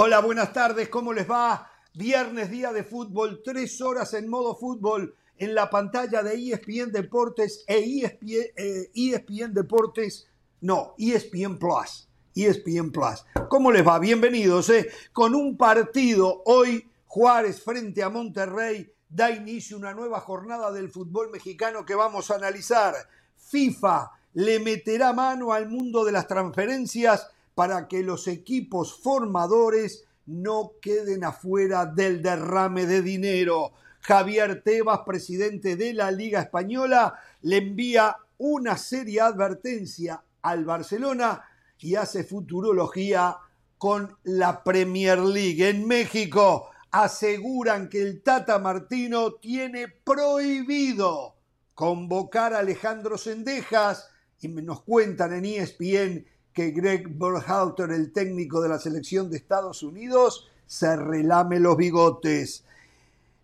Hola, buenas tardes, ¿cómo les va? Viernes, día de fútbol, tres horas en modo fútbol en la pantalla de ESPN Deportes e ESPN, eh, Deportes, no, ESPN Plus. ESPN Plus. ¿Cómo les va? Bienvenidos. Eh. Con un partido hoy, Juárez frente a Monterrey, da inicio una nueva jornada del fútbol mexicano que vamos a analizar. FIFA le meterá mano al mundo de las transferencias para que los equipos formadores no queden afuera del derrame de dinero. Javier Tebas, presidente de la Liga Española, le envía una seria advertencia al Barcelona y hace futurología con la Premier League. En México aseguran que el Tata Martino tiene prohibido convocar a Alejandro Sendejas y nos cuentan en ESPN que Greg Berhalter, el técnico de la selección de Estados Unidos, se relame los bigotes.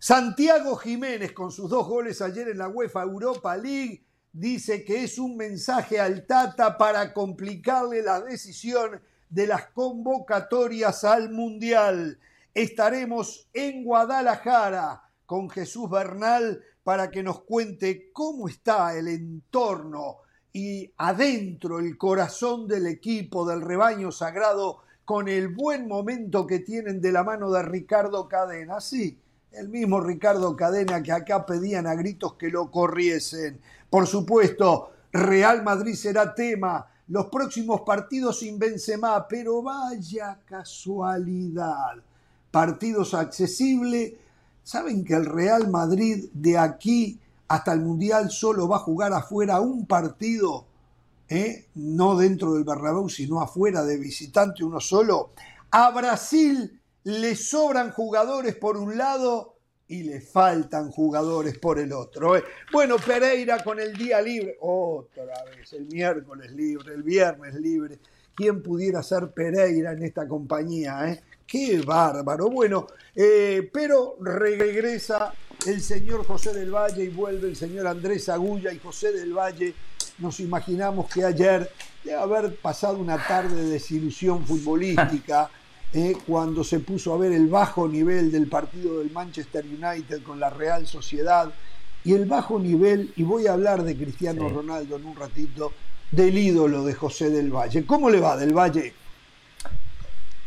Santiago Jiménez, con sus dos goles ayer en la UEFA Europa League, dice que es un mensaje al Tata para complicarle la decisión de las convocatorias al Mundial. Estaremos en Guadalajara con Jesús Bernal para que nos cuente cómo está el entorno y adentro el corazón del equipo, del rebaño sagrado, con el buen momento que tienen de la mano de Ricardo Cadena. Sí, el mismo Ricardo Cadena que acá pedían a gritos que lo corriesen. Por supuesto, Real Madrid será tema. Los próximos partidos sin Benzema, pero vaya casualidad. Partidos accesibles. ¿Saben que el Real Madrid de aquí hasta el Mundial solo va a jugar afuera un partido, ¿eh? no dentro del Bernabéu, sino afuera de visitante uno solo. A Brasil le sobran jugadores por un lado y le faltan jugadores por el otro. ¿eh? Bueno, Pereira con el día libre, otra vez, el miércoles libre, el viernes libre. ¿Quién pudiera ser Pereira en esta compañía? Eh? Qué bárbaro. Bueno, eh, pero regresa el señor José del Valle y vuelve el señor Andrés Agulla y José del Valle. Nos imaginamos que ayer, de haber pasado una tarde de desilusión futbolística, eh, cuando se puso a ver el bajo nivel del partido del Manchester United con la Real Sociedad y el bajo nivel, y voy a hablar de Cristiano Ronaldo en un ratito, del ídolo de José del Valle. ¿Cómo le va del Valle?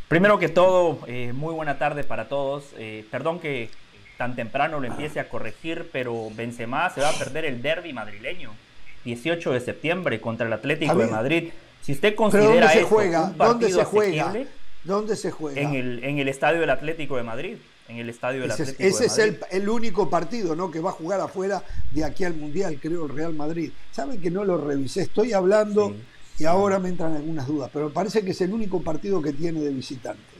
Primero que todo, eh, muy buena tarde para todos. Eh, perdón que tan temprano lo empiece a corregir, pero Benzema se va a perder el derby madrileño, 18 de septiembre contra el Atlético de Madrid. Si usted considera ¿Dónde se juega? ¿Dónde se juega? ¿Dónde se juega? En el, en el estadio del Atlético de Madrid. En el estadio del ese, Atlético ese de Madrid. es el, único partido ¿no? que va a jugar afuera de aquí al Mundial, creo, el Real Madrid. ¿Saben que no lo revisé? Estoy hablando y ahora me entran algunas dudas, pero parece que es el único partido que tiene de visitante.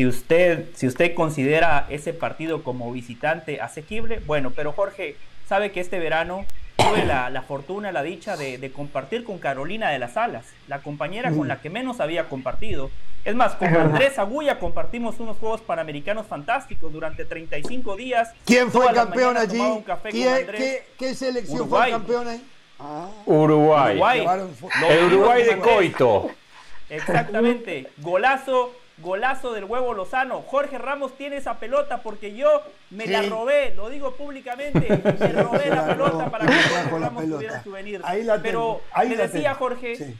Si usted, si usted considera ese partido como visitante asequible, bueno, pero Jorge sabe que este verano tuve la, fortuna, la dicha de, compartir con Carolina de las Alas, la compañera con la que menos había compartido. Es más, con Andrés Agulla compartimos unos Juegos Panamericanos fantásticos durante 35 días. ¿Quién fue campeón allí? ¿Qué, selección fue campeón ahí? Ah. Uruguay. Uruguay. El Uruguay de Coito. Exactamente. Golazo, golazo del huevo Lozano. Jorge Ramos tiene esa pelota porque yo me la robé, lo digo públicamente, me robé la pelota para que Jorge Ramos tuviera souvenir. Pero le decía Jorge,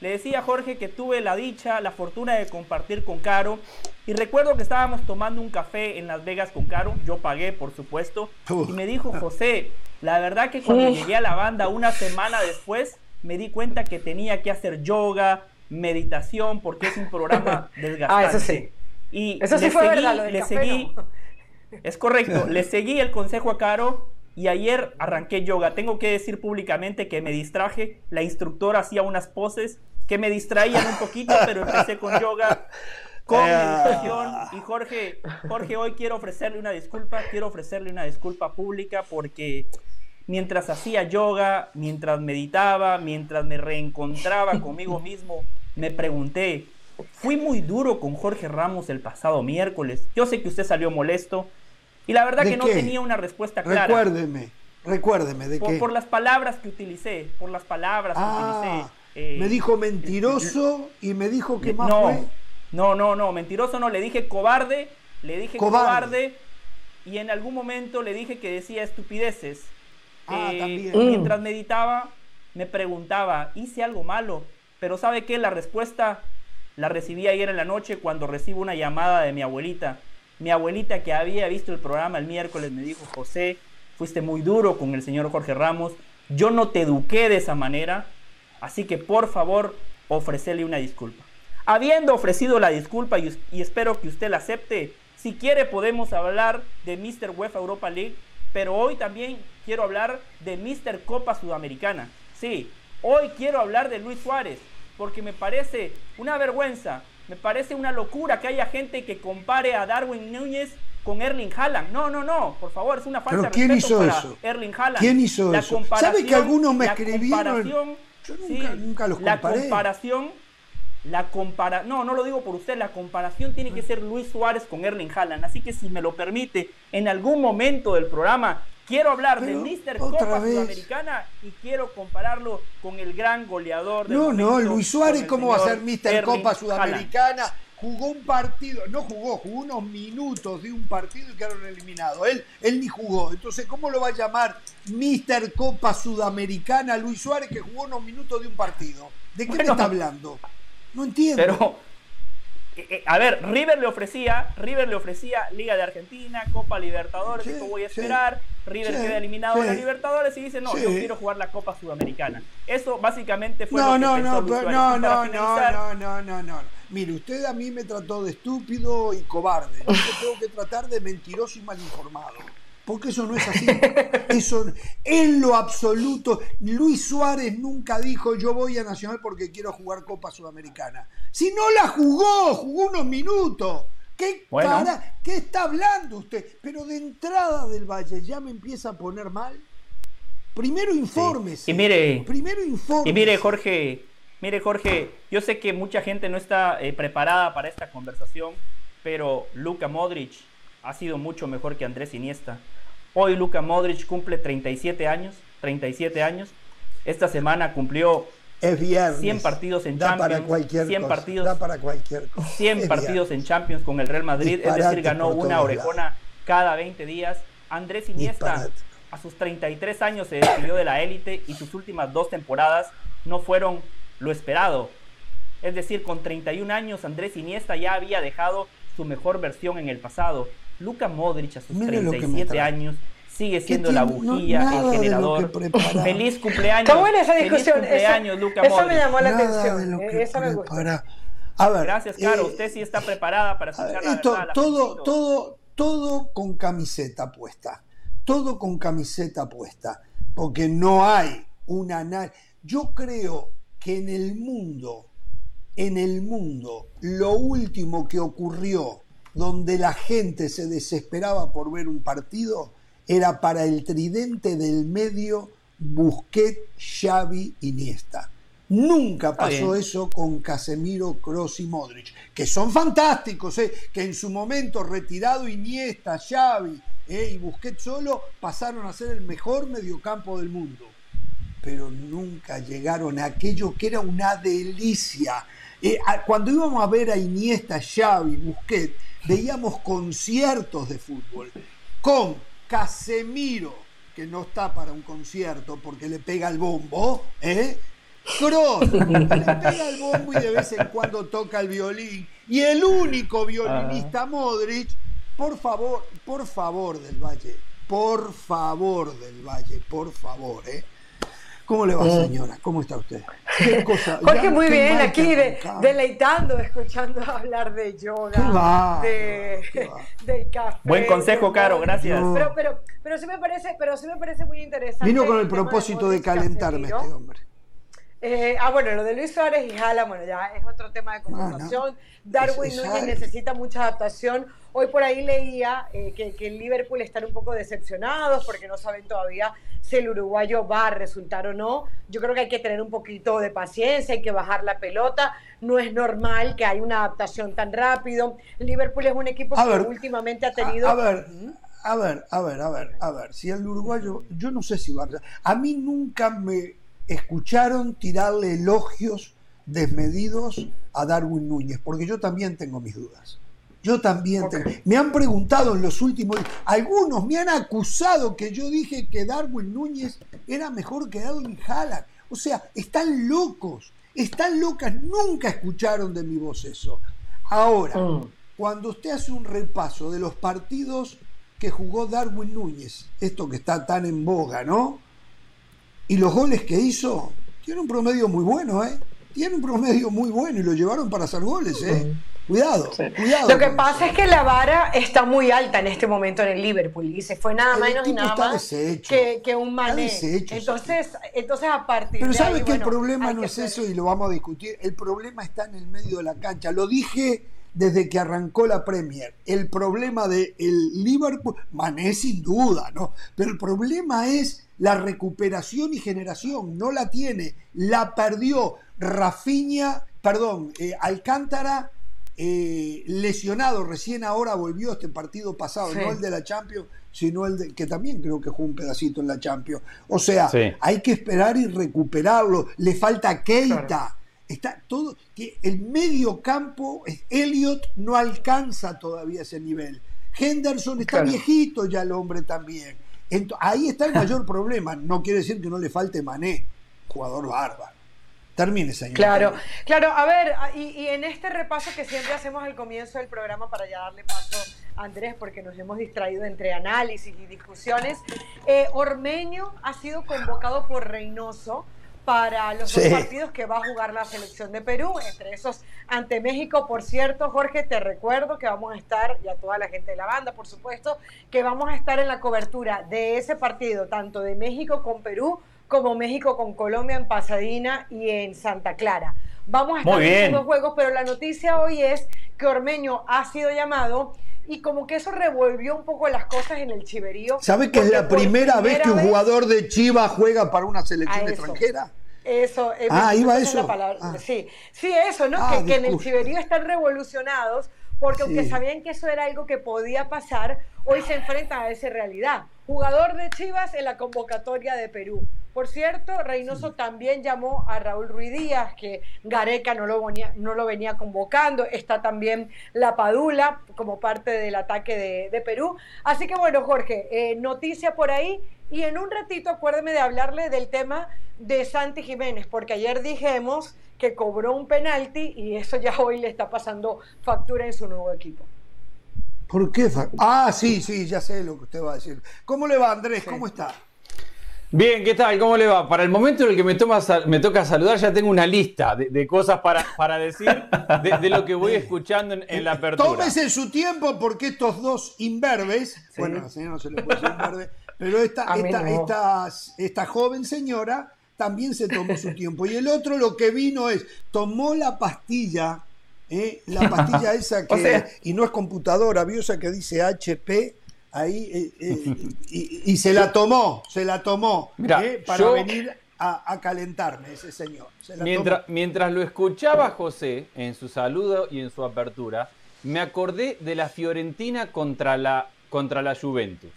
le decía Jorge que tuve la dicha, la fortuna de compartir con Caro. Y recuerdo que estábamos tomando un café en Las Vegas con Caro, yo pagué por supuesto, y me dijo José, la verdad que cuando llegué a la banda una semana después, me di cuenta que tenía que hacer yoga, meditación, porque es un programa desgastante. Ah, eso sí. Y eso sí fue verdad, lo le seguí, es correcto, le seguí el consejo a Caro y ayer arranqué yoga. Tengo que decir públicamente que me distraje, la instructora hacía unas poses que me distraían un poquito, pero empecé con yoga, con eh. meditación. Y Jorge, Jorge, hoy quiero ofrecerle una disculpa, quiero ofrecerle una disculpa pública porque mientras hacía yoga, mientras meditaba, mientras me reencontraba conmigo mismo, me pregunté, fui muy duro con Jorge Ramos el pasado miércoles. Yo sé que usted salió molesto y la verdad que no tenía una respuesta clara. Recuérdeme, recuérdeme de por, qué. Por las palabras que utilicé, por las palabras que ah, utilicé. me dijo mentiroso y me dijo que más fue. No, no, no, mentiroso no, le dije cobarde, le dije cobarde, y en algún momento le dije que decía estupideces. Ah, eh, mientras meditaba, me preguntaba, ¿hice algo malo? Pero ¿sabe qué? La respuesta la recibí ayer en la noche cuando recibo una llamada de mi abuelita. Mi abuelita que había visto el programa el miércoles me dijo, José, fuiste muy duro con el señor Jorge Ramos, yo no te eduqué de esa manera, así que por favor ofrecele una disculpa. Habiendo ofrecido la disculpa y, espero que usted la acepte, si quiere podemos hablar de Mr. UEFA Europa League, pero hoy también quiero hablar de Mr. Copa Sudamericana. Sí, hoy quiero hablar de Luis Suárez, porque me parece una vergüenza, me parece una locura que haya gente que compare a Darwin Núñez con Erling Haaland. No, no, no, por favor, es una falta de ¿quién hizo para eso? Erling Haaland. ¿Quién hizo eso? ¿Sabe que algunos me escribieron? Yo nunca, nunca los comparé. La comparación la compara no, no lo digo por usted, la comparación tiene que ser Luis Suárez con Erling Haaland. Así que si me lo permite, en algún momento del programa quiero hablar de Mr. Copa Sudamericana y quiero compararlo con el gran goleador de No, no, Luis Suárez, ¿cómo va a ser Mr. Copa Sudamericana? Jugó un partido, no jugó, jugó unos minutos de un partido y quedaron eliminados. Él, él ni jugó. Entonces, ¿cómo lo va a llamar Mr. Copa Sudamericana Luis Suárez que jugó unos minutos de un partido? ¿De qué me está hablando? No entiendo. Pero, eh, eh, a ver, River le ofrecía, River le ofrecía Liga de Argentina, Copa Libertadores, sí, voy a esperar. River queda eliminado de la Libertadores y dice, no, yo quiero jugar la Copa Sudamericana. Eso básicamente fue no, lo que no, pensó no, no, no, no, no, no, no. Mire, usted a mí me trató de estúpido y cobarde. Yo tengo que tratar de mentiroso y mal informado porque eso no es así. Eso en lo absoluto. Luis Suárez nunca dijo yo voy a Nacional porque quiero jugar Copa Sudamericana. Si no la jugó, jugó unos minutos. ¿Qué, ¿Qué está hablando usted? Pero de entrada del Valle ya me empieza a poner mal. Primero informes. Y mire, primero informes. Y mire, Jorge, mire, Jorge, yo sé que mucha gente no está eh, preparada para esta conversación, pero Luka Modric ha sido mucho mejor que Andrés Iniesta. Hoy Luka Modric cumple 37 años, 37 años. Esta semana cumplió es 100 partidos en Champions, para cualquier 100 partidos, para cualquier 100 partidos en Champions con el Real Madrid, es decir, ganó una orejona cada 20 días. Andrés Iniesta a sus 33 años se despidió de la élite y sus últimas dos temporadas no fueron lo esperado. Es decir, con 31 años Andrés Iniesta ya había dejado su mejor versión en el pasado. Luka Modric a sus 37 años sigue siendo la bujía, el generador. Feliz cumpleaños. Está buena esa discusión. Feliz cumpleaños, eso, Luka Eso me llamó la atención. Eh, eso me gusta. A ver, Gracias, Caro. Eh, usted sí está preparada para escuchar la verdad. todo, todo, todo con camiseta puesta. Todo con camiseta puesta. Porque no hay una... Yo creo que en el mundo, en el mundo, lo último que ocurrió donde la gente se desesperaba por ver un partido era para el tridente del medio Busquet, Xavi, Iniesta. Nunca pasó eso con Casemiro, Kroos y Modric, que son fantásticos, ¿eh? que en su momento retirado Iniesta, Xavi ¿eh? y Busquets solo pasaron a ser el mejor mediocampo del mundo. Pero nunca llegaron a aquello que era una delicia. Eh, cuando íbamos a ver a Iniesta, Xavi, Busquets, veíamos conciertos de fútbol con Casemiro, que no está para un concierto porque le pega el bombo, ¿eh? Cross, que le pega el bombo y de vez en cuando toca el violín. Y el único violinista. Modric, por favor, por favor del Valle, por favor del Valle, por favor, ¿eh? ¿Cómo le va, mm. señora? ¿Cómo está usted? ¿Qué cosa? Jorge, muy bien, aquí deleitando, escuchando hablar de yoga, de, del café. Buen consejo, Caro, gracias. Pero, pero, pero, sí me parece, pero sí me parece muy interesante. Vino con el, propósito de, calentarme este hombre. Eh, ah, bueno, lo de Luis Suárez y Jala, bueno, ya es otro tema de conversación. Darwin Núñez necesita mucha adaptación. Hoy por ahí leía eh, que, que en Liverpool están un poco decepcionados porque no saben todavía si el uruguayo va a resultar o no. Yo creo que hay que tener un poquito de paciencia, hay que bajar la pelota. No es normal que haya una adaptación tan rápido. Liverpool es un equipo que últimamente ha tenido... A, ver, a ver, a ver, a ver, a ver. Si el uruguayo, yo no sé si va a... A mí nunca me escucharon tirarle elogios desmedidos a Darwin Núñez, porque yo también tengo mis dudas. Yo también tengo. Me han preguntado en los últimos algunos me han acusado que yo dije que Darwin Núñez era mejor que Darwin Haaland. O sea, están locos, están locas, nunca escucharon de mi voz eso. Ahora, mm. cuando usted hace un repaso de los partidos que jugó Darwin Núñez, esto que está tan en boga, ¿no? Y los goles que hizo, tiene un promedio muy bueno, ¿eh? Tiene un promedio muy bueno y lo llevaron para hacer goles, ¿eh? Cuidado, cuidado. Lo que pasa es que la vara está muy alta en este momento en el Liverpool y se fue nada menos y nada más que, un mané. entonces, entonces, a partir Pero sabes que el problema no es eso y lo vamos a discutir. El problema está en el medio de la cancha. Lo dije desde que arrancó la Premier. El problema del el Liverpool, Mané sin duda, ¿no? Pero el problema es la recuperación y generación. No la tiene. La perdió Rafinha, perdón, eh, Alcántara eh, lesionado, recién ahora volvió este partido pasado, no el de la Champions, sino el de, que también creo que jugó un pedacito en la Champions. O sea, hay que esperar y recuperarlo. Le falta Keita. Está todo, que el medio campo, Elliot no alcanza todavía ese nivel. Henderson está viejito ya el hombre también. Ahí está el mayor problema. No quiere decir que no le falte Mané, jugador bárbaro. Termine, señor. Claro, claro. A ver, y, en este repaso que siempre hacemos al comienzo del programa para ya darle paso a Andrés, porque nos hemos distraído entre análisis y discusiones, eh, Ormeño ha sido convocado por Reynoso para los dos partidos que va a jugar la selección de Perú, entre esos ante México. Por cierto, Jorge, te recuerdo que vamos a estar, y a toda la gente de la banda, por supuesto, que vamos a estar en la cobertura de ese partido, tanto de México con Perú como México con Colombia en Pasadena y en Santa Clara. Vamos a estar en dos juegos, pero la noticia hoy es que Ormeño ha sido llamado y como que eso revolvió un poco las cosas en el chiverío. ¿Sabe que es la primera, vez que un jugador de Chivas juega para una selección extranjera? Eso, ah, iba eso. Ah. Sí, sí, eso, ¿no? Ah, que, en el chiverío están revolucionados porque aunque sabían que eso era algo que podía pasar, hoy se enfrentan a esa realidad. Jugador de Chivas en la convocatoria de Perú. Por cierto, Reynoso también llamó a Raúl Ruiz Díaz, que Gareca no lo, venía, no lo venía convocando. Está también La Padula como parte del ataque de, Perú. Así que bueno, Jorge, eh, noticia por ahí. Y en un ratito acuérdeme de hablarle del tema de Santi Jiménez, porque ayer dijimos que cobró un penalti y eso ya hoy le está pasando factura en su nuevo equipo. ¿Por qué? Ah, sí, sí, ya sé lo que usted va a decir. ¿Cómo le va, Andrés? ¿Cómo está? Bien, ¿qué tal? ¿Cómo le va? Para el momento en el que me, me toca saludar, ya tengo una lista de, cosas para, para decir de, lo que voy escuchando en, la apertura. Tómese su tiempo porque estos dos imberbes, bueno, la señora no se le puede decir imberbe, pero esta, esta, esta, joven señora también se tomó su tiempo. Y el otro lo que vino es, tomó la pastilla, ¿eh? la pastilla esa que, y no es computadora, vio esa que dice HP, ahí eh, eh, y, se la tomó, se la tomó eh, para venir a, calentarme ese señor. mientras, mientras lo escuchaba José en su saludo y en su apertura, me acordé de la Fiorentina contra la, contra la Juventus.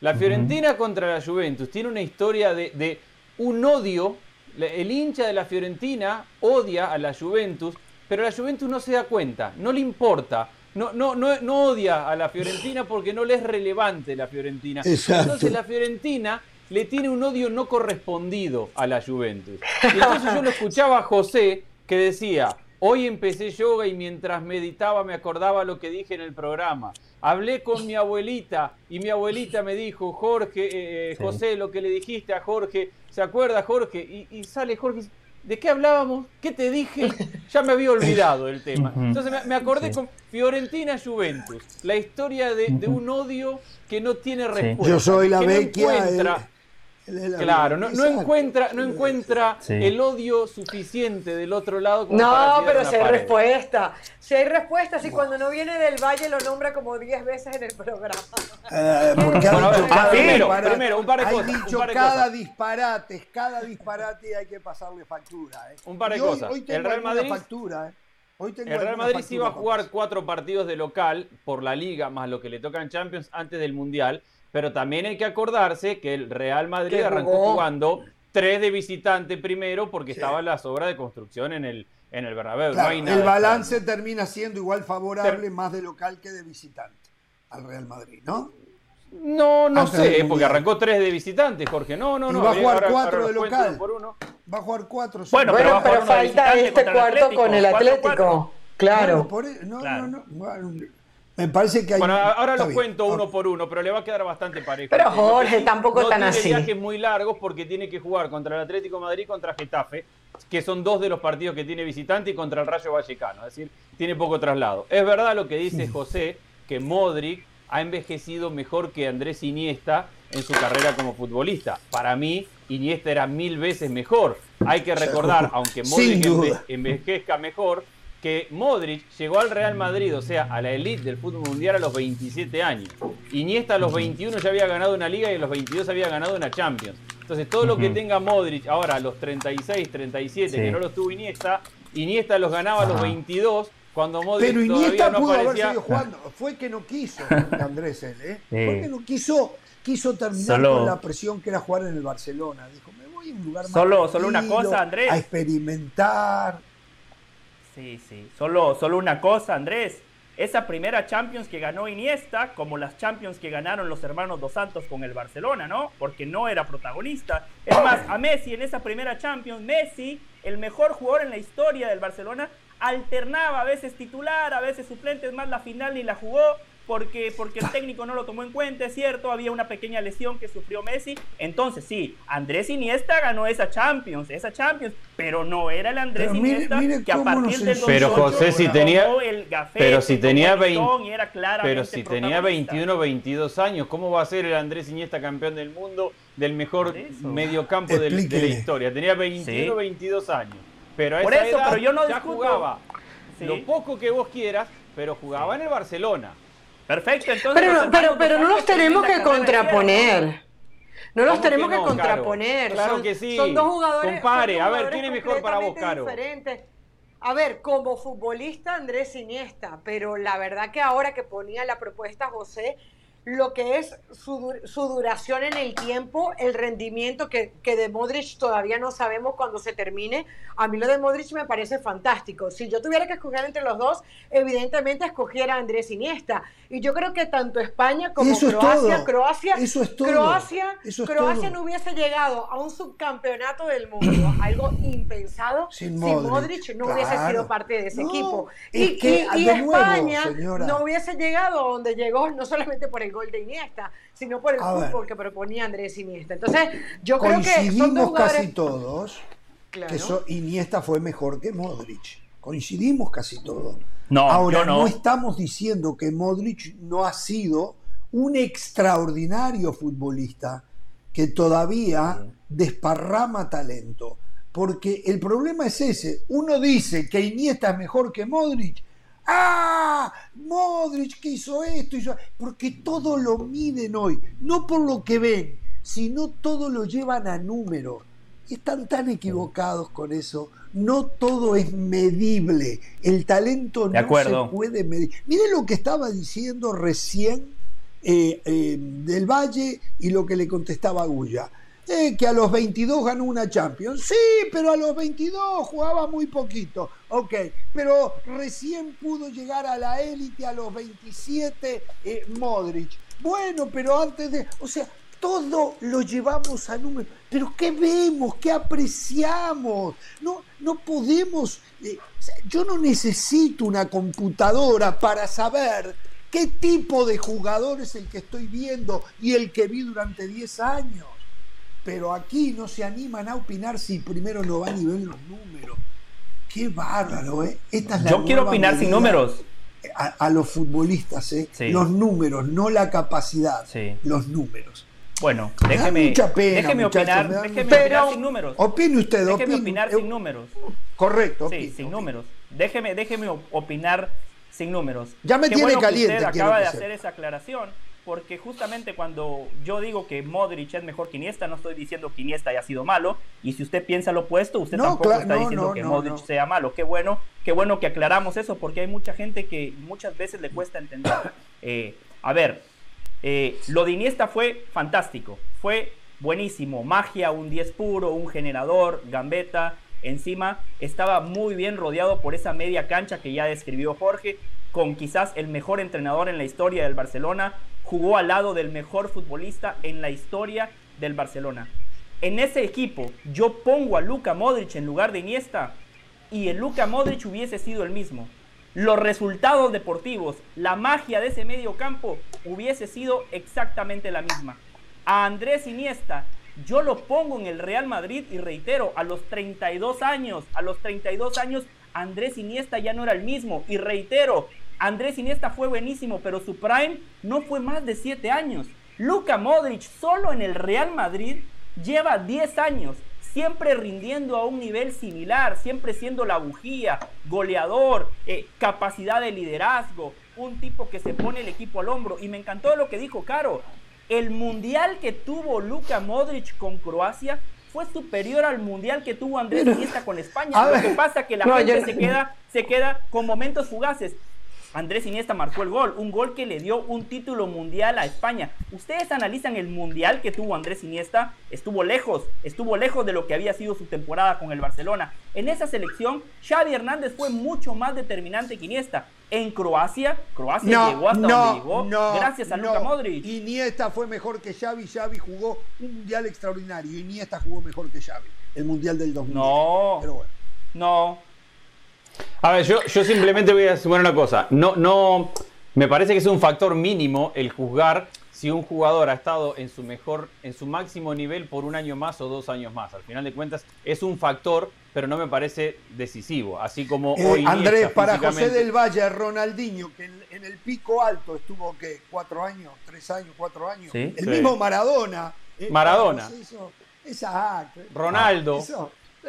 La Fiorentina contra la Juventus tiene una historia de, de un odio. El hincha de la Fiorentina odia a la Juventus, pero la Juventus no se da cuenta, no le importa no, no, no, no odia a la Fiorentina porque no le es relevante la Fiorentina. Entonces la Fiorentina le tiene un odio no correspondido a la Juventus. Y entonces yo lo escuchaba a José que decía, hoy empecé yoga y mientras meditaba me acordaba lo que dije en el programa. Hablé con mi abuelita y mi abuelita me dijo, Jorge, eh, eh, José, lo que le dijiste a Jorge, ¿se acuerda Jorge? Y, y sale Jorge ¿De qué hablábamos? ¿Qué te dije? Ya me había olvidado el tema. Entonces me, acordé con Fiorentina Juventus, la historia de, un odio que no tiene respuesta. Yo soy la vecchia. Claro, no, encuentra, no encuentra el odio suficiente del otro lado. no, pero si hay respuesta. Si hay respuesta, si cuando no viene del Valle lo nombra como 10 veces en el programa. Eh, porque cada primero, primero, un par de cosas. dicho cada disparate, cada disparate hay que pasarle factura. ¿eh? Un par de cosas. el Real Madrid. Factura, ¿eh? el Real Madrid sí iba a jugar cuatro partidos de local por la liga, más lo que le toca en Champions antes del Mundial. Pero también hay que acordarse que el Real Madrid arrancó jugando tres de visitante primero porque estaba la obras de construcción en el, en el Bernabéu. el balance termina siendo igual favorable más de local que de visitante al Real Madrid, ¿no? No, no sé, porque arrancó tres de visitante, Jorge. No, no, no. va a jugar cuatro de local. Va a jugar cuatro. Bueno, pero, falta este cuarto con el Atlético. Claro. E-, no, no, no. Me parece que hay. Bueno, ahora lo cuento uno por uno, pero le va a quedar bastante parejo. Pero Jorge, tampoco tan así. Tiene viajes muy largos porque tiene que jugar contra el Atlético Madrid y contra Getafe, que son dos de los partidos que tiene visitante y contra el Rayo Vallecano. Es decir, tiene poco traslado. Es verdad lo que dice José, que Modric ha envejecido mejor que Andrés Iniesta en su carrera como futbolista. Para mí, Iniesta era mil veces mejor. Hay que recordar, aunque Modric envejezca mejor, que Modric llegó al Real Madrid, o sea, a la elite del fútbol mundial a los 27 años. Iniesta a los 21 ya había ganado una liga y a los 22 había ganado una Champions. Entonces, todo lo que tenga Modric ahora a los 36, 37, que no los tuvo Iniesta, Iniesta los ganaba a los 22 cuando Modric Pero Iniesta pudo haber seguido jugando. Fue que no quiso, Andrés, él, ¿eh? Fue que no quiso, quiso terminar con la presión que era jugar en el Barcelona. Dijo, me voy a un lugar más Solo, solo una cosa, Andrés. A experimentar. Sí, sí. Solo, solo una cosa, Andrés. Esa primera Champions que ganó Iniesta, como las Champions que ganaron los hermanos Dos Santos con el Barcelona, ¿no? Porque no era protagonista. Es más, a Messi en esa primera Champions, Messi, el mejor jugador en la historia del Barcelona, alternaba a veces titular, a veces suplente, es más, la final ni la jugó porque, porque el técnico no lo tomó en cuenta, es cierto, había una pequeña lesión que sufrió Messi. Entonces, sí, Andrés Iniesta ganó esa Champions, esa Champions, pero no era el Andrés Iniesta que a partir del Pero José, si tenía, pero si tenía 20, pero si tenía 21, 22 años, ¿cómo va a ser el Andrés Iniesta campeón del mundo del mejor mediocampo de, de, la historia? Tenía 21, 22 años. Pero a Por esa eso, pero yo no ya jugaba lo poco que vos quieras, pero jugaba en el Barcelona. Perfecto, entonces. Pero, pero, pero no los tenemos que contraponer. No los tenemos que, contraponer. Claro son, que sí. Son dos jugadores. Compare, a ver, ¿quién es mejor para vos, Caro? Diferentes. A ver, como futbolista Andrés Iniesta, pero la verdad que ahora que ponía la propuesta José, lo que es su, su, duración en el tiempo, el rendimiento que, que, de Modric todavía no sabemos cuando se termine. A mí lo de Modric me parece fantástico. Si yo tuviera que escoger entre los dos, evidentemente escogiera a Andrés Iniesta. Y yo creo que tanto España como Croacia, Croacia, Croacia, Croacia no hubiese llegado a un subcampeonato del mundo, algo impensado, si Modric, no hubiese sido parte de ese equipo. Y, España no hubiese llegado a donde llegó, no solamente por el gol de Iniesta, sino por el fútbol que proponía Andrés Iniesta. Entonces, yo creo que son casi todos que Iniesta fue mejor que Modric. Coincidimos casi todos. No, Ahora, no. estamos diciendo que Modric no ha sido un extraordinario futbolista que todavía desparrama talento. Porque el problema es ese. Uno dice que Iniesta es mejor que Modric. ¡Ah! Modric que hizo esto, hizo... porque todo lo miden hoy, no por lo que ven, sino todo lo llevan a números. Están tan equivocados con eso no todo es medible. El talento no se puede medir. Mire lo que estaba diciendo recién eh, eh, del Valle y lo que le contestaba Gulla. Eh, que a los 22 ganó una Champions. Sí, pero a los 22 jugaba muy poquito. Ok, pero recién pudo llegar a la élite a los 27 Modric. Bueno, pero antes de... O sea, todo lo llevamos a números. Pero ¿qué vemos? ¿Qué apreciamos? No, no podemos... Eh, yo no necesito una computadora para saber qué tipo de jugador es el que estoy viendo y el que vi durante 10 años. Pero aquí no se animan a opinar si primero no van y ven los números. Qué bárbaro, ¿eh? Esta es la Yo quiero opinar sin números. A, los futbolistas, ¿eh? Los números, no la capacidad. Los números. Bueno, déjeme, déjeme opinar, déjeme opinar sin números. Opine usted, déjeme opinar sin números. Correcto. Sí, sin números. Déjeme, déjeme opinar sin números. Ya me tiene caliente. usted acaba de hacer esa aclaración, porque justamente cuando yo digo que Modric es mejor que Iniesta, no estoy diciendo que Iniesta haya sido malo, y si usted piensa lo opuesto, usted tampoco está diciendo que Modric sea malo. Qué bueno, qué bueno que aclaramos eso, porque hay mucha gente que muchas veces le cuesta entender. Eh, a ver, eh, lo de Iniesta fue fantástico, fue buenísimo, magia, un 10 puro, un generador, gambeta, Encima estaba muy bien rodeado por esa media cancha que ya describió Jorge, con quizás el mejor entrenador en la historia del Barcelona, jugó al lado del mejor futbolista en la historia del Barcelona. En ese equipo yo pongo a Luka Modric en lugar de Iniesta y el Luka Modric hubiese sido el mismo. Los resultados deportivos, la magia de ese medio campo hubiese sido exactamente la misma. A Andrés Iniesta yo lo pongo en el Real Madrid y reitero, a los 32 años, a los 32 años Andrés Iniesta ya no era el mismo y reitero, Andrés Iniesta fue buenísimo, pero su prime no fue más de 7 años. Luka Modric solo en el Real Madrid lleva 10 años, siempre rindiendo a un nivel similar, siempre siendo la bujía, goleador, eh, capacidad de liderazgo, un tipo que se pone el equipo al hombro. Y me encantó lo que dijo Caro. El mundial que tuvo Luka Modric con Croacia fue superior al mundial que tuvo Andrés Iniesta con España. Lo que pasa es que la gente se, queda, se queda con momentos fugaces. Andrés Iniesta marcó el gol, un gol que le dio un título mundial a España. Ustedes analizan el mundial que tuvo Andrés Iniesta, estuvo lejos, estuvo lejos de lo que había sido su temporada con el Barcelona. En esa selección, Xavi Hernández fue mucho más determinante que Iniesta. En Croacia, Croacia llegó hasta donde llegó gracias a Luka Modric. Iniesta fue mejor que Xavi, Xavi jugó un mundial extraordinario. Iniesta jugó mejor que Xavi, el mundial del 2000. No, Pero bueno. no, a ver, yo, yo simplemente voy a decir una cosa. No, no, me parece que es un factor mínimo el juzgar si un jugador ha estado en su mejor, en su máximo nivel por un año más o dos años más. Al final de cuentas, es un factor, pero no me parece decisivo. Así como eh, hoy. Andrés, para José del Valle, Ronaldinho, que en, el pico alto estuvo, ¿qué? ¿Cuatro años? ¿Tres años? ¿Cuatro años? el mismo Maradona. Eh, Maradona. exacto. Ronaldo.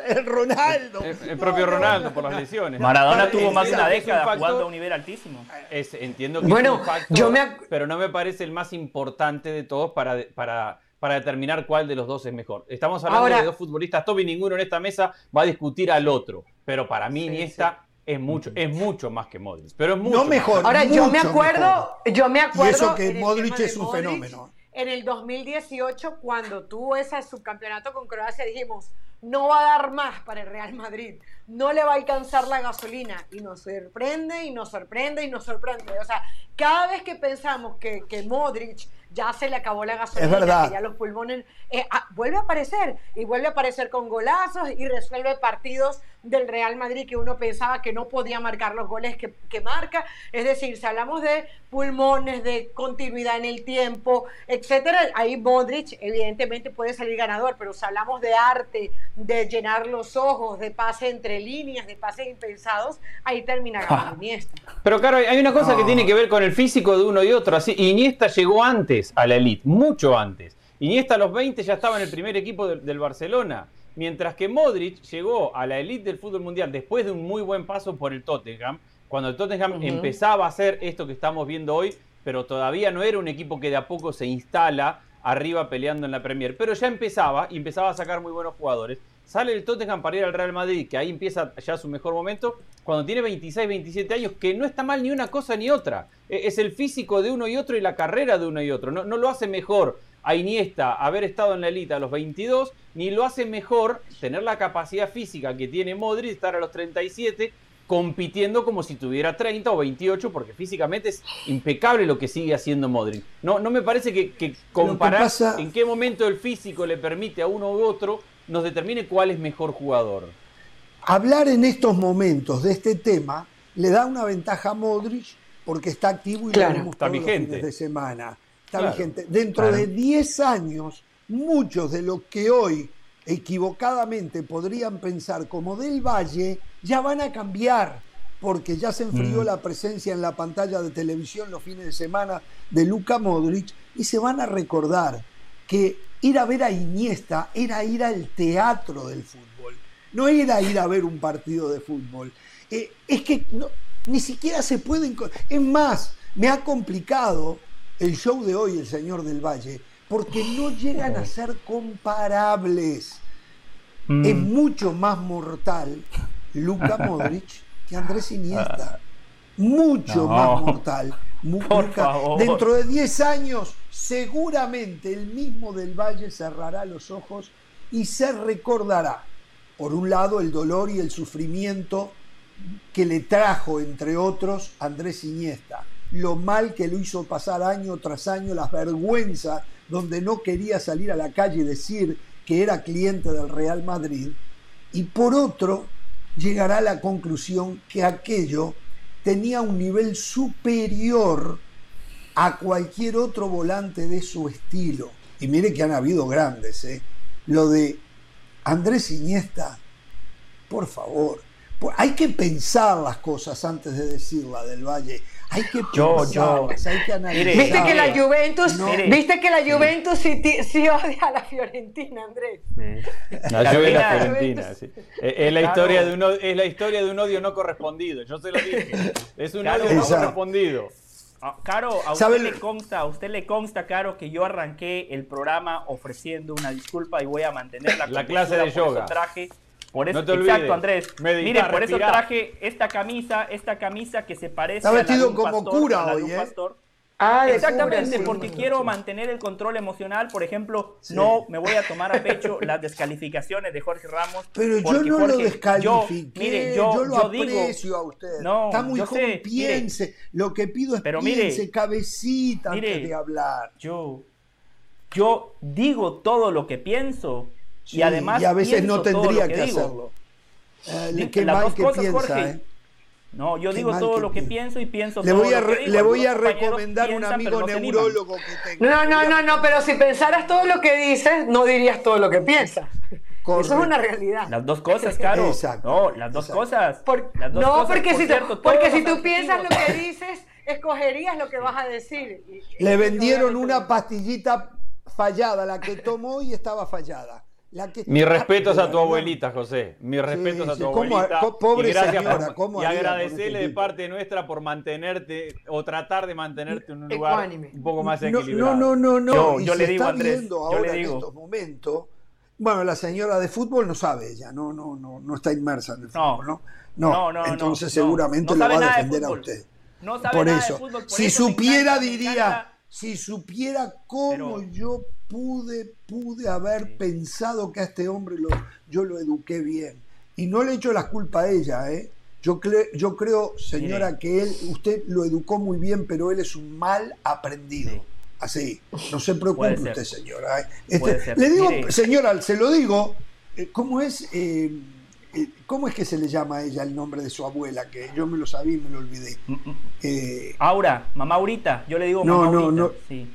El Ronaldo. El, propio Ronaldo por las lesiones. Maradona tuvo más de una década jugando a un nivel altísimo. entiendo que bueno, es un factor, yo me... pero no me parece el más importante de todos para, para, para determinar cuál de los dos es mejor. Estamos hablando de dos futbolistas top y ninguno en esta mesa va a discutir al otro. Pero para mí Iniesta es mucho, es mucho más que Modric. Pero es mucho no mejor. Ahora yo me acuerdo, yo me acuerdo. Y eso que Modric es un fenómeno. En el 2018, cuando tuvo ese subcampeonato con Croacia, dijimos no va a dar más para el Real Madrid, no le va a alcanzar la gasolina y nos sorprende y nos sorprende y nos sorprende. O sea, cada vez que pensamos que, que Modric ya se le acabó la gasolina, que ya los pulmones, eh, ah, vuelve a aparecer. Y vuelve a aparecer con golazos y resuelve partidos del Real Madrid que uno pensaba que no podía marcar los goles que, que marca. Es decir, si hablamos de pulmones, de continuidad en el tiempo, etcétera, ahí Modric evidentemente puede salir ganador, pero si hablamos de arte, de llenar los ojos, de pase entre líneas, de pases impensados, ahí termina ganando Iniesta. Pero claro, hay una cosa que tiene que ver con el físico de uno y otro. Así, Iniesta llegó antes a la elite, mucho antes. Iniesta a los 20 ya estaba en el primer equipo del Barcelona. Mientras que Modric llegó a la elite del fútbol mundial después de un muy buen paso por el Tottenham, cuando el Tottenham empezaba a hacer esto que estamos viendo hoy, pero todavía no era un equipo que de a poco se instala arriba peleando en la Premier, pero ya empezaba y empezaba a sacar muy buenos jugadores. Sale el Tottenham para ir al Real Madrid, que ahí empieza ya su mejor momento, cuando tiene 26, 27 años, que no está mal ni una cosa ni otra. E, es el físico de uno y otro y la carrera de uno y otro. No, no lo hace mejor a Iniesta haber estado en la elite a los 22, ni lo hace mejor tener la capacidad física que tiene Modric, estar a los 37, compitiendo como si tuviera 30 o 28, porque físicamente es impecable lo que sigue haciendo Modric. No, no me parece que, comparar en qué momento el físico le permite a uno u otro nos determine cuál es mejor jugador. Hablar en estos momentos de este tema le da una ventaja a Modric porque está activo y claro, está vigente. de semana está vigente. Dentro de 10 años, muchos de los que hoy equivocadamente podrían pensar como del Valle, ya van a cambiar, porque ya se enfrió mm. la presencia en la pantalla de televisión los fines de semana de Luka Modric y se van a recordar que ir a ver a Iniesta era ir al teatro del fútbol, no era ir a ver un partido de fútbol. Eh, es que ni siquiera se pueden... Es más, me ha complicado el show de hoy, El Señor del Valle, porque no llegan a ser comparables. Mm. Es mucho más mortal Luca Modric que Andrés Iniesta. Mucho más mortal. Dentro de 10 años, seguramente el mismo del Valle cerrará los ojos y se recordará Por un lado, el dolor y el sufrimiento que le trajo, entre otros, Andrés Iniesta. Lo mal que lo hizo pasar año tras año, las vergüenzas, donde no quería salir a la calle y decir que era cliente del Real Madrid. Y por otro, llegará a la conclusión que aquello tenía un nivel superior a cualquier otro volante de su estilo. Y mire que han habido grandes, ¿eh? Lo de Andrés Iniesta, por favor, hay que pensar las cosas antes de decirla del Valle. Hay que pensarlas, hay que analizar. Viste que la Juventus, viste que la Juventus sí, odia a la Fiorentina, Andrés. La, la Fiorentina, sí. Es la historia de un es la historia de un odio no correspondido. Yo se lo dije. Es un odio no correspondido. Ah, Caro, a usted le consta, a usted le consta, Caro, que yo arranqué el programa ofreciendo una disculpa y voy a mantener la, la clase de yoga. Traje por eso, exacto, Andrés. Mire, por eso traje esta camisa, esta camisa que se parece Está vestido como cura hoy, ¿eh? Ah, Exactamente, porque quiero mantener el control emocional. Por ejemplo, no me voy a tomar a pecho las descalificaciones de Jorge Ramos. Pero yo no lo descalifiqué, mire, yo, lo aprecio a usted. Está muy joven, piense. lo que pido es pero piense, cabecita antes de hablar. Yo, yo digo todo lo que pienso y además. a veces no tendría que, hacerlo. Eh, qué mal que piensa, ¿eh? No, yo digo todo lo que pienso y pienso le voy a lo que Le voy a recomendar un amigo neurólogo que tengo. No, no, no, no, pero si pensaras todo lo que dices, no dirías todo lo que piensas. Eso es una realidad. Las dos cosas, Caro. Exacto. No, las dos cosas. no, porque, si, porque si tú piensas lo que dices, escogerías lo que vas a decir. Le vendieron una pastillita fallada, la que tomó y estaba fallada. Mi respeto a tu abuelita, José. Mi respeto a tu abuelita. pobre y gracias señora, y agradecerle de parte nuestra por mantenerte o tratar de mantenerte en un lugar un poco más equilibrado. No, no, no, no. Yo, le digo, está viendo ahora en estos momentos. Bueno, la señora de fútbol no sabe ella, no, no, no, no está inmersa en el fútbol, ¿no? No, no, entonces seguramente lo va a defender a usted. No sabe por nada eso. De fútbol, por si supiera, diría, si supiera cómo yo pude, pude haber pensado que a este hombre lo, yo lo eduqué bien. Y no le echo la culpa a ella, ¿eh? Yo, yo creo, señora, que él, usted lo educó muy bien, pero él es un mal aprendido. Así, no se preocupe usted, señora. ¿eh? Este, le digo, señora, se lo digo, eh, ¿cómo es, eh, ¿cómo es que se le llama a ella el nombre de su abuela? Que yo me lo sabía y me lo olvidé. Mm, mm. Aura, mamá Aurita, yo le digo mamá no, no, no. Sí.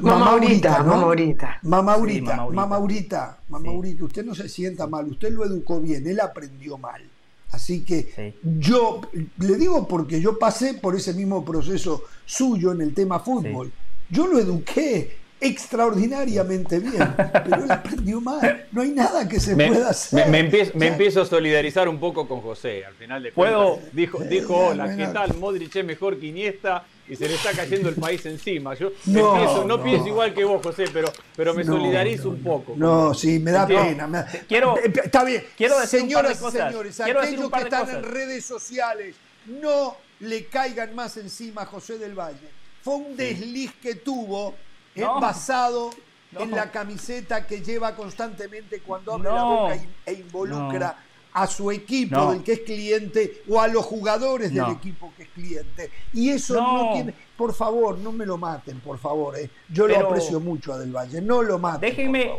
Mamá Aurita, ¿no? Mamá Aurita. Mamá Aurita, mamá Aurita, mamá Aurita, usted no se sienta mal, usted lo educó bien, él aprendió mal. Así que yo le digo porque yo pasé por ese mismo proceso suyo en el tema fútbol. Yo lo eduqué extraordinariamente bien, pero él aprendió mal. No hay nada que se pueda hacer. Me, empiezo, a solidarizar un poco con José. Al final de ¿Puedo? dijo, dijo hola, ¿qué tal? Modric es mejor que Iniesta y se le está cayendo el país encima. Yo no, pienso, igual que vos, José, pero, pero me solidarizo un poco. No, sí, me da pena. Quiero, eh, Está bien. Quiero decir Señoras y señores, aquellos que están en redes sociales, no le caigan más encima a José del Valle. Fue un desliz que tuvo es basado en la camiseta que lleva constantemente cuando abre la boca e involucra a su equipo del que es cliente o a los jugadores del equipo que es cliente. Y eso no, tiene. Por favor, no me lo maten, por favor. Eh. Yo lo aprecio mucho a Del Valle. No lo maten. Déjenme.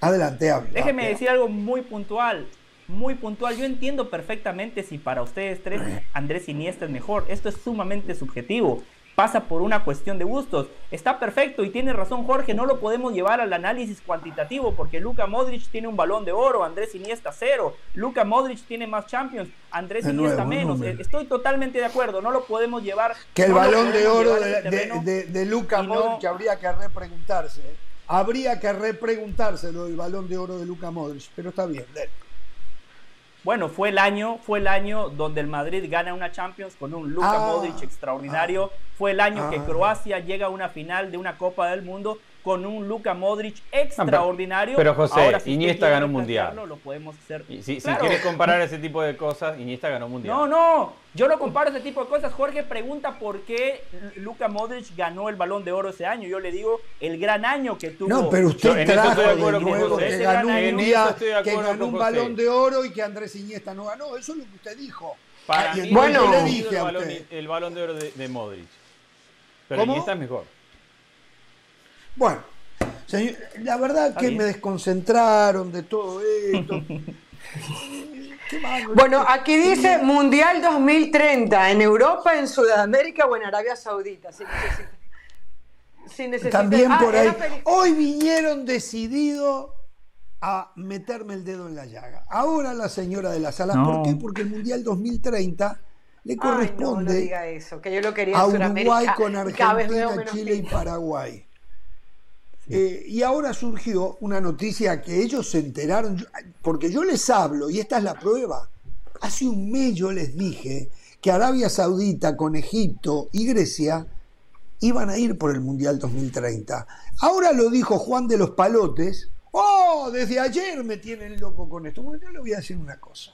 Adelante, hable. Déjeme decir algo muy puntual. Muy puntual. Yo entiendo perfectamente si para ustedes tres Andrés Iniesta es mejor. Esto es sumamente subjetivo pasa por una cuestión de gustos. Está perfecto y tiene razón Jorge, no lo podemos llevar al análisis cuantitativo porque Luka Modric tiene un balón de oro, Andrés Iniesta cero, Luka Modric tiene más Champions, Andrés Iniesta menos. Estoy totalmente de acuerdo, no lo podemos llevar. Que el balón de oro de, de, Luka Modric habría que repreguntarse. ¿eh? Habría que repreguntarse lo del balón de oro de Luka Modric, pero está bien. Bueno, fue el año, fue el año donde el Madrid gana una Champions con un Luka ah, Modric extraordinario. Ah, fue el año que ah. Croacia llega a una final de una Copa del Mundo con un Luka Modric extraordinario. Pero, José, Iniesta ganó un mundial. Lo podemos hacer. si, quieres comparar ese tipo de cosas, Iniesta ganó un mundial. No, no, yo no comparo ese tipo de cosas. Jorge pregunta por qué Luka Modric ganó el Balón de Oro ese año. Yo le digo el gran año que tuvo. No, pero usted trajo de, nuevo que ganó un día, que ganó un Balón de Oro y que Andrés Iniesta no ganó. Eso es lo que usted dijo. Para ah, mí, bueno, le dije el, balón, el balón de oro de, Modric. Pero ¿Cómo? Iniesta es mejor. Bueno, la verdad que me desconcentraron de todo esto. bueno, aquí dice Mundial 2030 en Europa, en Sudamérica o en Arabia Saudita. También ah, por ahí. Hoy vinieron decididos a meterme el dedo en la llaga. Ahora la señora de la sala, ¿por qué? Porque el Mundial 2030 le corresponde a Uruguay con Argentina, Chile y Paraguay. Eh, y ahora surgió una noticia que ellos se enteraron, porque yo les hablo, y esta es la prueba. Hace un mes yo les dije que Arabia Saudita con Egipto y Grecia iban a ir por el Mundial 2030. Ahora lo dijo Juan de los Palotes. Oh, desde ayer me tienen loco con esto. Bueno, yo le voy a decir una cosa.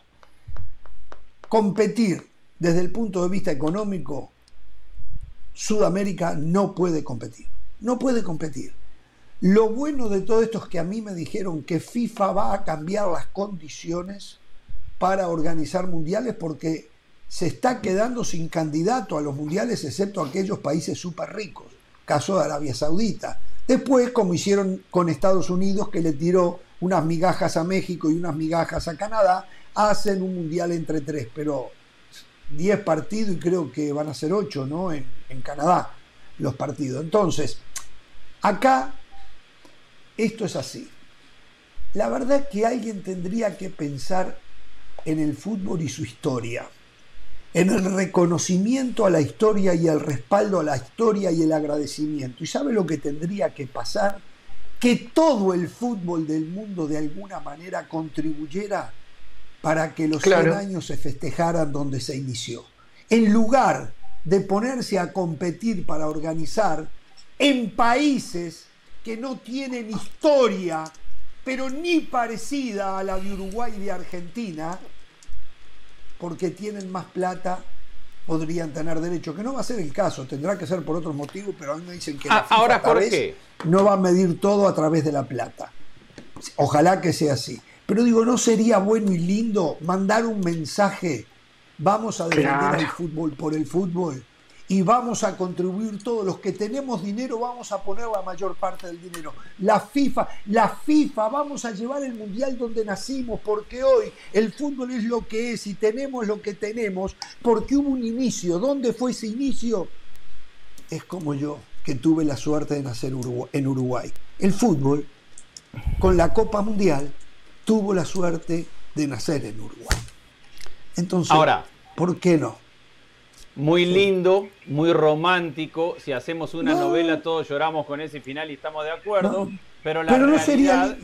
Competir desde el punto de vista económico, Sudamérica no puede competir. No puede competir. Lo bueno de todo esto es que a mí me dijeron que FIFA va a cambiar las condiciones para organizar mundiales porque se está quedando sin candidato a los mundiales excepto aquellos países súper ricos, caso de Arabia Saudita. Después, como hicieron con Estados Unidos, que le tiró unas migajas a México y unas migajas a Canadá, hacen un mundial entre tres, pero 10 partidos y creo que van a ser 8, ¿no? En, en Canadá los partidos. Entonces, acá esto es así. La verdad que alguien tendría que pensar en el fútbol y su historia, en el reconocimiento a la historia y el respaldo a la historia y el agradecimiento. ¿Y sabe lo que tendría que pasar? Que todo el fútbol del mundo de alguna manera contribuyera para que los 100 años se festejaran donde se inició. En lugar de ponerse a competir para organizar en países que no tienen historia, pero ni parecida a la de Uruguay y de Argentina, porque tienen más plata, podrían tener derecho, que no va a ser el caso, tendrá que ser por otros motivos, pero a mí me dicen que ah, ahora, ¿por no va a medir todo a través de la plata. Ojalá que sea así. Pero digo, ¿no sería bueno y lindo mandar un mensaje? Vamos a defender el fútbol por el fútbol y vamos a contribuir todos los que tenemos dinero vamos a poner la mayor parte del dinero la FIFA la FIFA vamos a llevar el mundial donde nacimos porque hoy el fútbol es lo que es y tenemos lo que tenemos porque hubo un inicio ¿dónde fue ese inicio? es como yo que tuve la suerte de nacer en Uruguay el fútbol con la Copa Mundial tuvo la suerte de nacer en Uruguay entonces ahora ¿por qué no? Muy lindo, muy romántico. Si hacemos una novela, todos lloramos con ese final y estamos de acuerdo. Pero la realidad sería,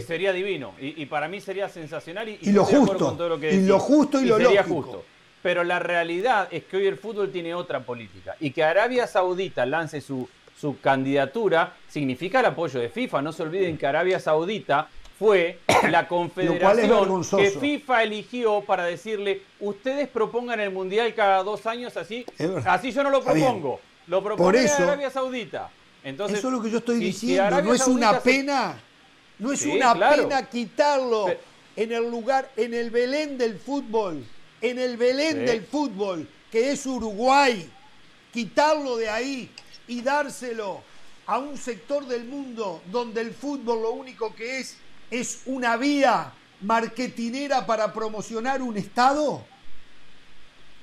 sería divino. Y, para mí sería sensacional. Y, lo justo. lo que y lo justo y, lo sería justo. Pero la realidad es que hoy el fútbol tiene otra política. Y que Arabia Saudita lance su, su candidatura significa el apoyo de FIFA. No se olviden que Arabia Saudita fue la confederación que FIFA eligió para decirle, ustedes propongan el Mundial cada dos años así, así yo no lo propongo, lo propone Arabia Saudita. Entonces, eso es lo que yo estoy diciendo, no es una pena, no es una pena quitarlo en el lugar, en el Belén del fútbol, en el Belén del fútbol, que es Uruguay, quitarlo de ahí y dárselo a un sector del mundo donde el fútbol lo único que es es una vía marketinera para promocionar un Estado?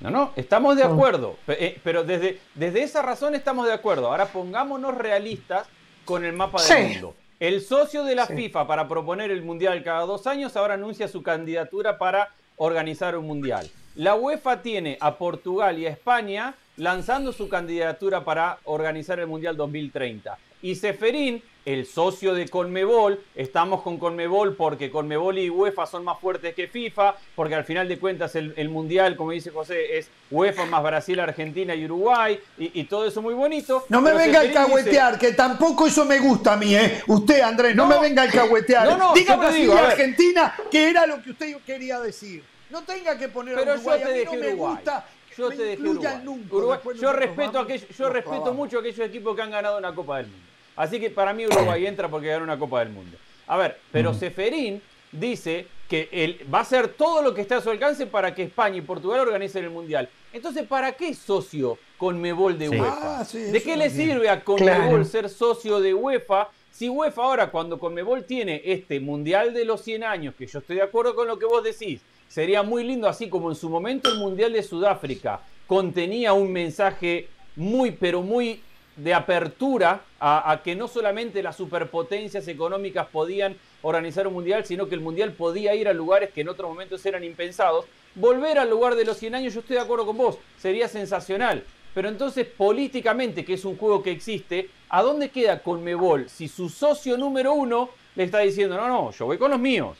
No, no, estamos de acuerdo, eh, pero desde, desde esa razón estamos de acuerdo. Ahora pongámonos realistas con el mapa del mundo. El socio de la FIFA para proponer el Mundial cada dos años ahora anuncia su candidatura para organizar un Mundial. La UEFA tiene a Portugal y a España lanzando su candidatura para organizar el Mundial 2030. Y Seferín el socio de Conmebol, estamos con Conmebol porque Conmebol y UEFA son más fuertes que FIFA, porque al final de cuentas el, Mundial, como dice José, es UEFA más Brasil, Argentina y Uruguay, y, todo eso muy bonito. No me venga a cahuetear, que tampoco eso me gusta a mí, ¿eh? Usted, Andrés, no, me venga a cahuetear. No, no, Diga Brasil y Argentina, que era lo que usted quería decir. No tenga que poner Pero Uruguay, yo te a mí no me gusta yo te dejé Uruguay. yo respeto, yo respeto mucho a aquellos equipos que han ganado una Copa del Mundo. Así que para mí Uruguay entra porque gana una Copa del Mundo. A ver, pero Seferín dice que él va a hacer todo lo que esté a su alcance para que España y Portugal organicen el Mundial. Entonces, ¿para qué socio Conmebol de UEFA? Ah, ¿De qué le sirve a Conmebol ser socio de UEFA si UEFA ahora, cuando Conmebol tiene este Mundial de los 100 años, que yo estoy de acuerdo con lo que vos decís, sería muy lindo, así como en su momento el Mundial de Sudáfrica contenía un mensaje muy, pero muy de apertura a, que no solamente las superpotencias económicas podían organizar un mundial, sino que el mundial podía ir a lugares que en otros momentos eran impensados. Volver al lugar de los 100 años, yo estoy de acuerdo con vos, sería sensacional. Pero entonces, políticamente, que es un juego que existe, ¿a dónde queda Conmebol si su socio número uno le está diciendo, no, no, yo voy con los míos?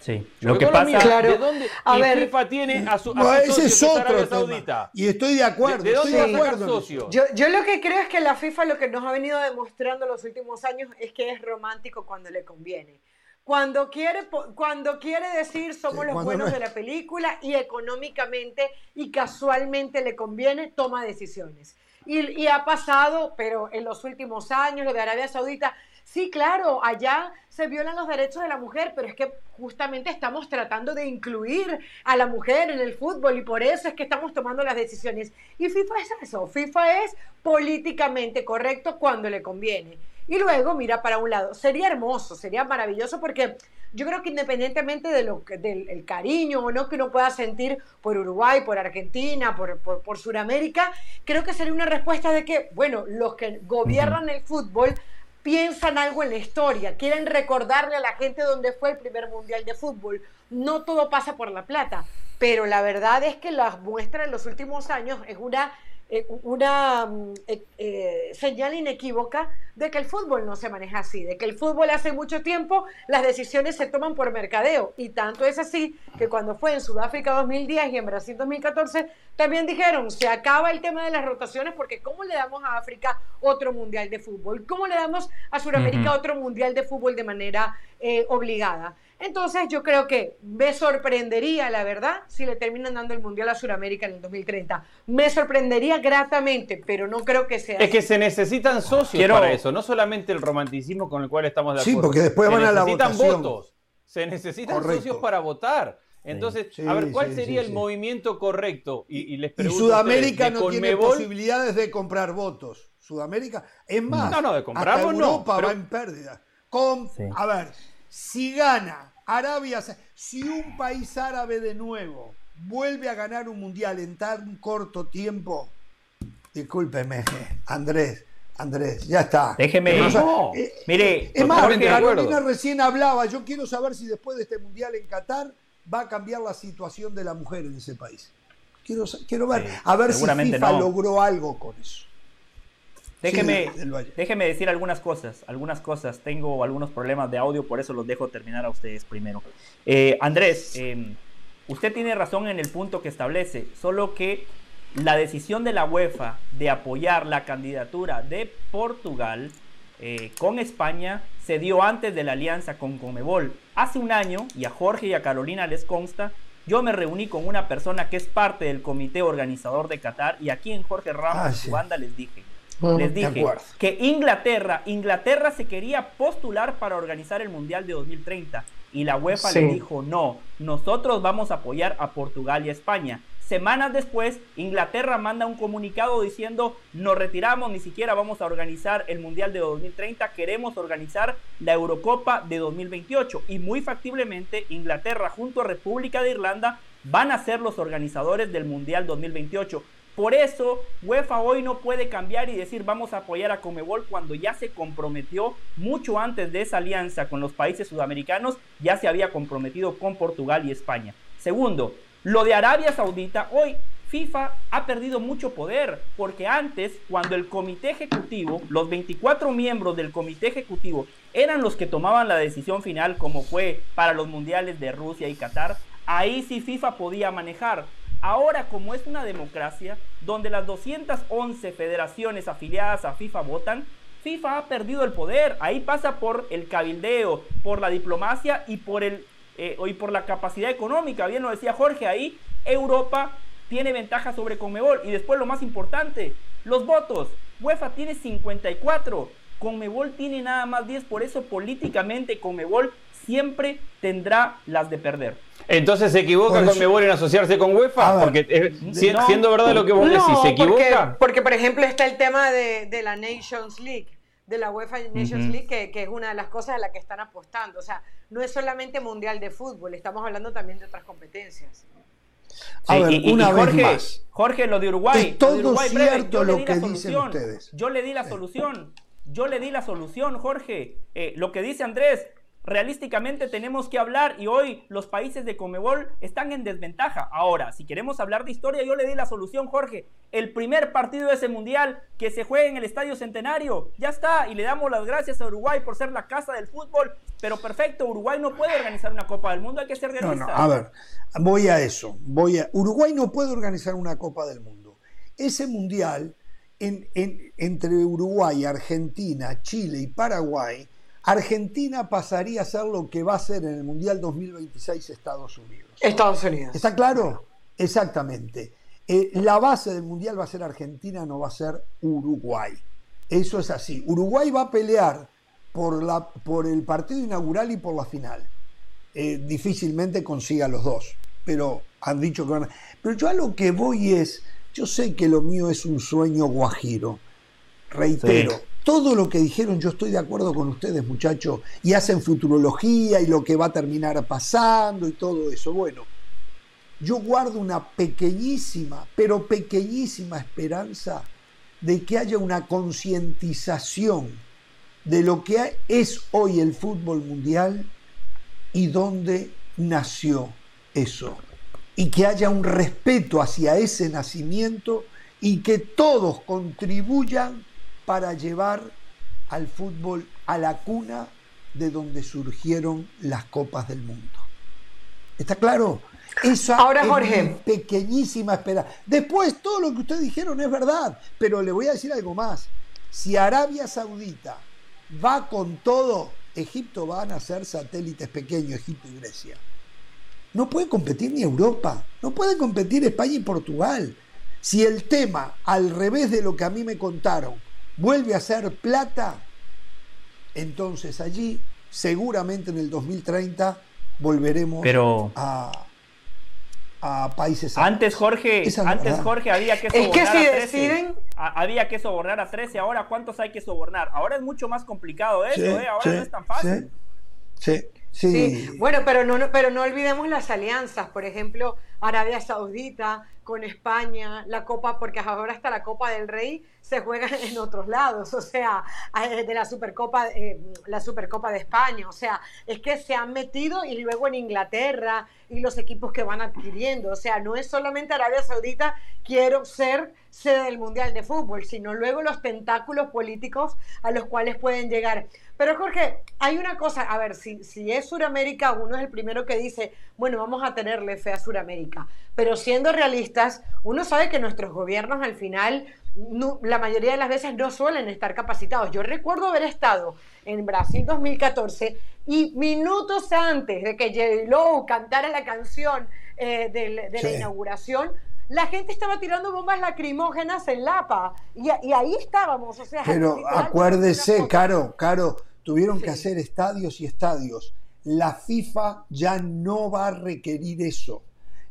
Sí, lo que pasa claro. ¿De dónde a ver, FIFA tiene a su, a ese es otro Saudita? Y estoy de acuerdo. ¿De, dónde estoy de acuerdo socio? Yo, yo, lo que creo es que la FIFA lo que nos ha venido demostrando los últimos años es que es romántico cuando le conviene. Cuando quiere, cuando quiere decir somos los buenos de la película y económicamente y casualmente le conviene, toma decisiones. Y, y ha pasado, pero en los últimos años, lo de Arabia Saudita, Sí, claro, allá se violan los derechos de la mujer, pero es que justamente estamos tratando de incluir a la mujer en el fútbol y por eso es que estamos tomando las decisiones. Y FIFA es eso, FIFA es políticamente correcto cuando le conviene. Y luego mira para un lado. Sería hermoso, sería maravilloso porque yo creo que independientemente de lo del cariño o no que uno pueda sentir por Uruguay, por Argentina, por, por, por Sudamérica, creo que sería una respuesta de que, bueno, los que gobiernan el fútbol piensan algo en la historia, quieren recordarle a la gente dónde fue el primer mundial de fútbol. No todo pasa por la plata, pero la verdad es que las muestras en los últimos años es una eh, una mm, eh, eh, señal inequívoca de que el fútbol no se maneja así, de que el fútbol hace mucho tiempo las decisiones se toman por mercadeo y tanto es así que cuando fue en Sudáfrica 2010 y en Brasil 2014 también dijeron se acaba el tema de las rotaciones porque ¿cómo le damos a África otro mundial de fútbol? ¿Cómo le damos a Sudamérica otro mundial de fútbol de manera obligada? Entonces yo creo que me sorprendería, la verdad, si le terminan dando el Mundial a Sudamérica en el 2030. Me sorprendería gratamente, pero no creo que sea. Es que se necesitan socios para eso, no solamente el romanticismo con el cual estamos de acuerdo. Sí, porque después van a la votación. Se necesitan votos, se necesitan socios para votar. Entonces, a ver, ¿cuál sería el movimiento correcto? Y, les pregunto Sudamérica no tiene posibilidades de comprar votos. Sudamérica, es más, no, no, de comprar Europa va en pérdida. Con, A ver, si gana Arabia, si un país árabe de nuevo vuelve a ganar un mundial en tan corto tiempo, discúlpeme, Andrés, Andrés, ya está. Déjeme. Eh, mire, es más, Carolina recién hablaba. Yo quiero saber si después de este mundial en Qatar va a cambiar la situación de la mujer en ese país. Quiero, quiero ver, a ver si FIFA logró algo con eso. Déjeme, déjeme decir algunas cosas, algunas cosas. Tengo algunos problemas de audio, por eso los dejo terminar a ustedes primero. Eh, Andrés, em, usted tiene razón en el punto que establece, solo que la decisión de la UEFA de apoyar la candidatura de Portugal eh, con España se dio antes de la alianza con Comebol. Hace un año, y a Jorge y a Carolina les consta, yo me reuní con una persona que es parte del comité organizador de Qatar y aquí en Jorge Ramos, ah, su banda, les dije, les dije que Inglaterra, Inglaterra se quería postular para organizar el Mundial de 2030 y la UEFA le dijo no, nosotros vamos a apoyar a Portugal y a España. Semanas después, Inglaterra manda un comunicado diciendo nos retiramos, ni siquiera vamos a organizar el Mundial de 2030, queremos organizar la Eurocopa de 2028 y muy factiblemente Inglaterra junto a República de Irlanda van a ser los organizadores del Mundial 2028. Por eso, UEFA hoy no puede cambiar y decir vamos a apoyar a Comebol cuando ya se comprometió mucho antes de esa alianza con los países sudamericanos, ya se había comprometido con Portugal y España. Segundo, lo de Arabia Saudita, hoy FIFA ha perdido mucho poder, porque antes, cuando el comité ejecutivo, los 24 miembros del comité ejecutivo, eran los que tomaban la decisión final, como fue para los mundiales de Rusia y Qatar, ahí sí FIFA podía manejar. Ahora, como es una democracia, donde las 211 federaciones afiliadas a FIFA votan, FIFA ha perdido el poder. Ahí pasa por el cabildeo, por la diplomacia y por, el, eh, y por la capacidad económica. Bien lo decía Jorge, ahí Europa tiene ventaja sobre Conmebol. Y después lo más importante, los votos. UEFA tiene 54, Conmebol tiene nada más 10, por eso políticamente Conmebol siempre tendrá las de perder. Entonces se equivoca Conmebol en asociarse con UEFA, porque eh, siendo verdad lo que vos decís, se equivoca. Porque, por ejemplo está el tema de, la Nations League, de la UEFA Nations League, que, que, es una de las cosas a las que están apostando. O sea, no es solamente mundial de fútbol, estamos hablando también de otras competencias. A ver, una vez más. Jorge, lo de Uruguay. Es todo cierto lo que dicen ustedes. Yo le di la solución. Yo le di la solución, Jorge. Eh, lo que dice Andrés, realísticamente tenemos que hablar y hoy los países de Comebol están en desventaja. Ahora, si queremos hablar de historia, yo le di la solución, Jorge. El primer partido de ese mundial que se juegue en el Estadio Centenario, ya está. Y le damos las gracias a Uruguay por ser la casa del fútbol. Pero perfecto, Uruguay no puede organizar una Copa del Mundo, hay que ser realista. No, no, a ver, voy a eso. Voy a... Uruguay no puede organizar una Copa del Mundo. Ese mundial en, entre Uruguay, Argentina, Chile y Paraguay Argentina pasaría a ser lo que va a ser en el Mundial 2026 Estados Unidos. Estados Unidos. ¿Está claro? Exactamente. Eh, la base del Mundial va a ser Argentina, no va a ser Uruguay. Eso es así. Uruguay va a pelear por, la, por el partido inaugural y por la final. Eh, difícilmente consiga los dos, pero han dicho que van a... Pero yo a lo que voy es, yo sé que lo mío es un sueño guajiro, reitero, todo lo que dijeron, yo estoy de acuerdo con ustedes, muchachos, y hacen futurología y lo que va a terminar pasando y todo eso. Bueno, yo guardo una pequeñísima, pero pequeñísima esperanza de que haya una concientización de lo que es hoy el fútbol mundial y dónde nació eso. Y que haya un respeto hacia ese nacimiento y que todos contribuyan para llevar al fútbol a la cuna de donde surgieron las copas del mundo. ¿Está claro? Esa Ahora, Jorge. pequeñísima esperanza. Después, todo lo que ustedes dijeron es verdad, pero le voy a decir algo más. Si Arabia Saudita va con todo, Egipto va a nacer satélites pequeños, Egipto y Grecia. No puede competir ni Europa, no puede competir España y Portugal. Si el tema, al revés de lo que a mí me contaron, vuelve a ser plata, entonces allí seguramente en el 2030 volveremos a, a, países antes Jorge antes Jorge había que sobornar es que si a 13, deciden había que sobornar a 13 ahora cuántos hay que sobornar ahora es mucho más complicado eso ¿eh? ahora no es tan fácil. sí, sí. bueno pero no, pero no olvidemos las alianzas por ejemplo Arabia Saudita con España, la Copa, porque ahora hasta la Copa del Rey se juega en otros lados, o sea, de la Supercopa, eh, la Supercopa de España, o sea, es que se han metido y luego en Inglaterra y los equipos que van adquiriendo, o sea, no es solamente Arabia Saudita, quiero ser sede del Mundial de Fútbol, sino luego los tentáculos políticos a los cuales pueden llegar. Pero Jorge, hay una cosa, a ver, si, si es Suramérica, uno es el primero que dice, bueno, vamos a tenerle fe a Suramérica, pero siendo realistas, uno sabe que nuestros gobiernos al final, la mayoría de las veces no suelen estar capacitados. Yo recuerdo haber estado en Brasil 2014 y minutos antes de que J. cantara la canción eh, de, la inauguración, la gente estaba tirando bombas lacrimógenas en Lapa y, y ahí estábamos. O sea, Pero acuérdese, Caro, Caro, tuvieron que hacer estadios y estadios. La FIFA ya no va a requerir eso.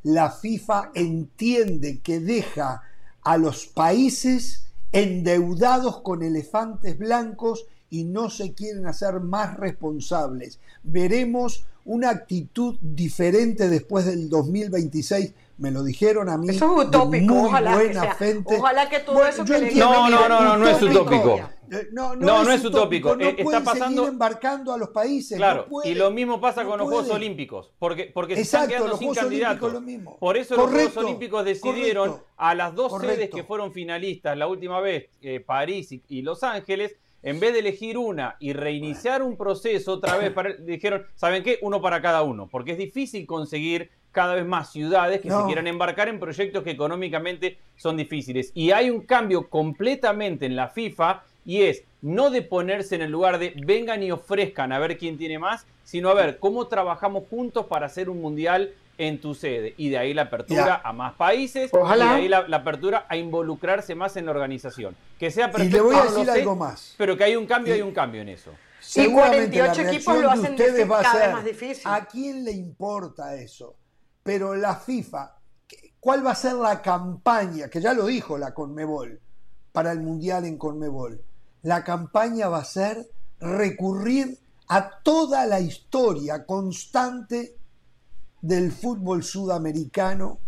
La FIFA entiende que deja a los países endeudados con elefantes blancos y no se quieren hacer más responsables. Veremos una actitud diferente después del 2026 me lo dijeron a mí. Eso es utópico, muy ojalá, buena que ojalá que todo eso que No, no, no, no, no es utópico. Eh, no, no, es, utópico. No eh, está pasando seguir embarcando a los países. Claro, y lo mismo pasa con los Juegos Olímpicos, porque, porque se están quedando sin candidatos. Por eso los Juegos Olímpicos decidieron a las dos sedes que fueron finalistas la última vez, eh, París y, Los Ángeles, en vez de elegir una y reiniciar un proceso otra vez, dijeron, ¿saben qué? Uno para cada uno, porque es difícil conseguir cada vez más ciudades que se quieran embarcar en proyectos que económicamente son difíciles. Y hay un cambio completamente en la FIFA y es no de ponerse en el lugar de vengan y ofrezcan a ver quién tiene más, sino a ver cómo trabajamos juntos para hacer un mundial en tu sede. Y de ahí la apertura a más países, y de ahí la, apertura a involucrarse más en la organización. Que sea perfecto, y le voy a decir algo más. Pero que hay un cambio, hay un cambio en eso. Sí, 48 equipos lo hacen de va a más difícil. ¿A quién le importa eso? Pero la FIFA, ¿cuál va a ser la campaña? Que ya lo dijo la Conmebol, para el Mundial en Conmebol la campaña va a ser recurrir a toda la historia constante del fútbol sudamericano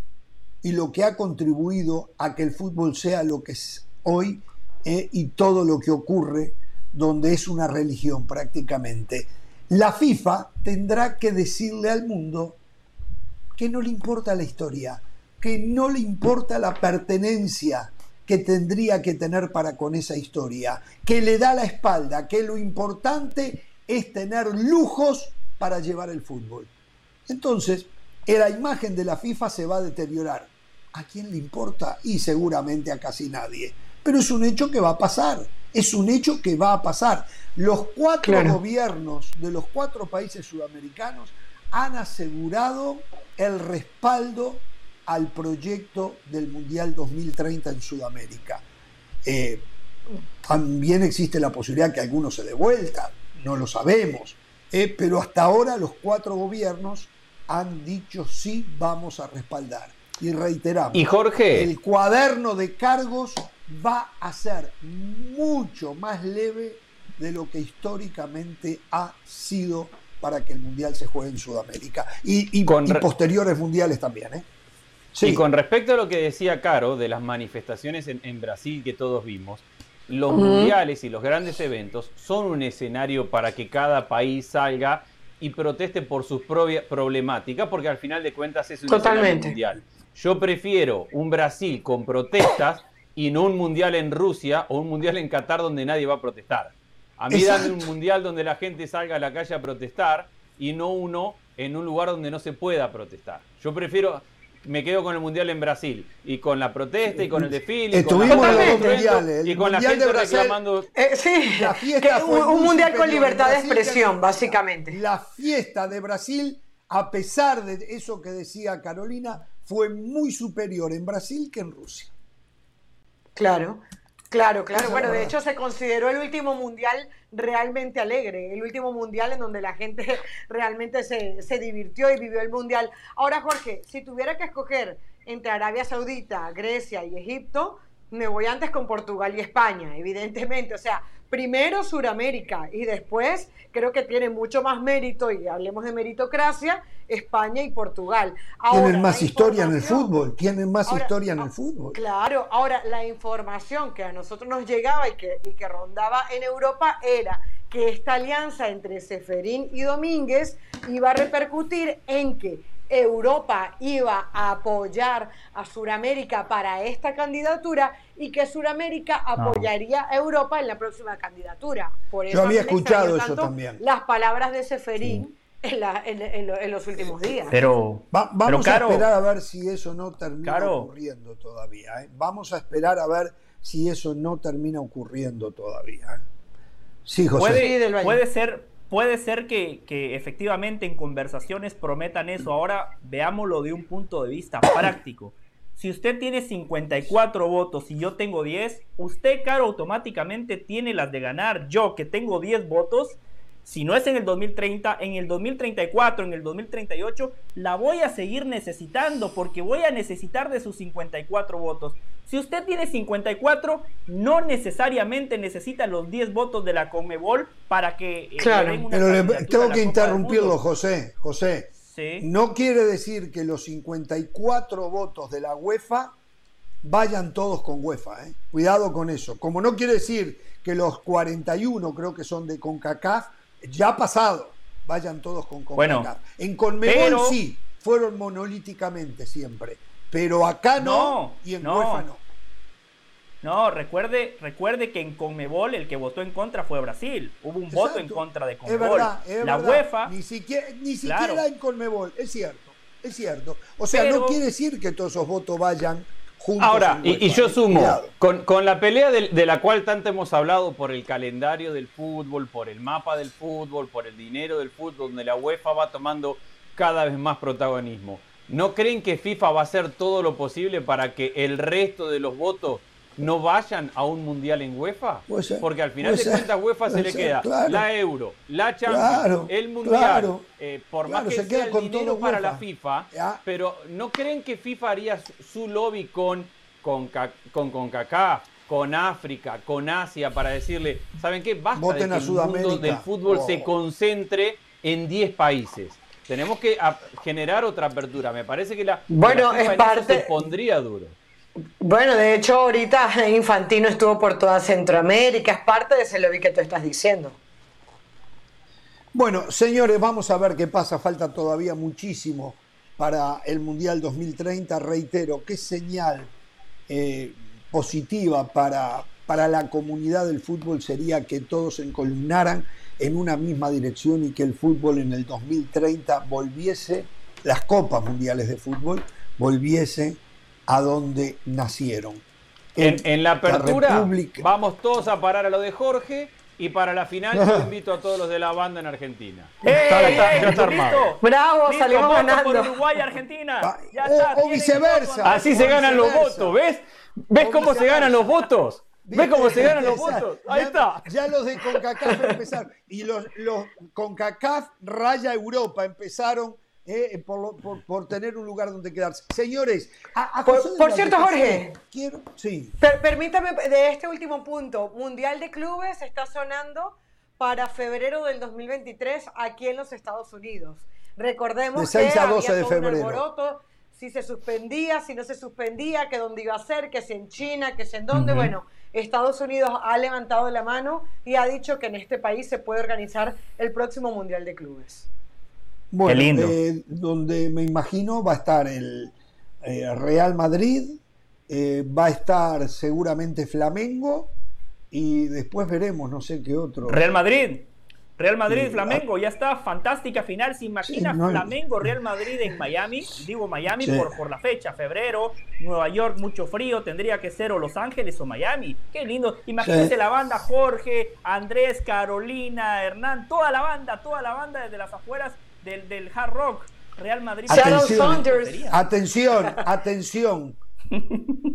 y lo que ha contribuido a que el fútbol sea lo que es hoy eh, y todo lo que ocurre donde es una religión prácticamente. La FIFA tendrá que decirle al mundo que no le importa la historia, que no le importa la pertenencia, que tendría que tener para con esa historia, que le da la espalda, que lo importante es tener lujos para llevar el fútbol. Entonces, la imagen de la FIFA se va a deteriorar. ¿A quién le importa? Y seguramente a casi nadie. Pero es un hecho que va a pasar. Es un hecho que va a pasar. Los cuatro gobiernos de los cuatro países sudamericanos han asegurado el respaldo al proyecto del Mundial 2030 en Sudamérica. Eh, también existe la posibilidad que alguno se dé vuelta, no lo sabemos, eh, pero hasta ahora los cuatro gobiernos han dicho sí vamos a respaldar. Y reiteramos, y Jorge, el cuaderno de cargos va a ser mucho más leve de lo que históricamente ha sido para que el Mundial se juegue en Sudamérica. Y, y posteriores mundiales también. ¿eh? Y con respecto a lo que decía Caro de las manifestaciones en, Brasil que todos vimos, los mundiales y los grandes eventos son un escenario para que cada país salga y proteste por sus propias problemáticas, porque al final de cuentas es un escenario mundial. Yo prefiero un Brasil con protestas y no un mundial en Rusia o un mundial en Qatar donde nadie va a protestar. A mí dame un mundial donde la gente salga a la calle a protestar y no uno en un lugar donde no se pueda protestar. Yo prefiero, me quedo con el mundial en Brasil y con la protesta y con el desfile Estuvimos con los dos mundiales y con la gente reclamando eh, sí la fiesta un, mundial con libertad de expresión básicamente. La fiesta de Brasil a pesar de eso que decía Carolina fue muy superior en Brasil que en Rusia. Claro Claro, claro. Bueno, de hecho se consideró el último mundial realmente alegre, el último mundial en donde la gente realmente se, se, divirtió y vivió el mundial. Ahora, Jorge, si tuviera que escoger entre Arabia Saudita, Grecia y Egipto, me voy antes con Portugal y España, evidentemente. O sea, primero Suramérica y después creo que tiene mucho más mérito, y hablemos de meritocracia, España y Portugal. tienen más historia en el fútbol, tienen más historia en el fútbol. Claro, ahora la información que a nosotros nos llegaba y que, y que rondaba en Europa era que esta alianza entre Seferín y Domínguez iba a repercutir en que Europa iba a apoyar a Sudamérica para esta candidatura y que Sudamérica apoyaría a Europa en la próxima candidatura. Por eso Yo había escuchado eso también. Las palabras de Seferín. En, los últimos días. Pero vamos a esperar a ver si eso no termina ocurriendo todavía. ¿eh? Vamos a esperar a ver si eso no termina ocurriendo todavía. ¿eh? Sí, José. puede ser, Puede ser que, efectivamente en conversaciones prometan eso. Ahora veámoslo de un punto de vista práctico. Si usted tiene 54 votos y yo tengo 10, usted, Caro, automáticamente tiene las de ganar. Yo, que tengo 10 votos, si no es en el 2030, en el 2034, en el 2038, la voy a seguir necesitando porque voy a necesitar de sus 54 votos. Si usted tiene 54, no necesariamente necesita los 10 votos de la Conmebol para que... Eh, claro, pero tengo que interrumpirlo, José. José, no quiere decir que los 54 votos de la UEFA vayan todos con UEFA. ¿eh? Cuidado con eso. Como no quiere decir que los 41, creo que son de CONCACAF, ya pasado, vayan todos con CONCACAF. en CONMEBOL sí, fueron monolíticamente siempre. Pero acá no, y en UEFA no. No, recuerde, recuerde que en Conmebol el que votó en contra fue Brasil. Hubo un voto en contra de Conmebol. la UEFA. Ni siquiera, ni siquiera en Conmebol, es cierto, es cierto. O sea, no quiere decir que todos esos votos vayan juntos. Ahora, y, yo sumo, con, la pelea de, la cual tanto hemos hablado por el calendario del fútbol, por el mapa del fútbol, por el dinero del fútbol, donde la UEFA va tomando cada vez más protagonismo. ¿No creen que FIFA va a hacer todo lo posible para que el resto de los votos no vayan a un mundial en UEFA? Porque al final de cuentas UEFA se le queda la Euro, la Champions, el mundial, eh, por más que sea el dinero para la FIFA, pero ¿no creen que FIFA haría su lobby con con, con con África, con Asia para decirle, ¿saben qué? Basta de que el mundo del fútbol se oh. concentre en 10 países. Tenemos que generar otra apertura. Me parece que la, bueno, es parte... se pondría duro. Bueno, de hecho ahorita Infantino estuvo por toda Centroamérica, es parte de ese lobby que tú estás diciendo. Bueno, señores, vamos a ver qué pasa, falta todavía muchísimo para el Mundial 2030, reitero, qué señal eh, positiva para, para la comunidad del fútbol sería que todos se encolumnaran en una misma dirección y que el fútbol en el 2030 volviese, las copas mundiales de fútbol, volviese a donde nacieron. En, la apertura vamos todos a parar a lo de Jorge y para la final yo invito a todos los de la banda en Argentina. ya está armado. Bravo, salimos ganando. Por Uruguay, Argentina. Ya está, o, viceversa. Así se ganan los votos, ¿ves? ¿Ves cómo se ganan los votos? ¿Ves cómo se ganan los votos? Ahí está. Ya los de CONCACAF empezaron. Y los, los CONCACAF raya Europa empezaron eh, por, tener un lugar donde quedarse. Señores, por, cierto, Jorge, quiero, sí. permítame de este último punto, Mundial de Clubes está sonando para febrero del 2023 aquí en los Estados Unidos. Recordemos de 6 que a 12 de febrero. si se suspendía, si no se suspendía, que dónde iba a ser, que si en China, que si en dónde, bueno. Estados Unidos ha levantado la mano y ha dicho que en este país se puede organizar el próximo Mundial de Clubes. Bueno, eh, donde me imagino va a estar el eh, Real Madrid, eh, va a estar seguramente Flamengo y después veremos, no sé qué otro. Real Madrid. Real Madrid, Flamengo, ya está, fantástica final. ¿Se imagina Flamengo, Real Madrid en Miami? Digo Miami por, por la fecha, febrero, Nueva York, mucho frío, tendría que ser o Los Ángeles o Miami. Qué lindo. Imagínense la banda Jorge, Andrés, Carolina, Hernán, toda la banda, toda la banda desde las afueras del, hard rock. Real Madrid. Atención, atención, atención.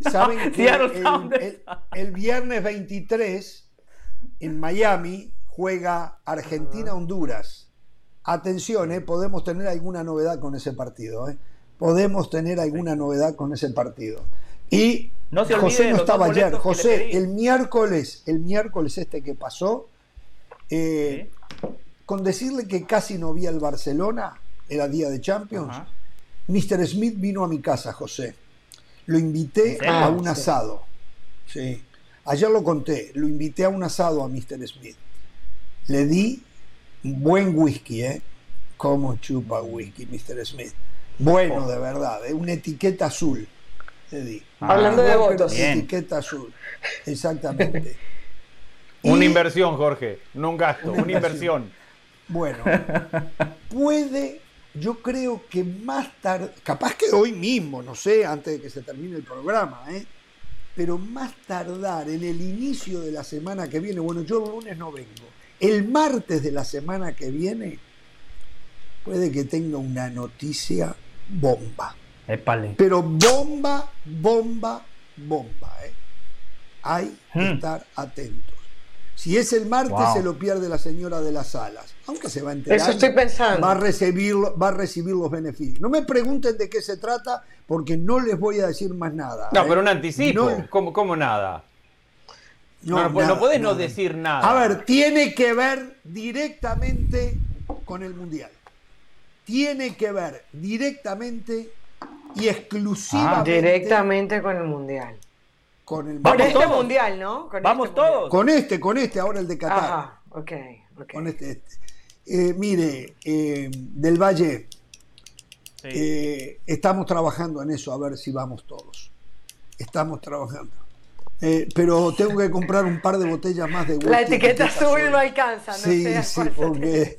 Saben que el, viernes 23 en Miami juega Argentina-Honduras. Atención, eh, podemos tener alguna novedad con ese partido. Eh. Podemos tener alguna novedad con ese partido. Y José no estaba ayer. José, el miércoles, el miércoles este que pasó, eh, con decirle que casi no vi al Barcelona, era día de Champions, Mr. Smith vino a mi casa, José. Lo invité a un asado. Sí. Ayer lo conté, lo invité a un asado a Mr. Smith. Le di buen whisky, ¿eh? Como chupa whisky, Mr. Smith. Bueno, de verdad, ¿eh? una etiqueta azul. Le di. Hablando de votos. Etiqueta azul. Exactamente. una inversión, Jorge, no un gasto, una inversión. Bueno, puede, yo creo que más tarde, capaz que hoy mismo, no sé, antes de que se termine el programa, ¿eh? pero más tardar en el inicio de la semana que viene, bueno, yo el lunes no vengo, el martes de la semana que viene, puede que tenga una noticia bomba. Pero bomba, bomba, bomba. ¿eh? Hay que hmm. estar atentos. Si es el martes, se lo pierde la señora de las alas. Aunque se va a enterar. Eso estoy pensando. Va a, recibir, va a recibir los beneficios. No me pregunten de qué se trata, porque no les voy a decir más nada. No, ¿eh? pero un anticipo. ¿Cómo, nada? No, no, no podés no decir nada. A ver, tiene que ver directamente con el Mundial. tiene que ver directamente y exclusivamente. Ah, directamente con el mundial. Con el con este mundial, ¿no? Vamos este todos. Con este, con este, ahora el de Qatar. Ajá, ok, ok. Con este, este. Eh, mire, eh, del Valle, eh, estamos trabajando en eso, a ver si vamos todos. Estamos trabajando. pero tengo que comprar un par de botellas más de whisky. La etiqueta azul no alcanza, no Sí, sí, porque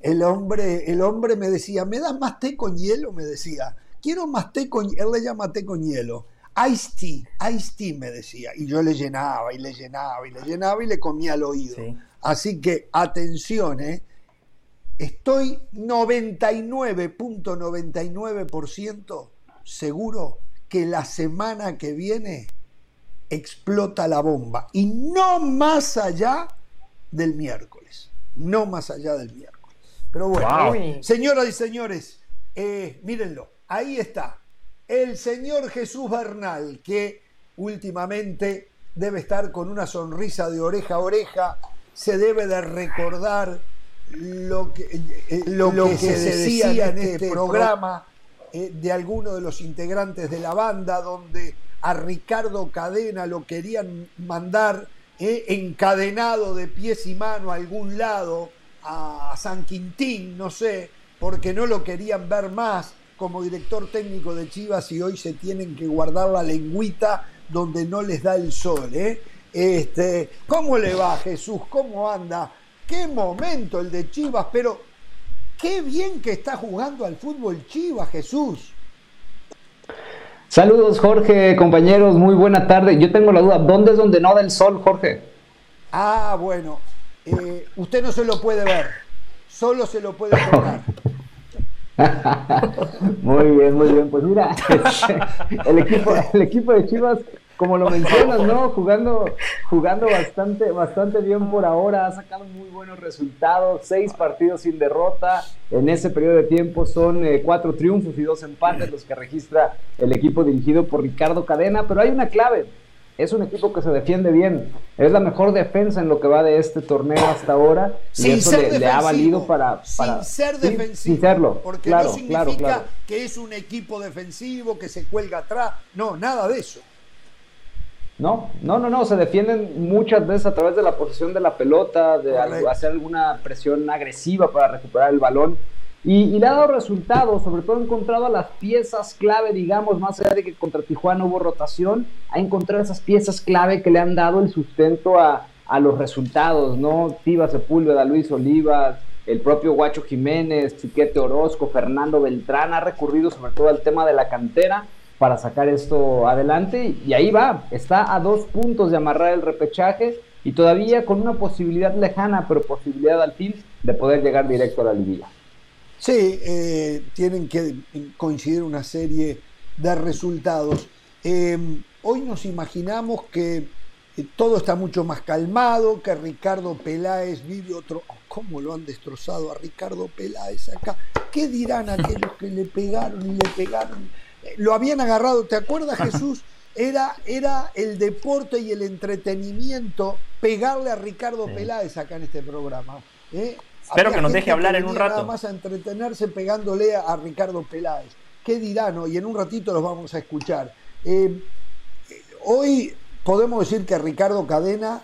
el hombre, el hombre me decía, ¿me das más té con hielo? Me decía, quiero más té con Él le llama té con hielo. Ice tea, ice tea me decía. Y yo le llenaba y le llenaba y le llenaba y le comía al oído. Así que atención, ¿eh? Estoy 99.99% seguro que la semana que viene explota la bomba. Y no más allá del miércoles. No más allá del miércoles. Pero bueno, señoras y señores, eh, mírenlo, ahí está. El señor Jesús Bernal, que últimamente debe estar con una sonrisa de oreja a oreja, se debe de recordar lo que, eh, lo, que, se, decía, en este, este programa eh, de alguno de los integrantes de la banda, donde a Ricardo Cadena lo querían mandar encadenado de pies y mano a algún lado a San Quintín, no sé, porque no lo querían ver más como director técnico de Chivas y hoy se tienen que guardar la lengüita donde no les da el sol. ¿eh? Este, ¿Cómo le va Jesús? ¿Cómo anda? Qué momento el de Chivas, pero qué bien que está jugando al fútbol Chivas, Jesús. Saludos Jorge, compañeros, muy buena tarde. Yo tengo la duda, ¿dónde es donde no da el sol, Jorge? Ah, bueno, eh, usted no se lo puede ver, solo se lo puede tocar. muy bien, muy bien. Pues mira, el equipo, el equipo de Chivas, como lo mencionas, ¿no? Jugando, jugando bastante, bastante bien por ahora, ha sacado muy buenos resultados, seis partidos sin derrota. En ese periodo de tiempo son eh, cuatro triunfos y dos empates los que registra el equipo dirigido por Ricardo Cadena, pero hay una clave es un equipo que se defiende bien. Es la mejor defensa en lo que va de este torneo hasta ahora. y eso le, ha valido para. sin ser defensivo. Sin, serlo. Porque no significa que es un equipo defensivo que se cuelga atrás. No, nada de eso. No, no, no, no. Se defienden muchas veces a través de la posesión de la pelota, de hacer alguna presión agresiva para recuperar el balón. Y, le ha dado resultados, sobre todo ha encontrado las piezas clave, digamos, más allá de que contra Tijuana hubo rotación, ha encontrado esas piezas clave que le han dado el sustento a, los resultados, ¿no? Tiva Sepúlveda, Luis Olivas, el propio Guacho Jiménez, Chiquete Orozco, Fernando Beltrán, ha recurrido sobre todo al tema de la cantera para sacar esto adelante y ahí va, está a dos puntos de amarrar el repechaje y todavía con una posibilidad lejana, pero posibilidad al fin de poder llegar directo a la liguilla. Sí, eh, tienen que coincidir una serie de resultados. Em, hoy nos imaginamos que eh, todo está mucho más calmado, que Ricardo Peláez vive otro... Oh, ¿Cómo lo han destrozado a Ricardo Peláez acá? ¿Qué dirán aquellos que le pegaron y le pegaron? Eh, lo habían agarrado, ¿te acuerdas Jesús? Era, era el deporte y el entretenimiento pegarle a Ricardo Peláez acá en este programa. ¿eh? Espero que nos deje hablar en un rato. Nada más a entretenerse pegándole a, Ricardo Peláez. ¿Qué dirán? Y en un ratito los vamos a escuchar. Eh, hoy podemos decir que Ricardo Cadena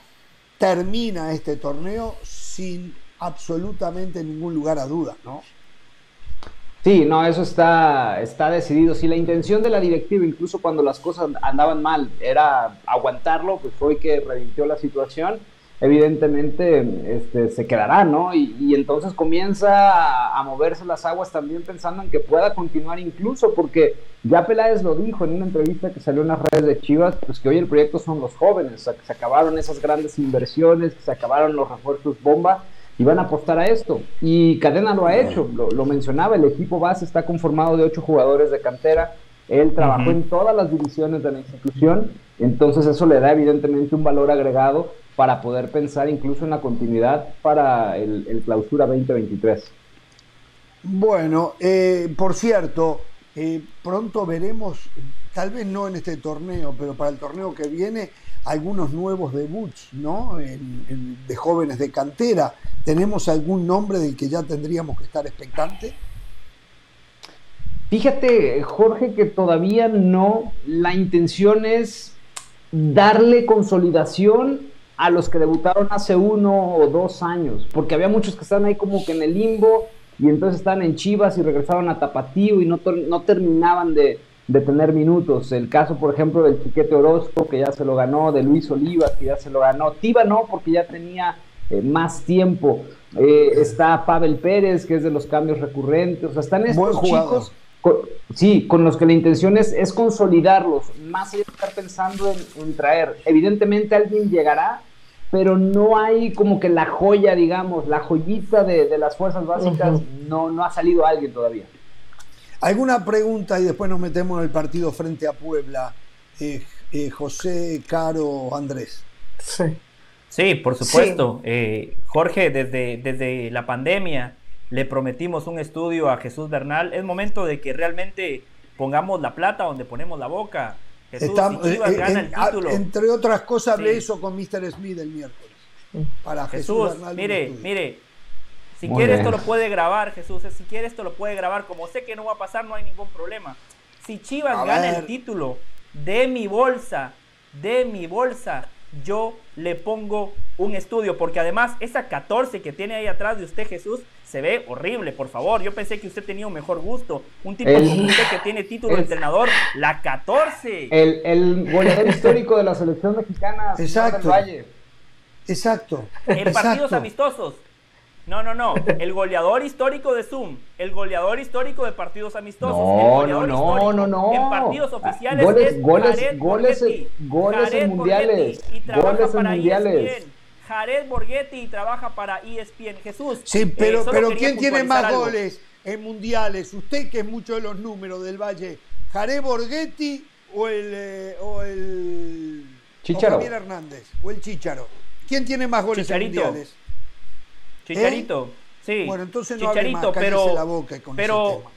termina este torneo sin absolutamente ningún lugar a dudas, ¿no? Sí, no, eso está, está decidido. Si la intención de la directiva, incluso cuando las cosas andaban mal, era aguantarlo, pues hoy que revirtió la situación evidentemente este, se quedará, ¿no? Y, entonces comienza a, moverse las aguas también pensando en que pueda continuar incluso, porque ya Peláez lo dijo en una entrevista que salió en las redes de Chivas, pues que hoy el proyecto son los jóvenes, o sea, que se acabaron esas grandes inversiones, que se acabaron los refuerzos bomba y van a apostar a esto. Y Cadena lo ha hecho, lo, mencionaba, el equipo base está conformado de ocho jugadores de cantera, él trabajó en todas las divisiones de la institución, entonces eso le da evidentemente un valor agregado para poder pensar incluso en la continuidad para el, clausura 2023. Bueno, eh, por cierto, eh, pronto veremos, tal vez no en este torneo, pero para el torneo que viene, algunos nuevos debuts, ¿no? de jóvenes de cantera. ¿Tenemos algún nombre del que ya tendríamos que estar expectantes? Fíjate, Jorge, que todavía no. La intención es darle consolidación a los que debutaron hace uno o dos años, porque había muchos que están ahí como que en el limbo y entonces están en Chivas y regresaron a Tapatío y no, no terminaban de, tener minutos. El caso, por ejemplo, del Chiquete Orozco, que ya se lo ganó, de Luis Oliva, que ya se lo ganó. Tiva no, porque ya tenía eh, más tiempo. Eh, está Pavel Pérez, que es de los cambios recurrentes. O sea, están estos chicos sí, con los que la intención es, es consolidarlos, más allá de estar pensando en, traer. Evidentemente alguien llegará, pero no hay como que la joya, digamos, la joyita de, las fuerzas básicas, no, no ha salido alguien todavía. ¿Alguna pregunta y después nos metemos en el partido frente a Puebla? Eh, eh, José, Caro, Andrés. Sí. Sí, por supuesto. Eh, Jorge, desde, desde la pandemia le prometimos un estudio a Jesús Bernal. Es momento de que realmente pongamos la plata donde ponemos la boca. Jesús, eh, gana el título. Entre otras cosas, hablé eso con Mr. Smith el miércoles. Para Jesús, mire, mire, si quiere esto lo puede grabar, Jesús. Si quiere esto lo puede grabar. Como sé que no va a pasar, no hay ningún problema. Si Chivas gana el título de mi bolsa, de mi bolsa, yo le pongo un estudio, porque además esa 14 que tiene ahí atrás de usted, Jesús, se ve horrible, por favor. Yo pensé que usted tenía un mejor gusto. Un tipo como usted que tiene título de entrenador, la 14. El, el goleador histórico de la selección mexicana, Exacto. Valle. Exacto. En partidos amistosos. No, no, no. El goleador histórico de Zoom. El goleador histórico de partidos amistosos. No, no, no, no, no. En partidos oficiales goles, es goles, Jared goles, goles en mundiales. y trabaja goles para en mundiales. ESPN. Jared Borghetti y trabaja para ESPN. Jesús. Sí, pero, eh, pero ¿quién tiene más goles en mundiales? Usted que es mucho de los números del Valle. ¿Jared Borghetti o el, eh, o el Chicharo. Javier Hernández o el Chicharo? ¿Quién tiene más goles en mundiales? Chicharito, sí. Bueno, entonces no Chicharito, pero, la boca con pero,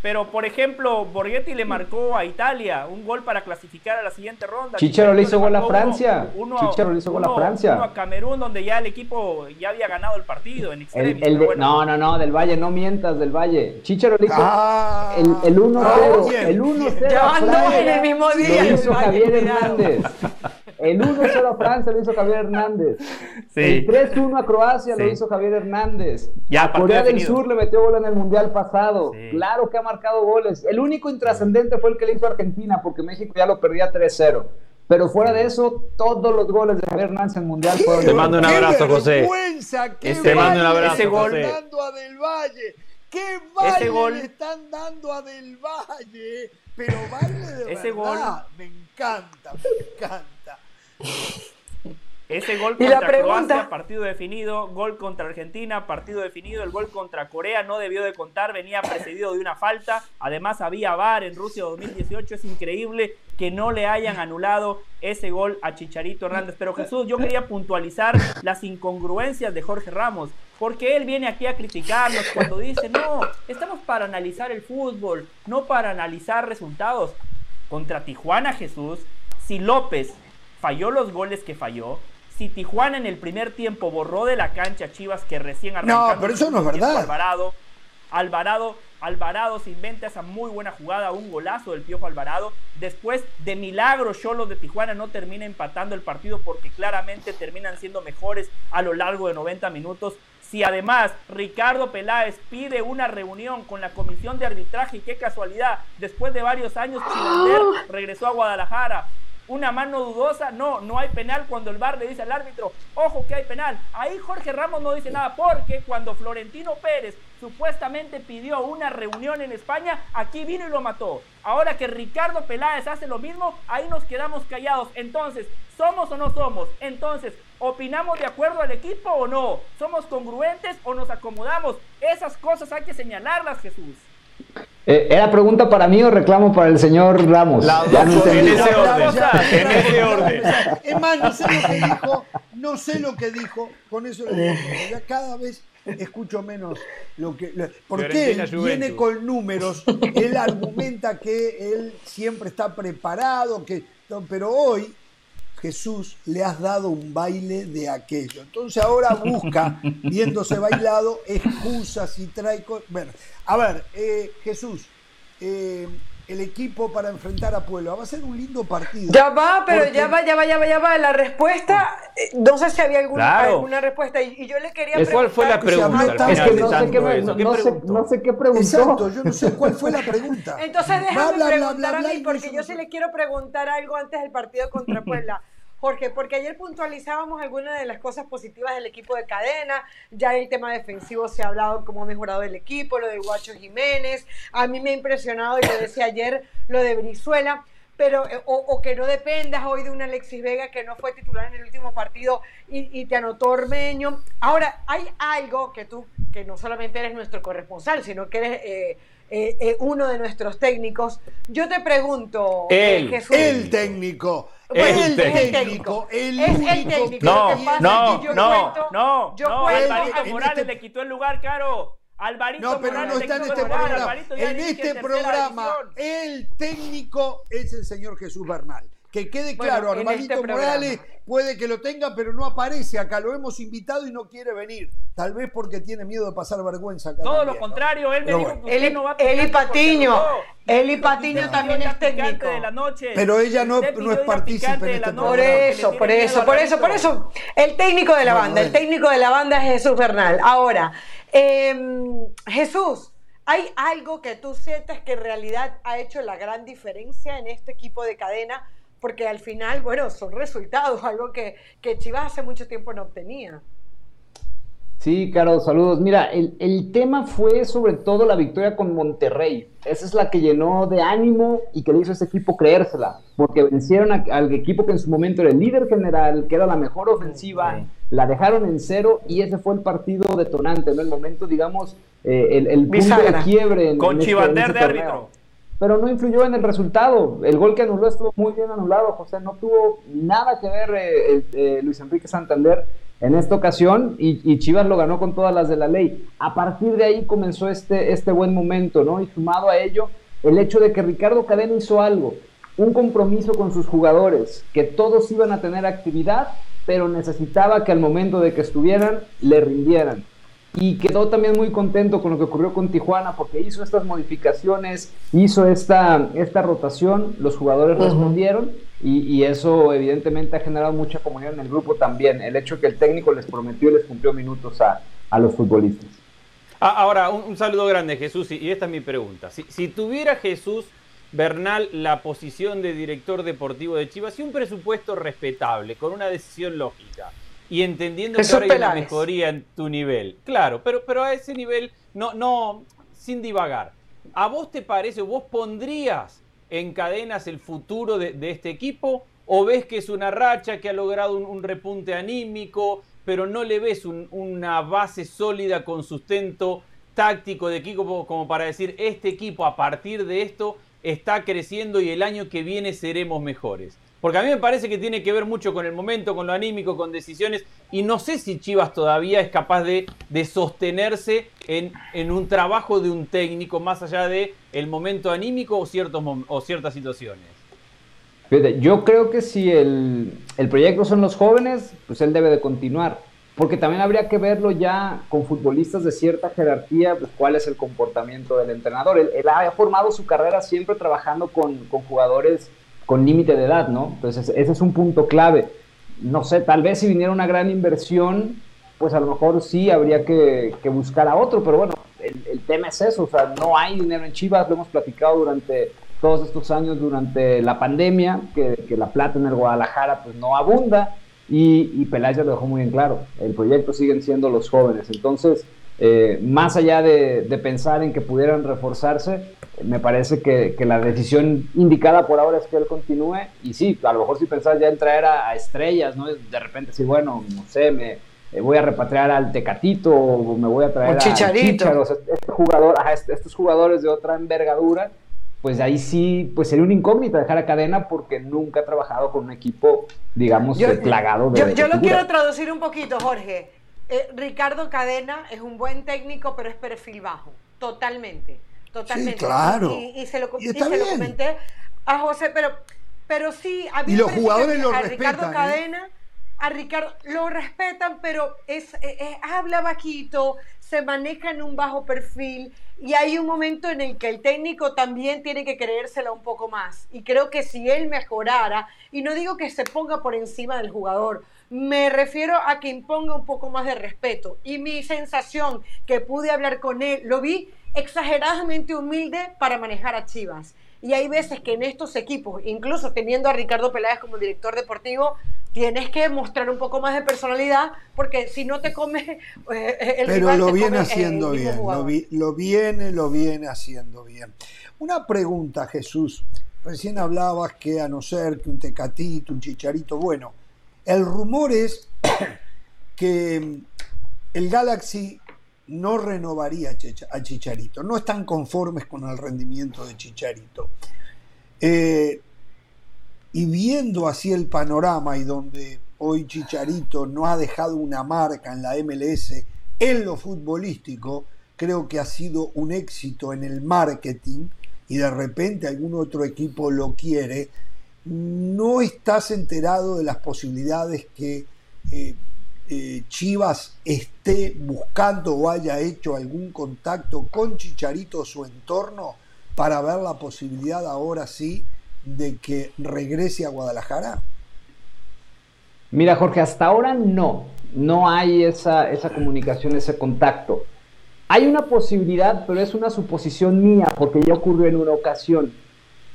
pero, por ejemplo, Borghetti le marcó a Italia un gol para clasificar a la siguiente ronda. Chicharo le hizo gol a Francia. Uno, Chicharo le hizo gol a Francia. Uno a Camerún, donde ya el equipo ya había ganado el partido en el, el No, no, no, del Valle, no mientas, del Valle. Chicharo le hizo ah, el, el 1-0. Ah, el 1-0. Ya no en el mismo día. Lo hizo Javier Hernández. El 1-0 a Francia lo hizo Javier Hernández. El 3-1 a Croacia lo hizo Javier Hernández. Ya, Corea del Sur le metió gol en el Mundial pasado. Claro que ha marcado goles. El único intrascendente fue el que le hizo Argentina, porque México ya lo perdía 3-0. Pero fuera de eso, todos los goles de Javier Hernández en el Mundial fueron Te mando un abrazo, José. ¡Qué Te mando un abrazo, ese gol, dando a Del Valle! ¡Qué valle le están dando a Del Valle! Pero vale de ese verdad. Gol, me encanta, me encanta. Ese gol contra Croacia, partido definido, gol contra Argentina, partido definido, el gol contra Corea no debió de contar, venía precedido de una falta, además había VAR en Rusia 2018, es increíble que no le hayan anulado ese gol a Chicharito Hernández, pero Jesús, yo quería puntualizar las incongruencias de Jorge Ramos, porque él viene aquí a criticarnos cuando dice, no, estamos para analizar el fútbol, no para analizar resultados. Contra Tijuana Jesús, si López falló los goles que falló. Si Tijuana en el primer tiempo borró de la cancha Chivas que recién arrancó. No, pero eso no es verdad. Alvarado, Alvarado, Alvarado se inventa esa muy buena jugada, un golazo del Piojo Alvarado. Después, de milagro, Cholos de Tijuana no termina empatando el partido porque claramente terminan siendo mejores a lo largo de 90 minutos. Si además Ricardo Peláez pide una reunión con la comisión de arbitraje, y qué casualidad, después de varios años, Chilander regresó a Guadalajara una mano dudosa, no, no hay penal cuando el VAR le dice al árbitro, ojo que hay penal. Ahí Jorge Ramos no dice nada porque cuando Florentino Pérez supuestamente pidió una reunión en España, aquí vino y lo mató. Ahora que Ricardo Peláez hace lo mismo, ahí nos quedamos callados. Entonces, ¿somos o no somos? Entonces, ¿opinamos de acuerdo al equipo o no? ¿Somos congruentes o nos acomodamos? Esas cosas hay que señalarlas, Jesús. Eh, ¿Era pregunta para mí o reclamo para el señor Ramos? en ese orden. En ese orden. Es más, no sé lo que dijo, no sé lo que dijo, con eso le digo, ya cada vez escucho menos lo que. Porque él viene con números, él argumenta que él siempre está preparado, que, pero hoy Jesús le has dado un baile de aquello. Entonces ahora busca, viéndose bailado, excusas y trae... Bueno, a ver, eh, Jesús, eh, el equipo para enfrentar a Puebla. Va a ser un lindo partido. Ya va, pero ya va, ya va, ya va, ya va. La respuesta, eh, no sé si había alguna, alguna respuesta. Y, yo le quería preguntar. ¿Cuál fue la pregunta? Es que no sé, qué, no, sé, qué preguntó. Exacto, yo no sé cuál fue la pregunta. Entonces déjame preguntar a mí, porque yo sí le quiero preguntar algo antes del partido contra Puebla. Jorge, porque ayer puntualizábamos algunas de las cosas positivas del equipo de cadena, ya el tema defensivo se ha hablado cómo ha mejorado el equipo, lo de Guacho Jiménez, a mí me ha impresionado, y lo decía ayer, lo de Brizuela, pero, eh, o, que no dependas hoy de un Alexis Vega que no fue titular en el último partido y, te anotó Ormeño. Ahora, hay algo que tú, que no solamente eres nuestro corresponsal, sino que eres... Eh, eh, uno de nuestros técnicos. Yo te pregunto, el, Jesús, el técnico el, técnico, el es el técnico. No, no, no, no, no, Alvarito Morales le quitó el lugar, Caro. Alvarito no, pero no está en este programa. En este programa, el técnico es el señor Jesús Bernal. Que quede claro, bueno, Armadito este Morales puede que lo tenga, pero no aparece acá. Lo hemos invitado y no quiere venir. Tal vez porque tiene miedo de pasar vergüenza acá. Todo lo contrario, él me dijo que Eli, no va a Eli Patiño. Eli Patiño también es técnico. De la noche. Pero ella no, no es partícipe este Por eso, por eso, por eso, por eso. El técnico de la banda, el técnico de la banda es Jesús Bernal. Ahora, em, Jesús. ¿Hay algo que tú sientes que en realidad ha hecho la gran diferencia en este equipo de cadena porque al final, bueno, son resultados, algo que, que Chivas hace mucho tiempo no obtenía. Sí, Caro, saludos. Mira, el, el, tema fue sobre todo la victoria con Monterrey. Esa es la que llenó de ánimo y que le hizo a ese equipo creérsela, porque vencieron al equipo que en su momento era el líder general, que era la mejor ofensiva, la dejaron en cero y ese fue el partido detonante, ¿no? El momento, digamos, eh, el, el punto de quiebre. En, con este, Chivander de árbitro pero no influyó en el resultado. El gol que anuló estuvo muy bien anulado, José. No tuvo nada que ver eh, eh, Luis Enrique Santander en esta ocasión y, Chivas lo ganó con todas las de la ley. A partir de ahí comenzó este, este buen momento, ¿no? Y sumado a ello, el hecho de que Ricardo Cadena hizo algo, un compromiso con sus jugadores, que todos iban a tener actividad, pero necesitaba que al momento de que estuvieran, le rindieran y quedó también muy contento con lo que ocurrió con Tijuana porque hizo estas modificaciones, hizo esta, esta rotación, los jugadores respondieron y, eso evidentemente ha generado mucha comunión en el grupo también, el hecho que el técnico les prometió y les cumplió minutos a, los futbolistas. Ah, ahora, un, saludo grande Jesús y, esta es mi pregunta. Si, si tuviera Jesús Bernal la posición de director deportivo de Chivas y un presupuesto respetable, con una decisión lógica, y entendiendo que ahora hay una mejoría en tu nivel. Claro, pero, pero a ese nivel, no, no, sin divagar. ¿A vos te parece, vos pondrías en cadenas el futuro de, este equipo? ¿O ves que es una racha que ha logrado un, repunte anímico, pero no le ves una base sólida con sustento táctico de equipo como para decir, este equipo a partir de esto está creciendo y el año que viene seremos mejores? Porque a mí me parece que tiene que ver mucho con el momento, con lo anímico, con decisiones. Y no sé si Chivas todavía es capaz de, de sostenerse en, en, un trabajo de un técnico más allá de el momento anímico o, ciertos, o ciertas situaciones. yo creo que si el, el proyecto son los jóvenes, pues él debe de continuar. Porque también habría que verlo ya con futbolistas de cierta jerarquía, pues cuál es el comportamiento del entrenador. Él, él ha formado su carrera siempre trabajando con, con jugadores con límite de edad, ¿no? Entonces, ese es un punto clave. No sé, tal vez si viniera una gran inversión, pues a lo mejor sí habría que, buscar a otro, pero bueno, el, tema es eso, o sea, no hay dinero en Chivas, lo hemos platicado durante todos estos años, durante la pandemia, que, la plata en el Guadalajara pues no abunda, y, y Peláez lo dejó muy en claro, el proyecto siguen siendo los jóvenes, entonces, eh, más allá de, de, pensar en que pudieran reforzarse, me parece que, la decisión indicada por ahora es que él continúe. Y sí, a lo mejor si pensás ya en traer a, estrellas, ¿no? De repente, sí, bueno, no sé, me, voy a repatriar al Tecatito o me voy a traer a Chicharito. este jugador, estos jugadores de otra envergadura, pues ahí sí, pues sería una incógnita dejar a cadena porque nunca ha trabajado con un equipo, digamos, plagado de. Yo, yo lo quiero traducir un poquito, Jorge. Eh, Ricardo Cadena es un buen técnico, pero es perfil bajo, totalmente. Totalmente. Sí, claro. Y, se, lo, comenté a José, pero, pero sí, a mí y los jugadores lo a Ricardo ¿eh? Cadena a Ricardo lo respetan, pero es, habla bajito, se maneja en un bajo perfil y hay un momento en el que el técnico también tiene que creérsela un poco más. Y creo que si él mejorara, y no digo que se ponga por encima del jugador, me refiero a que imponga un poco más de respeto. Y mi sensación que pude hablar con él, lo vi exageradamente humilde para manejar a Chivas. Y hay veces que en estos equipos, incluso teniendo a Ricardo Peláez como director deportivo, tienes que mostrar un poco más de personalidad, porque si no te comes eh, el Pero lo viene haciendo bien, lo, viene, lo viene haciendo bien. Una pregunta, Jesús. Recién hablabas que a no ser que un tecatito, un chicharito, bueno, el rumor es que el Galaxy no renovaría a Chicharito, no están conformes con el rendimiento de Chicharito. Eh, y viendo así el panorama y donde hoy Chicharito no ha dejado una marca en la MLS en lo futbolístico, creo que ha sido un éxito en el marketing y de repente algún otro equipo lo quiere, no estás enterado de las posibilidades que eh, eh, Chivas esté buscando o haya hecho algún contacto con Chicharito o su entorno para ver la posibilidad ahora sí de que regrese a Guadalajara? Mira, Jorge, hasta ahora no. No hay esa, esa comunicación, ese contacto. Hay una posibilidad, pero es una suposición mía, porque ya ocurrió en una ocasión.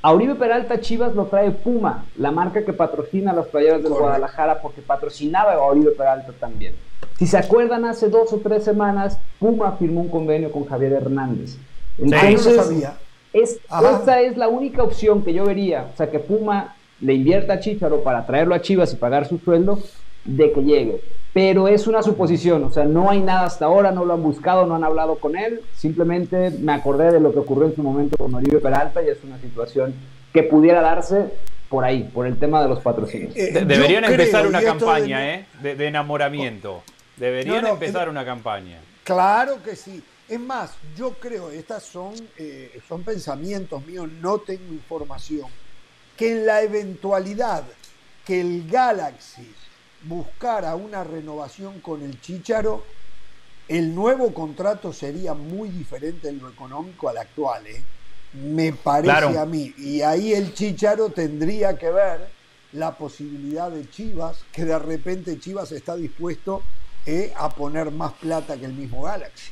A Uribe Peralta Chivas lo trae Puma, la marca que patrocina las playeras del Guadalajara, porque patrocinaba a Uribe Peralta también. Si se acuerdan, hace dos o tres semanas, Puma firmó un convenio con Javier Hernández. Entonces, sabía. Es, esta es la única opción que yo vería. O sea, que Puma le invierta a Chicharo para traerlo a Chivas y pagar su sueldo de que llegue. Pero es una suposición, o sea, no hay nada hasta ahora, no lo han buscado, no han hablado con él. Simplemente me acordé de lo que ocurrió en su momento con Oribe Peralta y es una situación que pudiera darse por ahí, por el tema de los patrocinios. Eh, deberían empezar una campaña de... ¿eh? De, enamoramiento. Deberían empezar una campaña. Claro que sí. Es más, yo creo, estas son, eh, son pensamientos míos, no tengo información, que en la eventualidad que el Galaxy buscara una renovación con el Chicharo, el nuevo contrato sería muy diferente en lo económico al actual, ¿eh? me parece a mí. Y ahí el Chicharo tendría que ver la posibilidad de Chivas, que de repente Chivas está dispuesto eh, a poner más plata que el mismo Galaxy.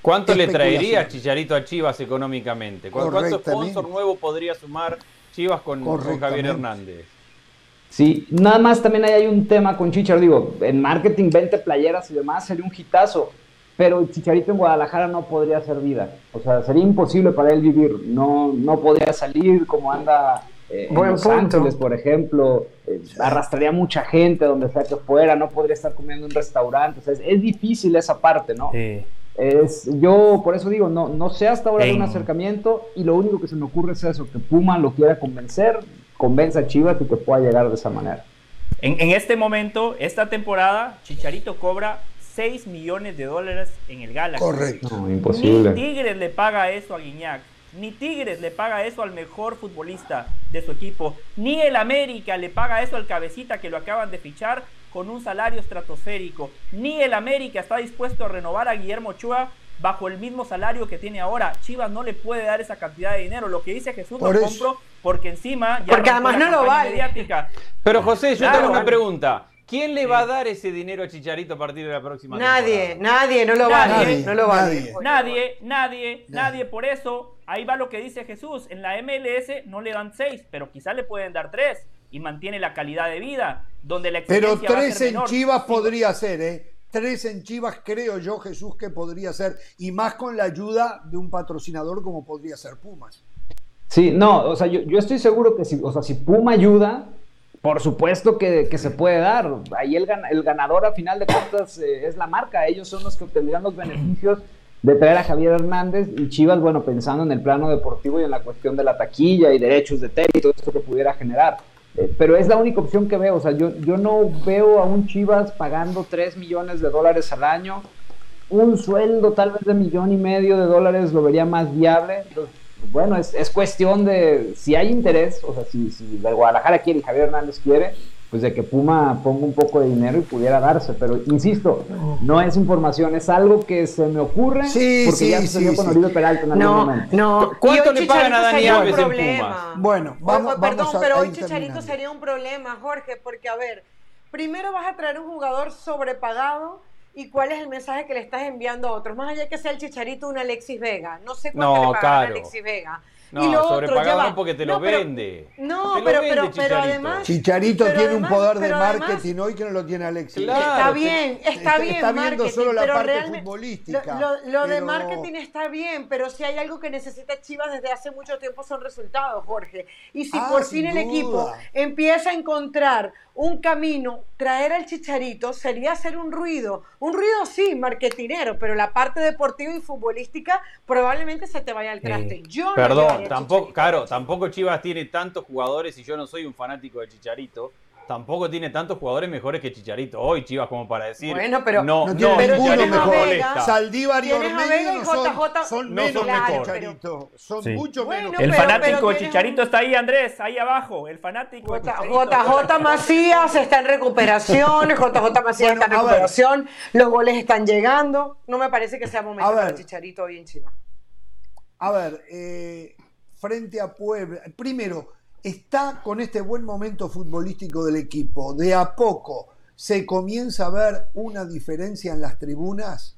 ¿Cuánto le traería Chicharito a Chivas económicamente? ¿Cuánto sponsor nuevo podría sumar Chivas con, Javier Hernández? Sí, nada más también hay un tema con Chicharito. Digo, en marketing, 20 playeras y demás sería un hitazo, pero Chicharito en Guadalajara no podría hacer vida. O sea, sería imposible para él vivir. No, no podría salir como anda eh, en Los Ángeles, por ejemplo. Eh, arrastraría mucha gente donde sea que fuera. No podría estar comiendo en un restaurante. O sea, es, es difícil esa parte, ¿no? Sí. Es, yo por eso digo, no, no sé hasta ahora de un acercamiento y lo único que se me ocurre es eso, que Puma lo quiera convencer, convenza a Chivas y que pueda llegar de esa manera. En, en este momento, esta temporada, Chicharito cobra 6 millones de dólares en el Galaxy. Correcto. imposible. Ni Tigres le paga eso a Guiñac. Ni Tigres le paga eso al mejor futbolista de su equipo. Ni el América le paga eso al cabecita que lo acaban de fichar con un salario estratosférico. Ni el América está dispuesto a renovar a Guillermo Ochoa bajo el mismo salario que tiene ahora. Chivas no le puede dar esa cantidad de dinero. Lo que dice Jesús lo compro porque encima ya porque además no lo vale. Mediática. Pero José, yo tengo una pregunta. ¿Quién le va a dar ese dinero a Chicharito a partir de la próxima Nadie, nadie, no lo vale. Nadie, no lo vale. Nadie, nadie, nadie. Por eso, ahí va lo que dice Jesús. En la MLS no le dan seis, pero quizá le pueden dar tres y mantiene la calidad de vida. Donde la Pero tres en Chivas podría ser, ¿eh? Tres en Chivas creo yo, Jesús, que podría ser. Y más con la ayuda de un patrocinador como podría ser Pumas. Sí, no, o sea, yo, estoy seguro que si, o sea, si Puma ayuda, por supuesto que, se puede dar. Ahí el, el, ganador a final de cuentas eh, es la marca. Ellos son los que obtendrían los beneficios de traer a Javier Hernández y Chivas, bueno, pensando en el plano deportivo y en la cuestión de la taquilla y derechos de tele y todo esto que pudiera generar. Eh, pero es la única opción que veo. O sea, yo, yo no veo a un Chivas pagando 3 millones de dólares al año. Un sueldo tal vez de millón y medio de dólares lo vería más viable. bueno, es, es, cuestión de si hay interés, o sea, si, si Guadalajara quiere y Javier Hernández quiere, pues de que Puma ponga un poco de dinero y pudiera darse. Pero insisto, no es información, es algo que se me ocurre sí, porque sí, ya sucedió sí, con sí. Oribe Peralta en algún No, momento. no. ¿Cuánto le pagan a Dani Alves en. Pumas? Bueno, vamos, Oh, perdón, vamos a pero hoy Chicharito terminando. sería un problema, Jorge, porque a ver, primero vas a traer un jugador sobrepagado y cuál es el mensaje que le estás enviando a otros, más allá que sea el Chicharito un Alexis Vega, no sé cuánto No, le pagarán a. Alexis Vega. No, y lo sobrepagado no porque te lo pero- vende. No, Te lo pero, vende pero, además Chicharito pero tiene además- un poder de además- marketing hoy que no lo tiene Alexis. Claro, Está bien, está, está- bien. está viendo solo la parte futbolística, Lo, lo- lo de marketing está bien, pero si hay algo que necesita Chivas desde hace mucho tiempo son resultados, Jorge. Y si Ah, por fin el equipo empieza a encontrar un camino, traer al Chicharito sería hacer un ruido. Un ruido sí, marketinero, pero la parte deportiva y futbolística probablemente se te vaya al traste. Yo no Perdón, tampoco, claro, tampoco Chivas tiene tantos jugadores y yo no soy un fanático de Chicharito. Tampoco tiene tantos jugadores mejores que Chicharito hoy, Chivas, como para decir. Bueno, pero- no, No no, tiene pero ninguno Chicharito mejor. Saldívar y Ormeño no son, JJ, son no. Chicharito. Son Sí. mucho Bueno, menos. El pero- fanático pero tienes Chicharito un- está ahí, Andrés, ahí abajo. El fanático J-. JJ Macías está en recuperación, JJ Macías Bueno, está en recuperación, los goles están llegando. No me parece que sea momento para Chicharito hoy en Chivas. A ver, eh, frente a Puebla, primero, está con este buen momento futbolístico del equipo. De a poco se comienza a ver una diferencia en las tribunas.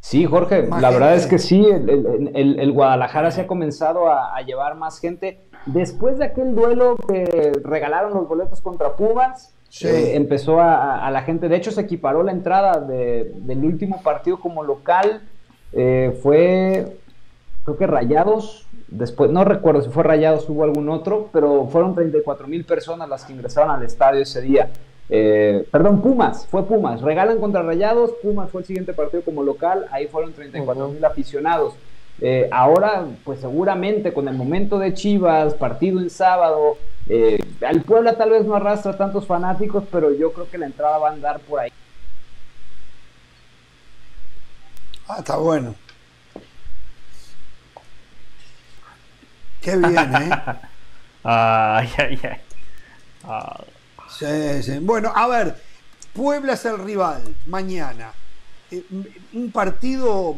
Sí, Jorge, Más la verdad es que sí, el, el- el- el Guadalajara se ha comenzado a, a llevar más gente. Después de aquel duelo que regalaron los boletos contra Pumas, Sí. eh, empezó a, a- a la gente, de hecho se equiparó la entrada de- del último partido como local, eh, fue, creo que Rayados, después, no recuerdo si fue Rayados o hubo algún otro, pero fueron 34 mil personas las que ingresaron al estadio ese día. Eh, perdón, Pumas, fue Pumas. Regalan contra Rayados, Pumas fue el siguiente partido como local, ahí fueron 34 mil aficionados. Eh, ahora, pues seguramente con el momento de Chivas, partido en sábado, eh, al Puebla tal vez no arrastra tantos fanáticos, pero yo creo que la entrada va a andar por ahí. Ah, está bueno. Qué bien, ¿eh? Ay, ay, ay. Ah, Sí, sí. Bueno, a ver, Puebla es el rival mañana. Eh, un partido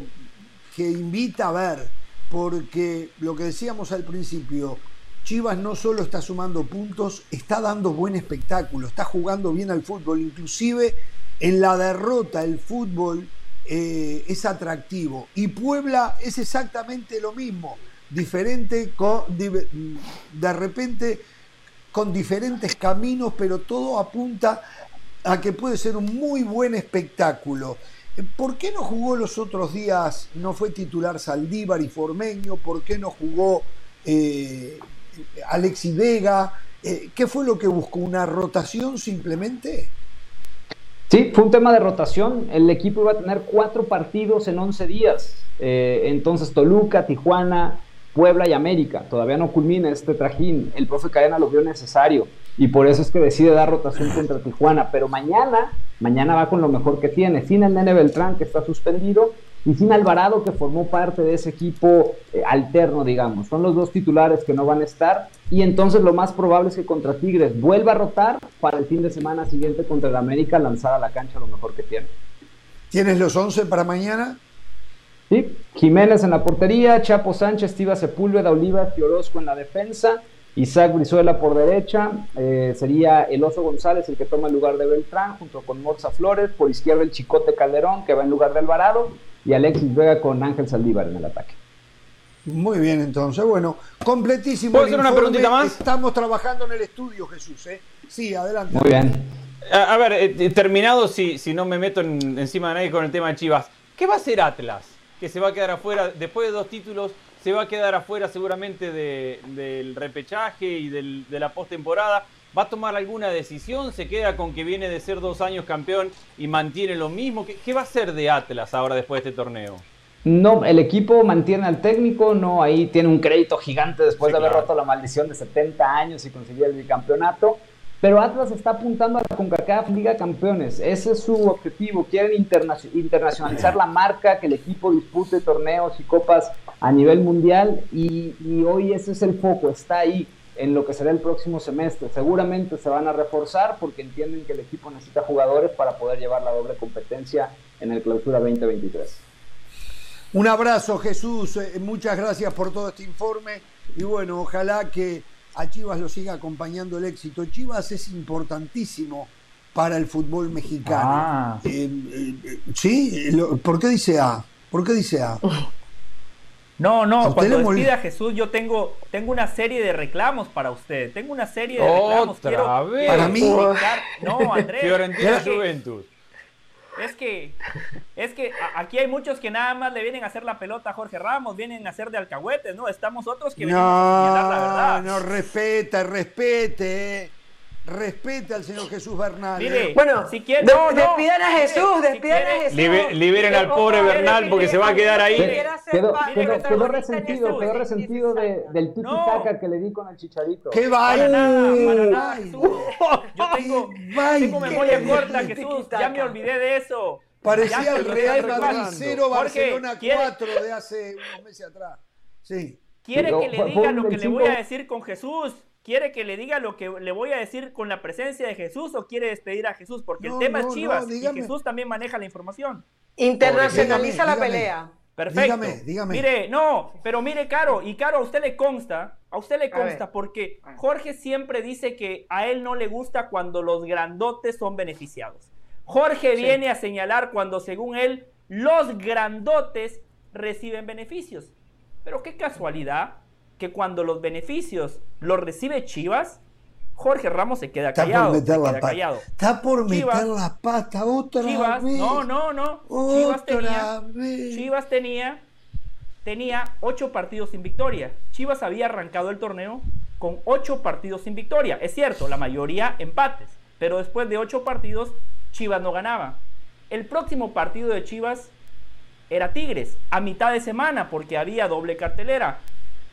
que invita a ver, porque lo que decíamos al principio, Chivas no solo está sumando puntos, está dando buen espectáculo, está jugando bien al fútbol, inclusive en la derrota el fútbol eh, es atractivo. Y Puebla es exactamente lo mismo, diferente, de, repente con diferentes caminos, pero todo apunta a que puede ser un muy buen espectáculo. ¿Por qué no jugó los otros días, no fue titular Saldívar y Formeño? ¿Por qué no jugó eh, Alexi Vega? Eh, ¿Qué fue lo que buscó? ¿Una rotación simplemente? Sí, fue un tema de rotación. El equipo iba a tener cuatro partidos en 11 días. Eh, entonces Toluca, Tijuana, Puebla y América. Todavía no culmina este trajín. El profe Cadena lo vio necesario y por eso es que decide dar rotación contra Tijuana. Pero mañana, mañana va con lo mejor que tiene. Sin el Nene Beltrán que está suspendido y sin Alvarado que formó parte de ese equipo eh, alterno, digamos. Son los dos titulares que no van a estar y entonces lo más probable es que contra Tigres vuelva a rotar para el fin de semana siguiente contra el América lanzar a la cancha lo mejor que tiene. ¿Tienes los 11 para mañana? ¿Sí? Jiménez en la portería, Chapo Sánchez, Tiva Sepúlveda, Olivas y Orozco en la defensa, Isaac Brizuela por derecha, eh, sería el Oso González el que toma el lugar de Beltrán junto con Morza Flores, por izquierda el Chicote Calderón que va en lugar de Alvarado y Alexis Vega con Ángel Saldívar en el ataque. Muy bien, entonces, bueno, completísimo. ¿Puedo hacer una preguntita más? Estamos trabajando en el estudio, Jesús. ¿eh? Sí, adelante. Muy bien. A, a ver, eh, terminado, si, si no me meto en- encima de nadie con el tema de Chivas, ¿qué va a hacer Atlas? Que se va a quedar afuera, después de dos títulos, se va a quedar afuera seguramente de- del repechaje y del- de la postemporada. ¿Va a tomar alguna decisión? ¿Se queda con que viene de ser dos años campeón y mantiene lo mismo? ¿Qué, qué va a hacer de Atlas ahora después de este torneo? No, el equipo mantiene al técnico, no, ahí tiene un crédito gigante después Sí, de haber claro. roto la maldición de 70 años y conseguir el bicampeonato. Pero Atlas está apuntando a la CONCACAF Liga Campeones. Ese es su objetivo. Quieren internacio- internacionalizar la marca, que el equipo dispute torneos y copas a nivel mundial. Y, y hoy ese es el foco, está ahí. en lo que será el próximo semestre. Seguramente se van a reforzar porque entienden que el equipo necesita jugadores para poder llevar la doble competencia en el clausura 2023. Un abrazo Jesús, eh, muchas gracias por todo este informe y bueno, ojalá que a Chivas lo siga acompañando el éxito. Chivas es importantísimo para el fútbol mexicano. Ah. Eh, eh, ¿Sí? ¿Por qué dice A? ¿Por qué dice A? No, no, cuando despida a Jesús yo tengo, tengo una serie de reclamos para usted. Tengo una serie de reclamos. ¿Otra vez? Para mí. No, Andrés. Fiorentina Juventus. Es que, es que aquí hay muchos que nada más le vienen a hacer la pelota a Jorge Ramos, vienen a hacer de alcahuetes, ¿no? Estamos otros que vienen a la verdad. No, respeta, respete. Respete al Señor Jesús Bernal. Mire, bueno, si quieren, no, despidan a Jesús, despidan a Jesús. liberen al pobre Bernal porque se va a quedar ahí. Quedó, quedó, resentido, quedó resentido de, del tiki taka que le di con el chicharito. ¡Qué vaya! Para nada, para nada, Yo tengo, tengo memoria corta, Jesús. Ya me olvidé de eso. Parecía el Real Madrid 0, Barcelona 4 de hace unos meses atrás. Sí. ¿Quiere que le diga lo que le voy a decir con Jesús? ¿Quiere que le diga lo que le voy a decir con la presencia de Jesús o quiere despedir a Jesús? Porque el tema es Chivas y Jesús también maneja la información. Internacionaliza la pelea. Perfecto. Dígame, dígame. Mire, no, pero mire, Caro, y Caro, a usted le consta, a usted le consta, porque Jorge siempre dice que a él no le gusta cuando los grandotes son beneficiados. Jorge viene a señalar cuando, según él, los grandotes reciben beneficios. Pero qué casualidad que cuando los beneficios los recibe Chivas, Jorge Ramos se queda callado. Está por meter, la, pata. Está por meter la pata otra Chivas, vez. No, no, no. Chivas tenía, Chivas tenía, tenía ocho partidos sin victoria. Chivas había arrancado el torneo con ocho partidos sin victoria. Es cierto, la mayoría empates, pero después de ocho partidos, Chivas no ganaba. El próximo partido de Chivas era Tigres, a mitad de semana, porque había doble cartelera.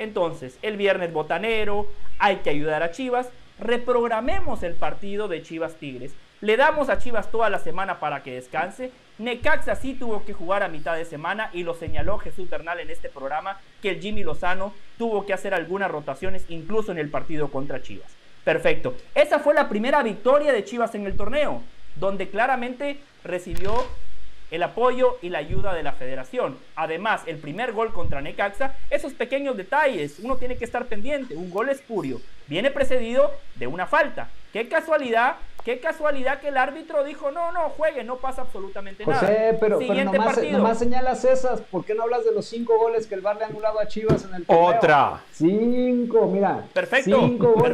Entonces, el viernes botanero, hay que ayudar a Chivas. Reprogramemos el partido de Chivas Tigres. Le damos a Chivas toda la semana para que descanse. Necaxa sí tuvo que jugar a mitad de semana y lo señaló Jesús Bernal en este programa que el Jimmy Lozano tuvo que hacer algunas rotaciones incluso en el partido contra Chivas. Perfecto. Esa fue la primera victoria de Chivas en el torneo, donde claramente recibió el apoyo y la ayuda de la federación. Además, el primer gol contra Necaxa, esos pequeños detalles, uno tiene que estar pendiente. Un gol espurio viene precedido de una falta. Qué casualidad, qué casualidad que el árbitro dijo, no, no, juegue, no pasa absolutamente nada. José, pero, pero nomás, señalas esas, ¿por qué no hablas de los cinco goles que el VAR le ha anulado a Chivas en el torneo? Otra. Cinco, mira. Perfecto.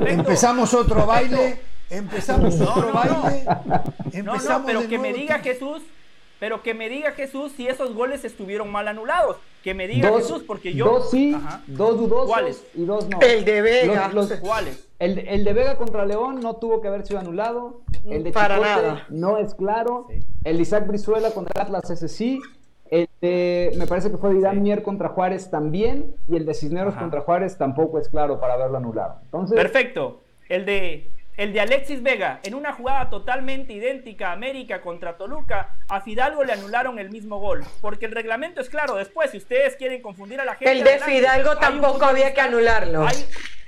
Empezamos otro baile. Empezamos otro baile. Empezamos no, no, pero que me diga Jesús pero que me diga Jesús si esos goles estuvieron mal anulados. Que me diga Jesús, porque yo. Dos sí, dos dudosos ¿Cuáles? y dos no. El de Vega. ¿Cuáles? El, el, de Vega contra León no tuvo que haber sido anulado. El de Para nada. no es claro. El de Isaac Brizuela contra Atlas, ese sí. El de, me parece que fue de Irán Mier contra Juárez también. Y el de Cisneros contra Juárez tampoco es claro para haberlo anulado. Entonces, Perfecto. El de el de Alexis Vega, en una jugada totalmente idéntica a América contra Toluca, a Fidalgo le anularon el mismo gol. Porque el reglamento es claro. Después, si ustedes quieren confundir a la gente. El de Fidalgo tampoco había que anularlo.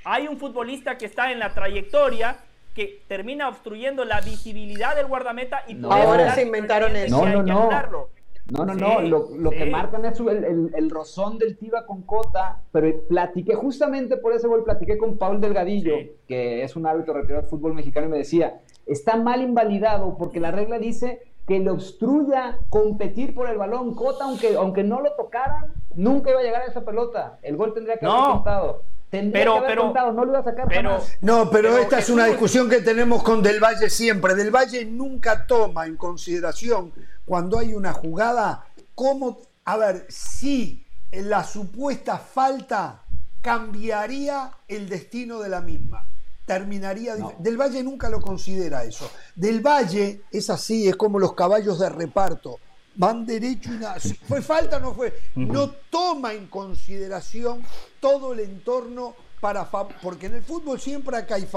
Hay, un futbolista que está en la trayectoria que termina obstruyendo la visibilidad del guardameta y ahora se inventaron eso. No, no, no. No, no, no, lo, que marcan es el, el, rozón del Tiba con Cota, pero platiqué, justamente por ese gol, platiqué con Paul Delgadillo, que es un árbitro retirado del fútbol mexicano, y me decía, está mal invalidado porque la regla dice que le obstruya competir por el balón. Cota, aunque, aunque no lo tocaran, nunca iba a llegar a esa pelota. El gol tendría que haber contado. Tendría pero, que haber contado, no lo iba a sacar pero, No, pero, esta es una discusión que tenemos con Del Valle siempre. Del Valle nunca toma en consideración cuando hay una jugada, cómo, a ver, si la supuesta falta cambiaría el destino de la misma. Terminaría. Del Valle nunca lo considera eso. Del Valle es así, es como los caballos de reparto. Van derecho y nada. ¿Fue falta o no fue? No toma en consideración todo el entorno para. Porque en el fútbol siempre acá hay,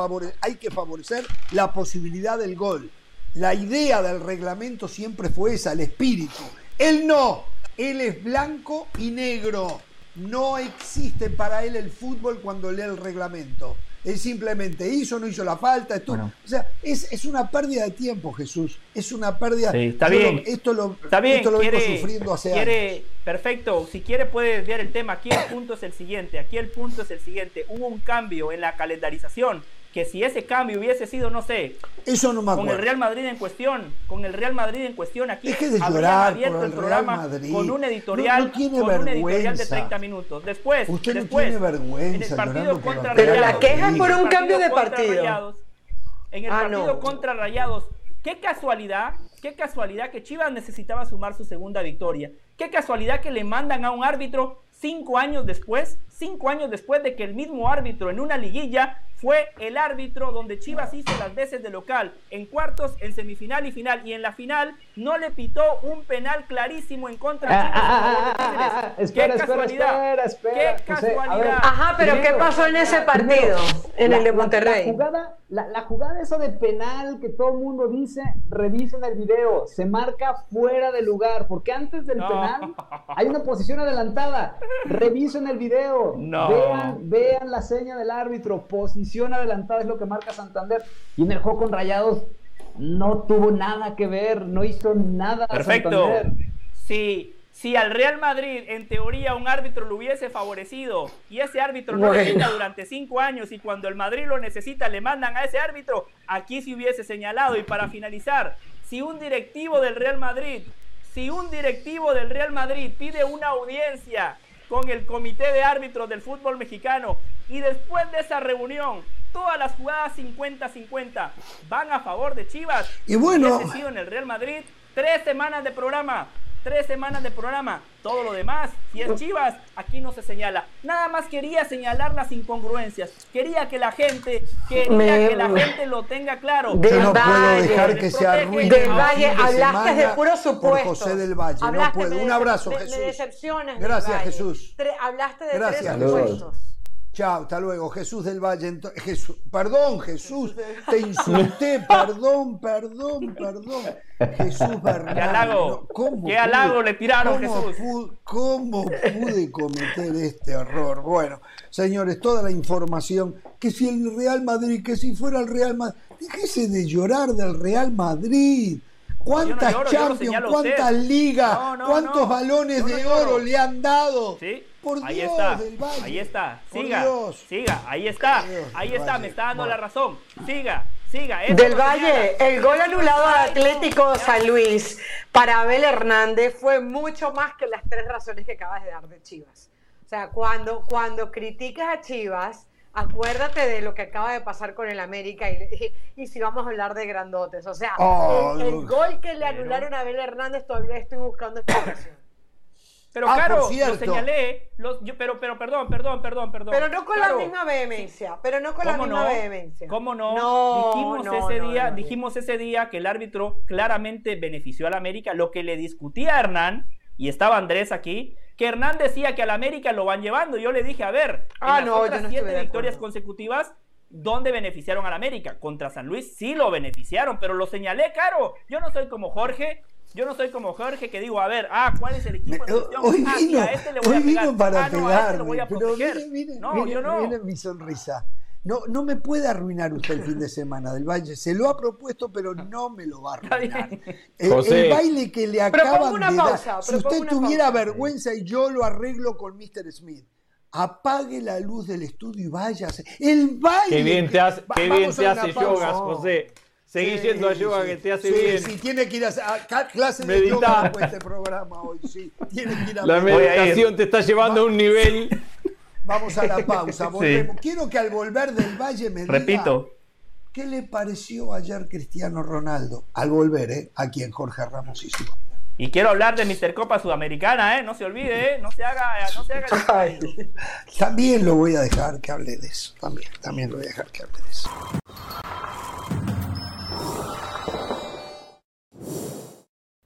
hay que favorecer la posibilidad del gol la idea del reglamento siempre fue esa, el espíritu. Él no, él es blanco y negro. No existe para él el fútbol cuando lee el reglamento. Él simplemente hizo, no hizo la falta. Esto, O sea, es, una pérdida de tiempo, Jesús. Es una pérdida. Sí, está bien. esto lo, está bien. Esto lo vengo sufriendo hace quiere, Perfecto. Si quiere, puede desviar el tema. Aquí el punto es el siguiente. Aquí el punto es el siguiente. Hubo un cambio en la calendarización que si ese cambio hubiese sido, no sé, eso no con el Real Madrid en cuestión, con el Real Madrid en cuestión aquí, es de llorar abierto el, programa con un editorial, con un editorial de 30 minutos. Después, Usted después, tiene vergüenza, en el partido contra Pero la queja es por un cambio de partido. en el ah, partido contra Rayados, qué casualidad, qué casualidad que Chivas necesitaba sumar su segunda victoria. Qué casualidad que le mandan a un árbitro cinco años después, cinco años después de que el mismo árbitro en una liguilla fue el árbitro donde Chivas hizo las veces de local, en cuartos, en semifinal y final, y en la final no le pitó un penal clarísimo en contra de Chivas. espera, espera, espera, Qué casualidad. Ajá, pero ¿qué pasó en ese partido? en el de Monterrey. La, jugada, la, jugada esa de penal que todo el mundo dice, revisen el video, se marca fuera de lugar, porque antes del penal hay una posición adelantada. Revisen el video, vean, vean la seña del árbitro, posición adelantada es lo que marca Santander. Y en el juego con Rayados no tuvo nada que ver, no hizo nada. Perfecto. Sí, si al Real Madrid, en teoría, un árbitro lo hubiese favorecido y ese árbitro no lo durante cinco años y cuando el Madrid lo necesita le mandan a ese árbitro, aquí se hubiese señalado. Y para finalizar, si un directivo del Real Madrid, si un directivo del Real Madrid pide una audiencia con el comité de árbitros del fútbol mexicano y después de esa reunión todas las jugadas 50-50 van a favor de Chivas. Y bueno, en el Real Madrid, tres semanas de programa, tres semanas de programa. Todo lo demás, si es Chivas, aquí no se señala. Nada más quería señalar las incongruencias. Quería que la gente, quería que la gente lo tenga claro. Yo no puedo dejar que se arruine. Del Valle, hablaste de puro supuesto. José del Valle, no puedo. Un abrazo, Jesús. Gracias, Jesús. hablaste de Gracias, tres supuestos. Chao, hasta luego. Jesús del Valle. Jesús, perdón, Jesús, te insulté. Perdón, perdón, perdón. Jesús Bernal. ¿Qué halago? ¿Qué halago le tiraron, Jesús? ¿Cómo pude cometer este error? Bueno, señores, toda la información. Que si el Real Madrid, que si fuera el Real Madrid. Déjese de llorar del Real Madrid. ¿Cuántas Champions, cuántas ligas, cuántos balones de oro le han dado? ¿Sí? Ahí está, ahí está, siga, siga, ahí está, ahí está, me está dando la razón, siga. Siga, del Valle, el gol anulado al Atlético San Luis para Abel Hernández fue mucho más que las tres razones que acabas de dar de Chivas. O sea, cuando, cuando criticas a Chivas, acuérdate de lo que acaba de pasar con el América y, y, si vamos a hablar de grandotes. O sea, oh, el, gol que le anularon a Abel Hernández todavía estoy buscando explicación. Pero ah, claro, lo señalé, pero, pero perdón, perdón, perdón, perdón. Pero no con la misma vehemencia, pero no con la misma vehemencia. ¿Cómo no? dijimos ese día, dijimos ese día que el árbitro claramente benefició al América, lo que le discutía a Hernán, y estaba Andrés aquí, que Hernán decía que al América lo van llevando. Yo le dije, a ver, ah, en las otras siete victorias consecutivas, ¿dónde beneficiaron al América? Contra San Luis sí lo beneficiaron, pero lo señalé, caro. Yo no soy como Jorge, yo no soy como Jorge que digo, a ver, ah, ¿cuál es el equipo de Hoy ah, vino, a este le voy hoy a vino para ah, no, a este lo voy a proteger. Pero mire, no, yo no. Miren mi sonrisa. No, no me puede arruinar usted el fin de semana del Valle. Se lo ha propuesto, pero no me lo va a arruinar. El, el, baile que le acaban de dar. Si usted tuviera vergüenza y yo lo arreglo con Mr. Smith apague la luz del estudio y váyase. El baile. Qué bien te hace, qué bien te hace yoga, José. Seguí yendo a yoga que te hace bien. Sí, tiene que ir a, clase de yoga después de este programa hoy. Sí, tiene que ir a La meditación te está llevando a un nivel. Vamos a la pausa. Volvemos. Quiero que al volver del Valle me diga. Repito. ¿Qué le pareció ayer Cristiano Ronaldo? Al volver, ¿eh? Aquí en Jorge Ramos y su y quiero hablar de Mr. Copa Sudamericana, ¿eh? No se olvide, ¿eh? No se haga, no se haga. también lo voy a dejar que hable de eso. También, también lo voy a dejar que hable de eso.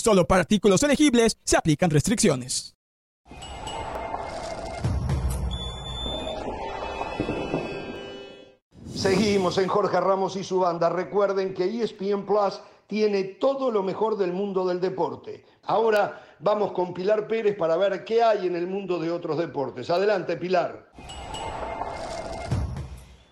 Solo para artículos elegibles se aplican restricciones. Seguimos en Jorge Ramos y su banda. Recuerden que ESPN Plus tiene todo lo mejor del mundo del deporte. Ahora vamos con Pilar Pérez para ver qué hay en el mundo de otros deportes. Adelante, Pilar.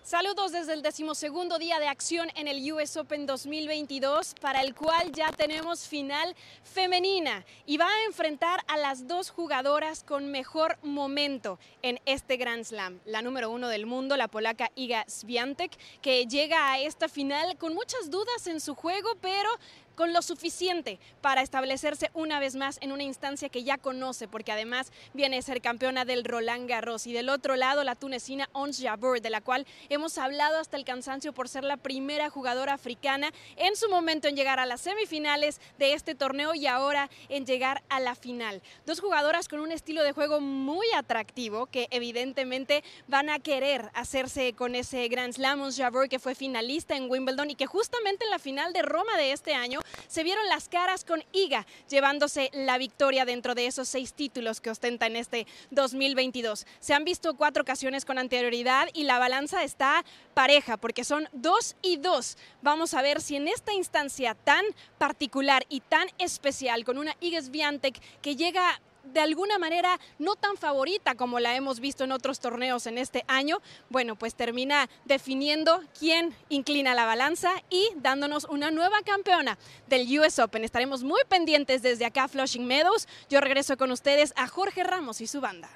Saludos desde el decimosegundo día de acción en el US Open 2022, para el cual ya tenemos final femenina y va a enfrentar a las dos jugadoras con mejor momento en este Grand Slam. La número uno del mundo, la polaca Iga Swiatek, que llega a esta final con muchas dudas en su juego, pero con lo suficiente para establecerse una vez más en una instancia que ya conoce, porque además viene a ser campeona del Roland Garros. Y del otro lado, la tunecina Ons Jabeur, de la cual hemos hablado hasta el cansancio por ser la primera jugadora africana en su momento en llegar a las semifinales de este torneo y ahora en llegar a la final. Dos jugadoras con un estilo de juego muy atractivo que evidentemente van a querer hacerse con ese Grand Slam. Ons Jabeur que fue finalista en Wimbledon y que justamente en la final de Roma de este año se vieron las caras con Iga llevándose la victoria dentro de esos seis títulos que ostenta en este 2022. Se han visto cuatro ocasiones con anterioridad y la balanza está pareja porque son dos y dos. Vamos a ver si en esta instancia tan particular y tan especial con una Iga Swiatek que llega de alguna manera no tan favorita como la hemos visto en otros torneos en este año, bueno, pues termina definiendo quién inclina la balanza y dándonos una nueva campeona del US Open. Estaremos muy pendientes desde acá, Flushing Meadows. Yo regreso con ustedes a Jorge Ramos y su banda.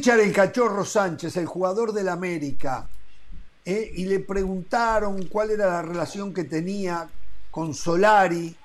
Richard el Cachorro Sánchez, el jugador del América, eh, y le preguntaron cuál era la relación que tenía con Solari,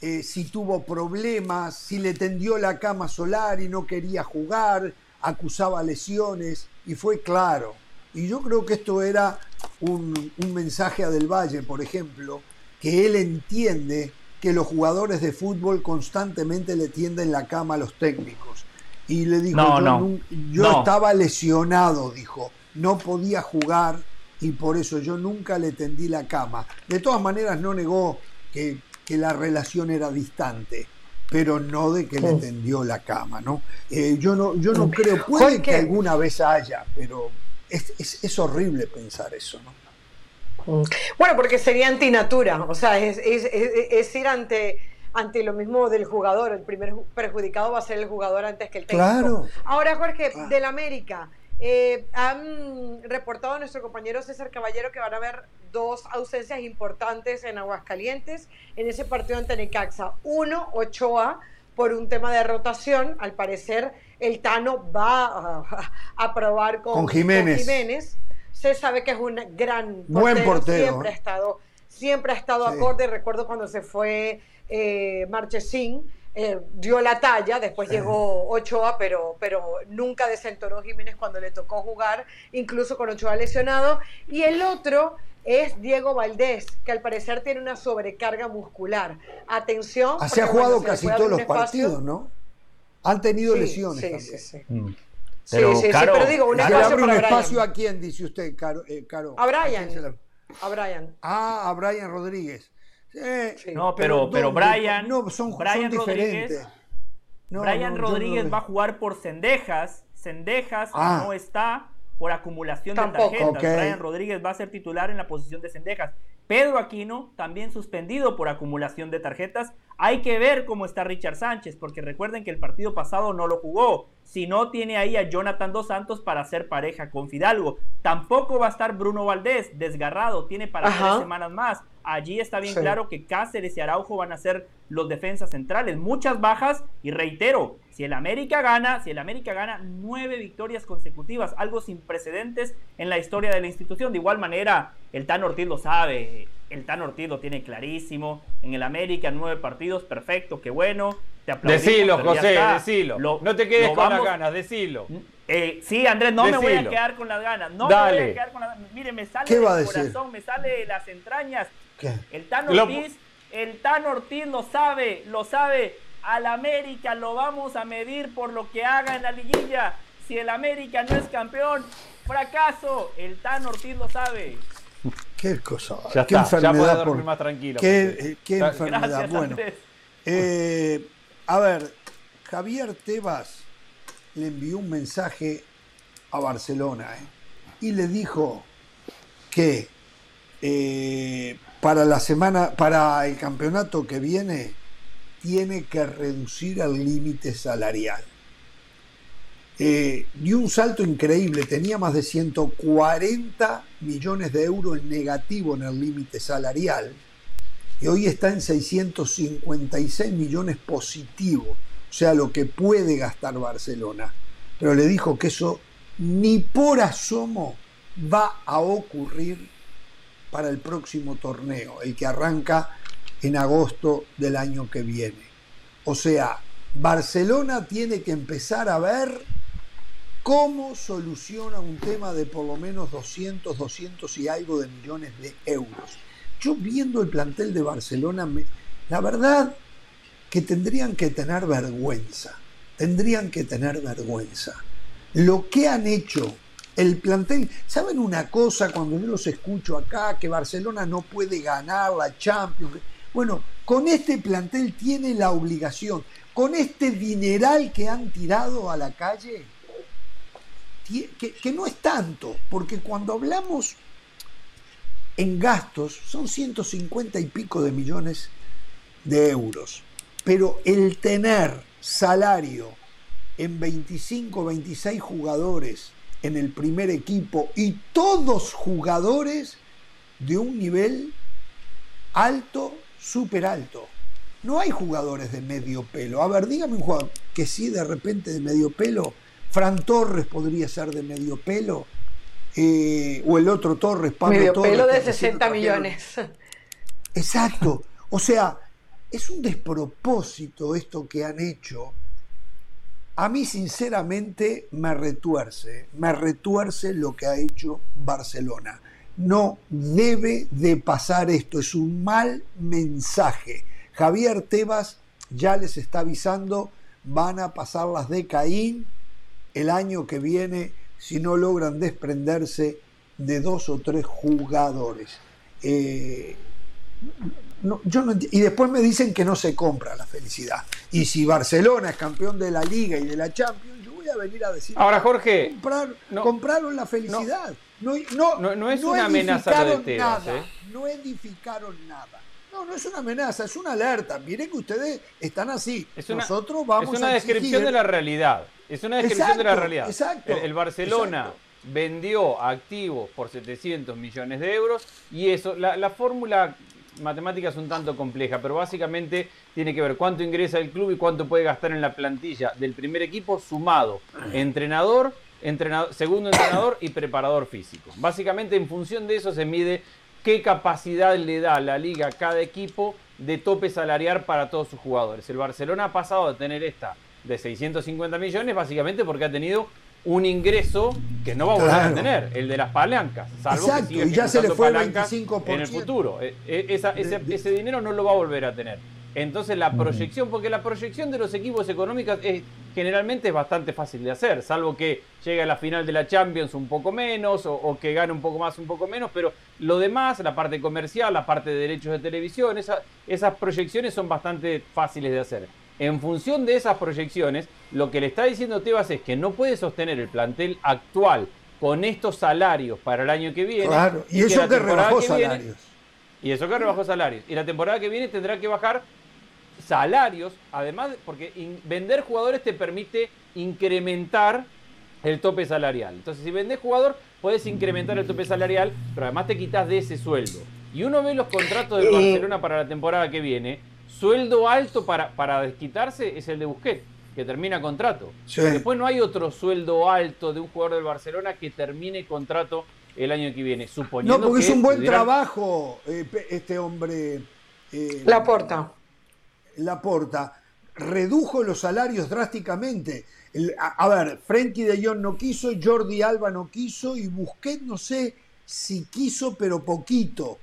eh, si tuvo problemas, si le tendió la cama a Solari, no quería jugar, acusaba lesiones, y fue claro. Y yo creo que esto era un, un mensaje a Del Valle, por ejemplo, que él entiende que los jugadores de fútbol constantemente le tienden la cama a los técnicos y le dijo, no, yo, no, yo estaba lesionado, dijo, no podía jugar y por eso yo nunca le tendí la cama. De todas maneras no negó que, que la relación era distante, pero no de que le tendió la cama, ¿no? Eh, yo no, yo no creo, puede que alguna vez haya, pero es, es, es horrible pensar eso, ¿no? Bueno, porque sería antinatura, o sea, es, es, es ir ante ante lo mismo del jugador. El primer perjudicado va a ser el jugador antes que el técnico. Claro. Ahora, Jorge, del América. Eh, han reportado a nuestro compañero César Caballero que van a haber dos ausencias importantes en Aguascalientes en ese partido ante Necaxa. Uno, Ochoa, por un tema de rotación. Al parecer, el Tano va a, probar con, con, Jiménez. con, Jiménez. Se sabe que es un gran portero. Buen portero. Siempre ha estado, siempre ha estado sí. acorde. Recuerdo cuando se fue eh, Marchesín, eh, dio la talla, después sí. llegó Ochoa, pero, pero nunca desentonó Jiménez cuando le tocó jugar, incluso con Ochoa lesionado. Y el otro es Diego Valdés, que al parecer tiene una sobrecarga muscular. Atención. Así ha jugado bueno, casi todos los partidos, ¿no? Han tenido sí, lesiones. Sí, sí, sí. Mm. Pero, sí, sí, Caro, sí, pero digo, un ¿se espacio abre un para espacio Brian. a quién, dice usted, Caro? Eh, Caro? A Brian. ¿A, la... a Brian. Ah, a Brian Rodríguez. Eh, sí. No, pero, pero, pero Brian, no, son, Brian son Rodríguez, no, Brian no, Rodríguez va a jugar por Cendejas. Cendejas ah. no está por acumulación Tampoco. de tarjetas. Okay. Brian Rodríguez va a ser titular en la posición de Cendejas. Pedro Aquino también suspendido por acumulación de tarjetas. Hay que ver cómo está Richard Sánchez, porque recuerden que el partido pasado no lo jugó. Si no tiene ahí a Jonathan Dos Santos para hacer pareja con Fidalgo. Tampoco va a estar Bruno Valdés, desgarrado, tiene para Ajá. tres semanas más. allí está bien claro que Cáceres y Araujo van a ser los defensas centrales. Muchas bajas y reitero, si el América gana, si el América gana nueve victorias consecutivas, algo sin precedentes en la historia de la institución. De igual manera, el Tan Ortiz lo sabe, el Tan Ortiz lo tiene clarísimo. En el América, nueve partidos, perfecto, qué bueno. Te decilo, José, decilo. no te quedes con las ganas, decilo. Eh, sí, Andrés, no me voy a quedar con las ganas. No me voy a quedar con las ganas. Mire, me sale del corazón, me sale de las entrañas. El Tan Ortiz, el Tan Ortiz lo sabe, lo sabe. Al América lo vamos a medir por lo que haga en la liguilla. Si el América no es campeón, fracaso. El Tan Ortiz lo sabe. Qué cosa. Ya qué está, enfermedad. Ya dormir más tranquilo. Qué, eh, qué enfermedad. bueno, eh, a ver, Javier Tebas le envió un mensaje a Barcelona ¿eh? y le dijo que eh, para la semana, para el campeonato que viene, tiene que reducir el límite salarial. Eh, dio un salto increíble, tenía más de 140 millones de euros en negativo en el límite salarial y hoy está en 656 millones positivo, o sea, lo que puede gastar Barcelona. Pero le dijo que eso ni por asomo va a ocurrir para el próximo torneo, el que arranca en agosto del año que viene. O sea, Barcelona tiene que empezar a ver cómo soluciona un tema de por lo menos 200, 200 y algo de millones de euros. Yo viendo el plantel de Barcelona, la verdad que tendrían que tener vergüenza, tendrían que tener vergüenza. Lo que han hecho el plantel, ¿saben una cosa cuando yo los escucho acá, que Barcelona no puede ganar la Champions? Bueno, con este plantel tiene la obligación, con este dineral que han tirado a la calle, que, que no es tanto, porque cuando hablamos en gastos son 150 y pico de millones de euros, pero el tener salario en 25, 26 jugadores, en el primer equipo y todos jugadores de un nivel alto, súper alto. No hay jugadores de medio pelo. A ver, dígame un jugador que sí de repente de medio pelo. Fran Torres podría ser de medio pelo. Eh, o el otro Torres, Pablo medio pelo de 60 millones. Exacto. O sea, es un despropósito esto que han hecho a mí sinceramente me retuerce, me retuerce lo que ha hecho Barcelona. No debe de pasar esto, es un mal mensaje. Javier Tebas ya les está avisando, van a pasar las de Caín el año que viene si no logran desprenderse de dos o tres jugadores. Eh, yo y después me dicen que no se compra la felicidad. Y si Barcelona es campeón de la Liga y de la Champions, yo voy a venir a decir. Ahora, Jorge. compraron la felicidad. No, no, es una amenaza de nada, ¿eh? No edificaron nada. No, no es una amenaza, es una alerta. Miren que ustedes están así. Es una, Nosotros vamos Es una descripción de la realidad. Es una descripción de la realidad. Exacto. El, Barcelona. vendió activos por 700 millones de euros y eso, la, la fórmula matemática es un tanto compleja, pero básicamente tiene que ver cuánto ingresa el club y cuánto puede gastar en la plantilla del primer equipo sumado entrenador, entrenador, segundo entrenador y preparador físico. Básicamente en función de eso se mide qué capacidad le da la liga a cada equipo de tope salarial para todos sus jugadores. El Barcelona ha pasado a tener esta de 650 millones básicamente porque ha tenido un ingreso que no va a volver a tener, el de las palancas, salvo que y ya se le fue el 25%. en el futuro. E, e, ese, dinero no lo va a volver a tener. Entonces la proyección, porque la proyección de los equipos económicos es, generalmente es bastante fácil de hacer, salvo que llegue a la final de la Champions un poco menos o, que gane un poco más, un poco menos, pero lo demás, la parte comercial, la parte de derechos de televisión, esas proyecciones son bastante fáciles de hacer. En función de esas proyecciones, lo que le está diciendo Tebas es que no puede sostener el plantel actual con estos salarios para el año que viene. Claro, y, eso que, rebajó salarios. y eso que rebajó salarios. Y la temporada que viene tendrá que bajar salarios, además, porque vender jugadores te permite incrementar el tope salarial. Entonces, si vendes jugador, puedes incrementar el tope salarial, pero además te quitas de ese sueldo. Y uno ve los contratos del Barcelona para la temporada que viene. Sueldo alto para, para desquitarse es el de Busquets, que termina contrato. Después no hay otro sueldo alto de un jugador del Barcelona que termine contrato el año que viene. Suponiendo no, porque es un buen trabajo eh, este hombre. Eh, la porta. La porta. Redujo los salarios drásticamente. a, ver, Frenkie de Jong no quiso, Jordi Alba no quiso y Busquets no sé si quiso, pero poquito.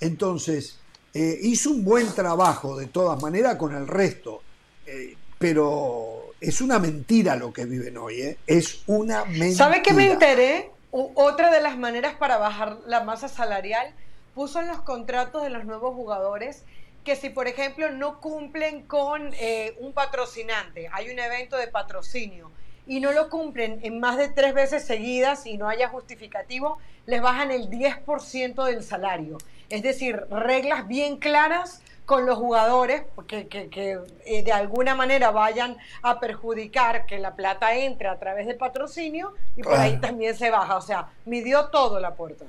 Entonces, eh, hizo un buen trabajo de todas maneras con el resto. Eh, pero es una mentira lo que viven hoy, ¿eh? Es una mentira. ¿Sabe qué me enteré? otra de las maneras para bajar la masa salarial puso en los contratos de los nuevos jugadores que si, por ejemplo, no cumplen con eh, un patrocinante, hay un evento de patrocinio y no lo cumplen en más de tres veces seguidas y no haya justificativo, les bajan el 10% del salario. Es decir, reglas bien claras con los jugadores que, que, eh, de alguna manera vayan a perjudicar que la plata entre a través de patrocinio y por ahí también se baja. O sea, midió todo la puerta.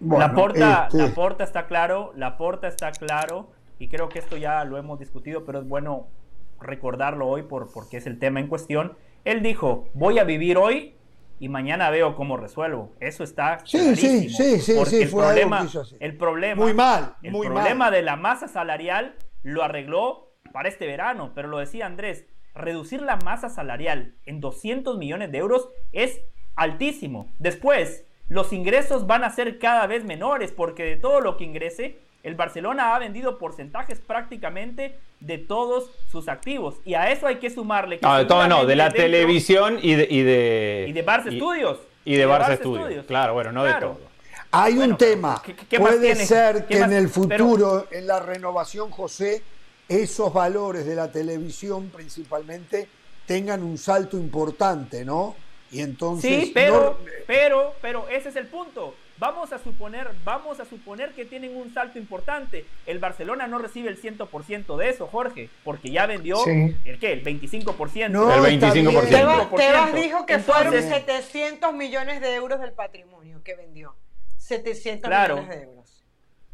La porta, la este porta está claro, la porta está claro y creo que esto ya lo hemos discutido, pero es bueno recordarlo hoy por, porque es el tema en cuestión. Él dijo, voy a vivir hoy y mañana veo cómo resuelvo. Eso está sí, sí, sí, sí, porque el problema, el problema, muy mal, el muy problema de la masa salarial lo arregló para este verano, pero lo decía Andrés, reducir la masa salarial en 200 millones de euros es altísimo. Después, los ingresos van a ser cada vez menores porque de todo lo que ingrese, el Barcelona ha vendido porcentajes prácticamente de todos sus activos. Y a eso hay que sumarle que... No, de todo no, de la televisión y de... Y de, y de Barça Studios. Y de, Barça, Studios. Claro, bueno, no de todo. Hay un tema. Puede ser que en el futuro, en la renovación, José, esos valores de la televisión principalmente tengan un salto importante, ¿no? Y entonces... Sí, pero, pero, pero ese es el punto Vamos a suponer, vamos a suponer que tienen un salto importante. El Barcelona no recibe el 100% de eso, Jorge, porque ya vendió el qué, el 25%. No, el 25%. Tebas, dijo que fueron 700 millones de euros del patrimonio que vendió. 700 millones de euros.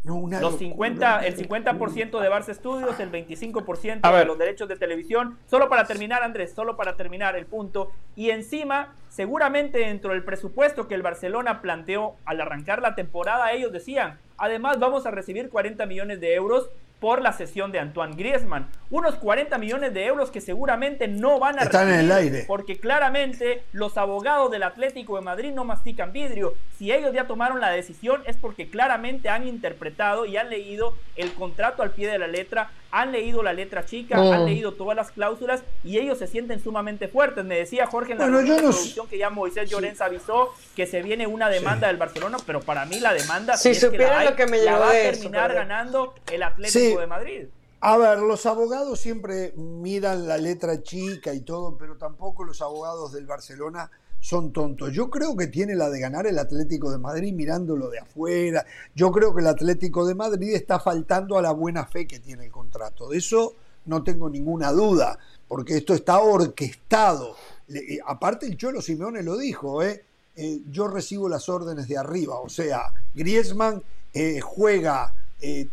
Los 50, el 50% de Barça Studios, el 25% de los derechos de televisión. Solo para terminar, Andrés, solo para terminar el punto. Y encima Seguramente dentro del presupuesto que el Barcelona planteó al arrancar la temporada, ellos decían, además vamos a recibir 40 millones de euros por la sesión de Antoine Griezmann. Unos 40 millones de euros que seguramente no van a Están en el aire. Porque claramente los abogados del Atlético de Madrid no mastican vidrio. Si ellos ya tomaron la decisión es porque claramente han interpretado y han leído el contrato al pie de la letra, han leído la letra chica, han leído todas las cláusulas y ellos se sienten sumamente fuertes. Me decía Jorge en la bueno, que ya Moisés Llorens avisó que se viene una demanda del Barcelona, pero para mí la demanda si, supiera lo que me la va a terminar ganando el Atlético de Madrid. A ver, los abogados siempre miran la letra chica y todo, pero tampoco los abogados del Barcelona son tontos. Yo creo que tiene la de ganar el Atlético de Madrid mirándolo de afuera. Yo creo que el Atlético de Madrid está faltando a la buena fe que tiene el contrato. De eso no tengo ninguna duda, porque esto está orquestado. Eh, aparte el Cholo Simeone lo dijo, ¿eh? ¿eh? yo recibo las órdenes de arriba, o sea, Griezmann eh, juega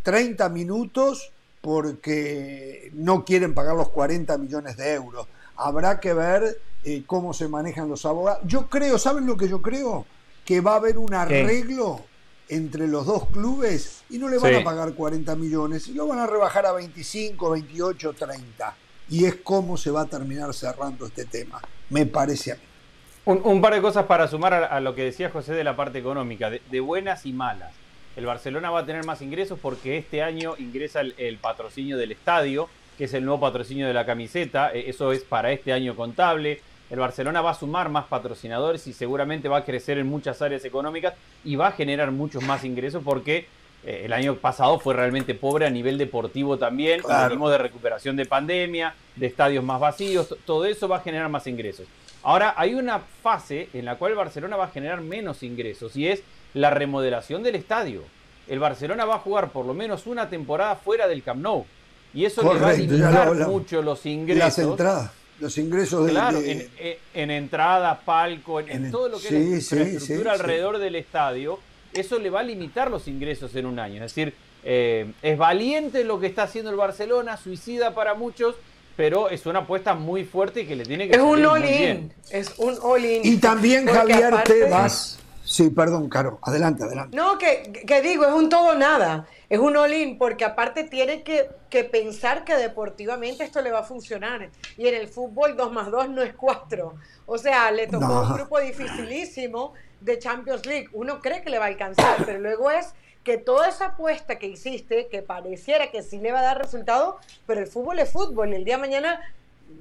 30 minutos porque no quieren pagar los 40 millones de euros. Habrá que ver cómo se manejan los abogados. Yo creo, ¿saben lo que yo creo? Que va a haber un arreglo entre los dos clubes y no le van a pagar 40 millones, y lo van a rebajar a 25, 28, 30. Y es cómo se va a terminar cerrando este tema me parece a mí. Un, par de cosas para sumar a, lo que decía José de la parte económica, de, buenas y malas. El Barcelona va a tener más ingresos porque este año ingresa el, patrocinio del estadio, que es el nuevo patrocinio de la camiseta. E, eso es para este año contable. El Barcelona va a sumar más patrocinadores y seguramente va a crecer en muchas áreas económicas y va a generar muchos más ingresos porque eh, el año pasado fue realmente pobre a nivel deportivo también. Venimos de recuperación de pandemia, de estadios más vacíos, todo eso va a generar más ingresos. Ahora hay una fase en la cual Barcelona va a generar menos ingresos y es la remodelación del estadio. El Barcelona va a jugar por lo menos una temporada fuera del Camp Nou y eso le va a limitar mucho los ingresos. Las entradas, los ingresos claro, de, en, en, entradas, palco, en, todo lo que es la infraestructura alrededor del estadio eso le va a limitar los ingresos en un año. Es decir, eh, es valiente lo que está haciendo el Barcelona, suicida para muchos, pero es una apuesta muy fuerte y que le tiene que Es un all-in. Es un all-in. Y también Javier Tebas. Sí, perdón, Caro. Adelante, adelante. No, que, que digo, es un todo nada. Es un all-in porque aparte tiene que, que, pensar que deportivamente esto le va a funcionar. Y en el fútbol 2 más 2 no es 4. O sea, le tocó un grupo dificilísimo de Champions League. Uno cree que le va a alcanzar, pero luego es que toda esa apuesta que hiciste, que pareciera que sí le va a dar resultado, pero el fútbol es fútbol y el día de mañana,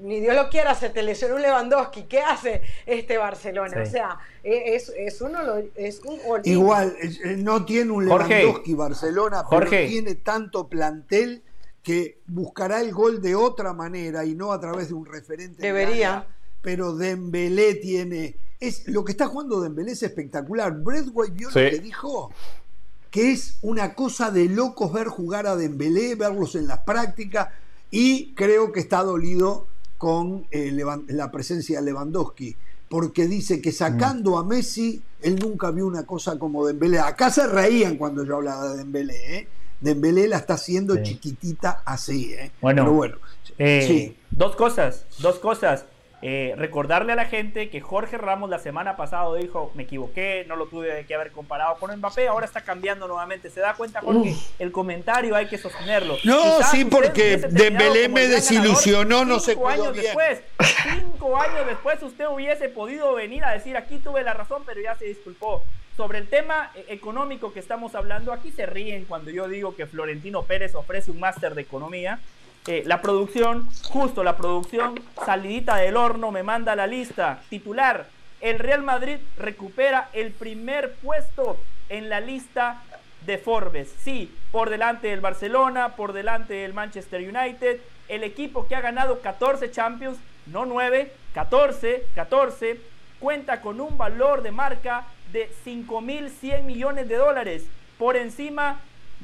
ni Dios lo quiera, se te lesiona un Lewandowski, ¿qué hace este Barcelona? O sea, e, es, es, uno, es un... Igual, no tiene un Lewandowski Barcelona, pero tiene tanto plantel que buscará el gol de otra manera y no a través de un referente. Debería. pero Dembélé tiene... Es, lo que está jugando Dembélé es espectacular. Bradway vio lo que dijo que es una cosa de locos ver jugar a Dembélé, verlos en las prácticas y creo que está dolido con eh, la presencia de Lewandowski, porque dice que sacando a Messi, él nunca vio una cosa como Dembélé. Acá se reían cuando yo hablaba de Dembélé, ¿eh? Dembélé la está haciendo chiquitita así, ¿eh? Bueno, Pero bueno eh, sí. dos cosas, dos cosas. Eh, recordarle a la gente que Jorge Ramos la semana pasada dijo, me equivoqué, no lo tuve que haber comparado con Mbappé, ahora está cambiando nuevamente. ¿Se da cuenta, Jorge? El comentario hay que sostenerlo. No, sí, porque Dembélé me desilusionó, no sé años después, cinco años después usted hubiese podido venir a decir, aquí tuve la razón, pero ya se disculpó. Sobre el tema eh, económico que estamos hablando, aquí se ríen cuando yo digo que Florentino Pérez ofrece un máster de economía. Eh, la producción, justo la producción, salidita del horno, me manda la lista. Titular, el Real Madrid recupera el primer puesto en la lista de Forbes. Sí, por delante del Barcelona, por delante del Manchester United, el equipo que ha ganado 14 Champions, no 9, 14, 14, cuenta con un valor de marca de 5.100 millones de dólares por encima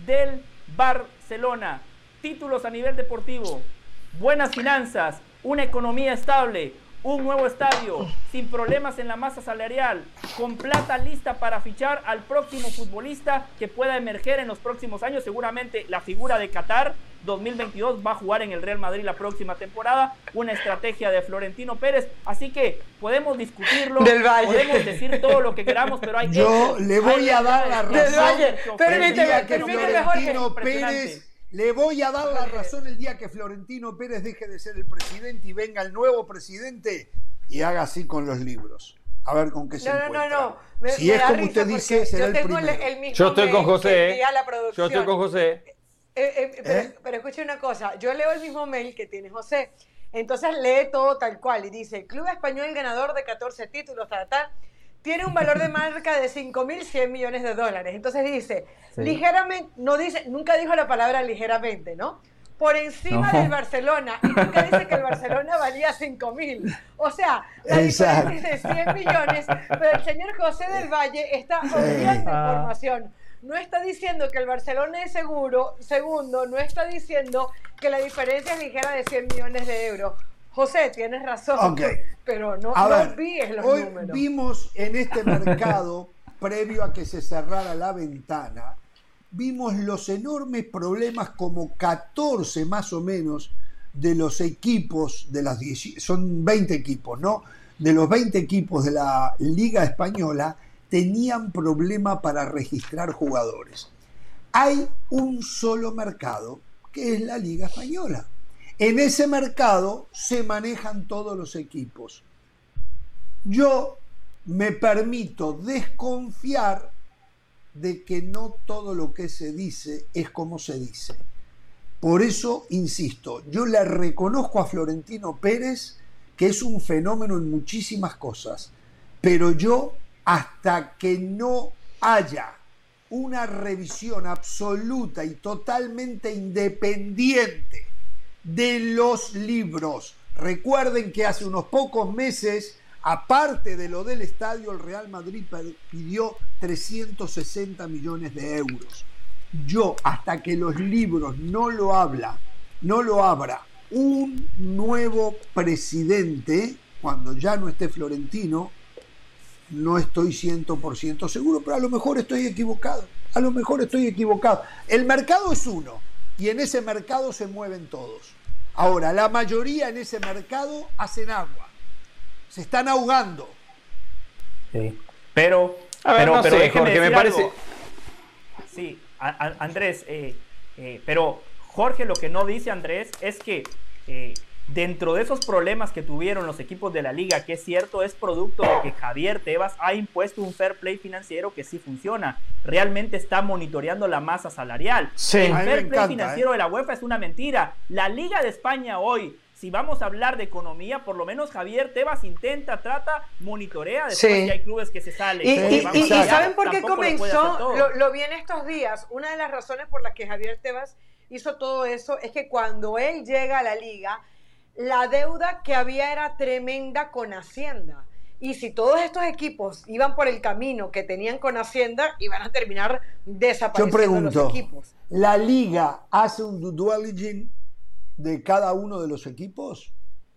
del Barcelona títulos a nivel deportivo, buenas finanzas, una economía estable, un nuevo estadio, sin problemas en la masa salarial, con plata lista para fichar al próximo futbolista que pueda emerger en los próximos años. Seguramente la figura de Qatar 2022 va a jugar en el Real Madrid la próxima temporada. Una estrategia de Florentino Pérez. Así que podemos discutirlo, podemos decir todo lo que queramos, pero hay que. Yo le voy a dar la razón. Permíteme, que Florentino Pérez le voy a dar la razón el día que Florentino Pérez deje de ser el presidente y venga el nuevo presidente y haga así con los libros. A ver con qué se no, encuentra. No, no, no. si es como usted dice, será el primero. yo estoy con José. Yo estoy con José. pero, escuche una cosa. Yo leo el mismo mail que tiene José. Entonces lee todo tal cual y dice, Club Español ganador de 14 títulos, tal, tal tiene un valor de marca de 5.100 millones de dólares. Entonces dice, ligeramente, no dice, nunca dijo la palabra ligeramente, ¿no? Por encima del Barcelona. Y nunca dice que el Barcelona valía 5.000. O sea, la diferencia es de 100 millones, pero el señor José del Valle está obviando ah. información. No está diciendo que el Barcelona es seguro, segundo, no está diciendo que la diferencia es ligera de 100 millones de euros. José, tienes razón, pero no, no los hoy Vimos en este mercado, previo a que se cerrara la ventana, vimos los enormes problemas como 14 más o menos de los equipos de las 10, son 20 equipos, ¿no? De los 20 equipos de la Liga Española tenían problema para registrar jugadores. Hay un solo mercado que es la Liga Española. En ese mercado se manejan todos los equipos. Yo me permito desconfiar de que no todo lo que se dice es como se dice. Por eso, insisto, yo le reconozco a Florentino Pérez que es un fenómeno en muchísimas cosas, pero yo hasta que no haya una revisión absoluta y totalmente independiente de los libros. Recuerden que hace unos pocos meses, aparte de lo del estadio, el Real Madrid pidió 360 millones de euros. Yo, hasta que los libros no lo habla, no lo abra un nuevo presidente, cuando ya no esté Florentino, no estoy 100% seguro, pero a lo mejor estoy equivocado. A lo mejor estoy equivocado. El mercado es uno y en ese mercado se mueven todos. Ahora, la mayoría en ese mercado hacen agua. Se están ahogando. Sí. Pero, a ver, pero, no pero sé, Jorge, me parece. Sí, Andrés, eh, eh, pero Jorge lo que no dice Andrés es que eh, dentro de esos problemas que tuvieron los equipos de la liga, que es cierto, es producto de que Javier Tebas ha impuesto un fair play financiero que sí funciona. Realmente está monitoreando la masa salarial. Sí, el fair play financiero de la UEFA es una mentira. La Liga de España hoy si vamos a hablar de economía, por lo menos Javier Tebas intenta, trata, monitorea después si hay clubes que se salen. Y, ¿saben por qué comenzó? Lo, lo, vi en estos días. Una de las razones por las que Javier Tebas hizo todo eso es que cuando él llega a la liga, la deuda que había era tremenda con Hacienda. Y si todos estos equipos iban por el camino que tenían con Hacienda, iban a terminar desapareciendo Yo pregunto, los equipos. ¿La liga hace un due de cada uno de los equipos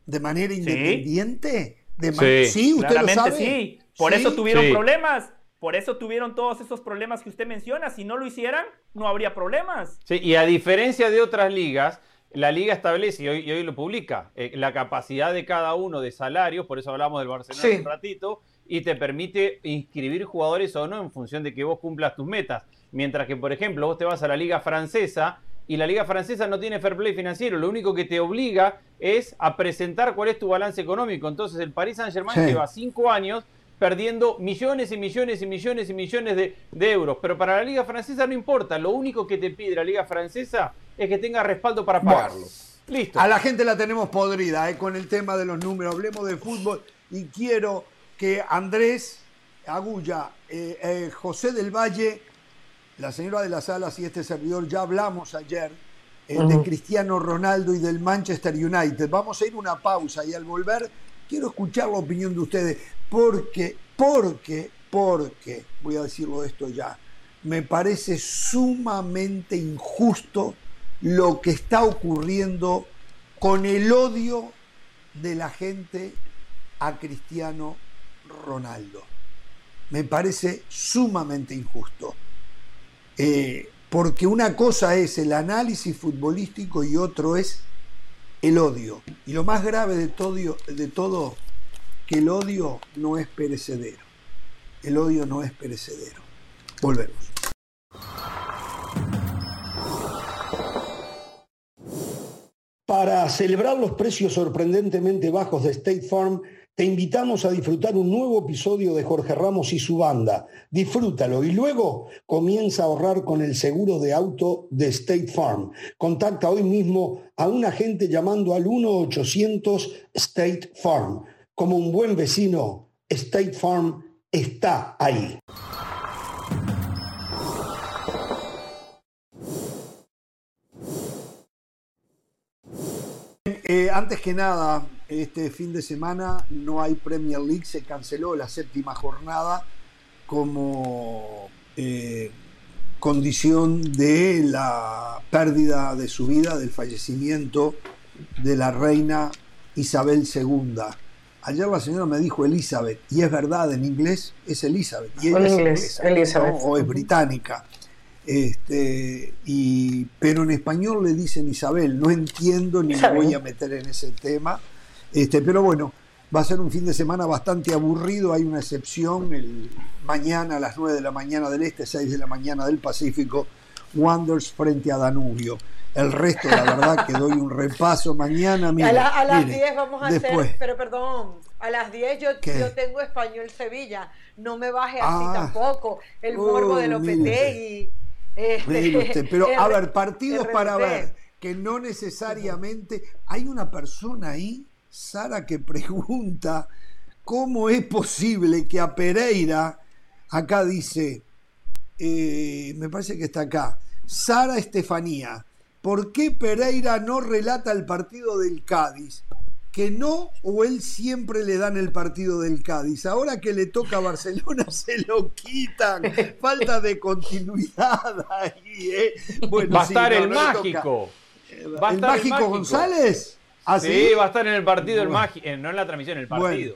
de manera independiente? ¿De sí. sí, usted lo sabe. Sí, por eso tuvieron problemas. Por eso tuvieron todos esos problemas que usted menciona. Si no lo hicieran, no habría problemas. Sí, y a diferencia de otras ligas, la liga establece, y hoy, lo publica, eh, la capacidad de cada uno de salarios, por eso hablamos del Barcelona un ratito, y te permite inscribir jugadores o no en función de que vos cumplas tus metas. Mientras que, por ejemplo, vos te vas a la liga francesa y la liga francesa no tiene fair play financiero, lo único que te obliga es a presentar cuál es tu balance económico. Entonces el Paris Saint-Germain lleva cinco años perdiendo millones y millones y millones y millones de, de, euros. Pero para la Liga Francesa no importa. Lo único que te pide la Liga Francesa es que tenga respaldo para pagarlo. Listo. A la gente la tenemos podrida eh, con el tema de los números. Hablemos de fútbol y quiero que Andrés Agulla, eh, eh, José del Valle, la señora de las Alas y este servidor, ya hablamos ayer de Cristiano Ronaldo y del Manchester United. Vamos a ir una pausa y al volver quiero escuchar la opinión de ustedes. Porque, porque, porque, voy a decirlo esto ya, me parece sumamente injusto lo que está ocurriendo con el odio de la gente a Cristiano Ronaldo. Me parece sumamente injusto. Eh, porque una cosa es el análisis futbolístico y otro es el odio. Y lo más grave de todo, de todo el odio no es perecedero. El odio no es perecedero. Volvemos. Para celebrar los precios sorprendentemente bajos de State Farm, te invitamos a disfrutar un nuevo episodio de Jorge Ramos y su banda. Disfrútalo y luego comienza a ahorrar con el seguro de auto de State Farm. Contacta hoy mismo a un agente llamando al 1-800 State Farm. Como un buen vecino, State Farm está ahí. Eh, antes que nada, este fin de semana no hay Premier League, se canceló la séptima jornada como eh, condición de la pérdida de su vida, del fallecimiento de la reina Isabel II. Ayer la señora me dijo Elizabeth, y es verdad, en inglés es Elizabeth, y es Elizabeth, o es británica. Este, y, pero en español le dicen Isabel, no entiendo ni me voy a meter en ese tema. Este, pero bueno, va a ser un fin de semana bastante aburrido, hay una excepción, el mañana a las 9 de la mañana del este, 6 de la mañana del Pacífico, Wonders frente a Danubio. El resto, la verdad, que doy un repaso mañana. a, las 10 vamos a hacer, pero perdón, a las 10 yo, yo tengo Español Sevilla, no me baje así ah. tampoco. El morbo de Lopetegui. Este, pero a ver, partidos para ver, que no necesariamente. Hay una persona ahí, Sara, que pregunta cómo es posible que a Pereira, acá dice, eh, me parece que está acá, Sara Estefanía ¿Por qué Pereira no relata el partido del Cádiz? que no o él siempre le dan el partido del Cádiz. Ahora que le toca a Barcelona se lo quitan. Falta de continuidad ahí. ¿eh? va a estar el mágico. ¿Va a ¿El mágico González? ¿Ah, sí? va a estar en el partido el mágico, no en la transmisión, en el partido.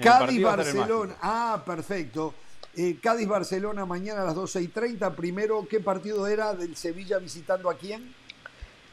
Cádiz-Barcelona. Ah, perfecto. Eh, Cádiz-Barcelona mañana a las 12 y 30. Primero, ¿qué partido era del Sevilla visitando a quién?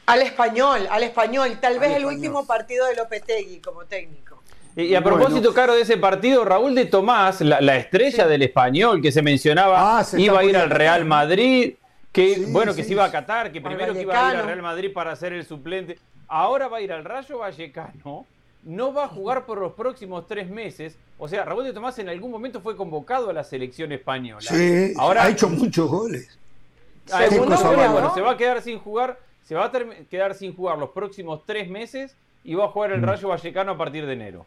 Al español, al español. Tal vez el último partido de Lopetegui como técnico. Y, a propósito, Caro, de ese partido, Raúl de Tomás, la, estrella del español que se mencionaba, ah, iba a ir al Real Madrid, que bueno, que se iba a Qatar, que primero que iba a ir al Real Madrid para ser el suplente. Ahora va a ir al Rayo Vallecano, no va a jugar por los próximos tres meses. O sea, Raúl de Tomás en algún momento fue convocado a la selección española. Sí, Ahora, ha hecho muchos goles. bueno, se va a quedar sin jugar, se va a quedar sin jugar los próximos tres meses y va a jugar el mm. Rayo Vallecano a partir de enero.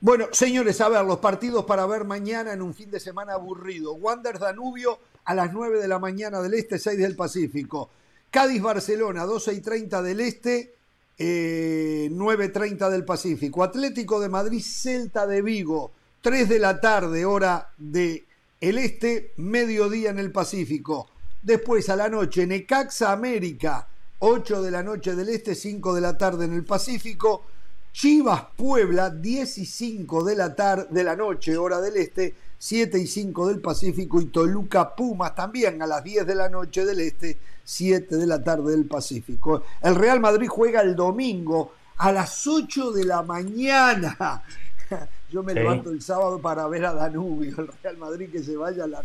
Bueno, señores, a ver, los partidos para ver mañana en un fin de semana aburrido. Wander Danubio a las 9 de la mañana del Este, 6 del Pacífico. Cádiz-Barcelona, 12 y 30 del Este, eh, 9.30 del Pacífico. Atlético de Madrid, Celta de Vigo, 3 de la tarde, hora de el Este, mediodía en el Pacífico. Después a la noche, Necaxa América, 8 de la noche del Este, 5 de la tarde en el Pacífico. Chivas Puebla, 10 y 5 de la, tarde, de la noche, hora del Este, 7 y 5 del Pacífico. Y Toluca Pumas también a las 10 de la noche del Este, 7 de la tarde del Pacífico. El Real Madrid juega el domingo a las 8 de la mañana. Yo me levanto el sábado para ver a Danubio, el Real Madrid que se vaya a la...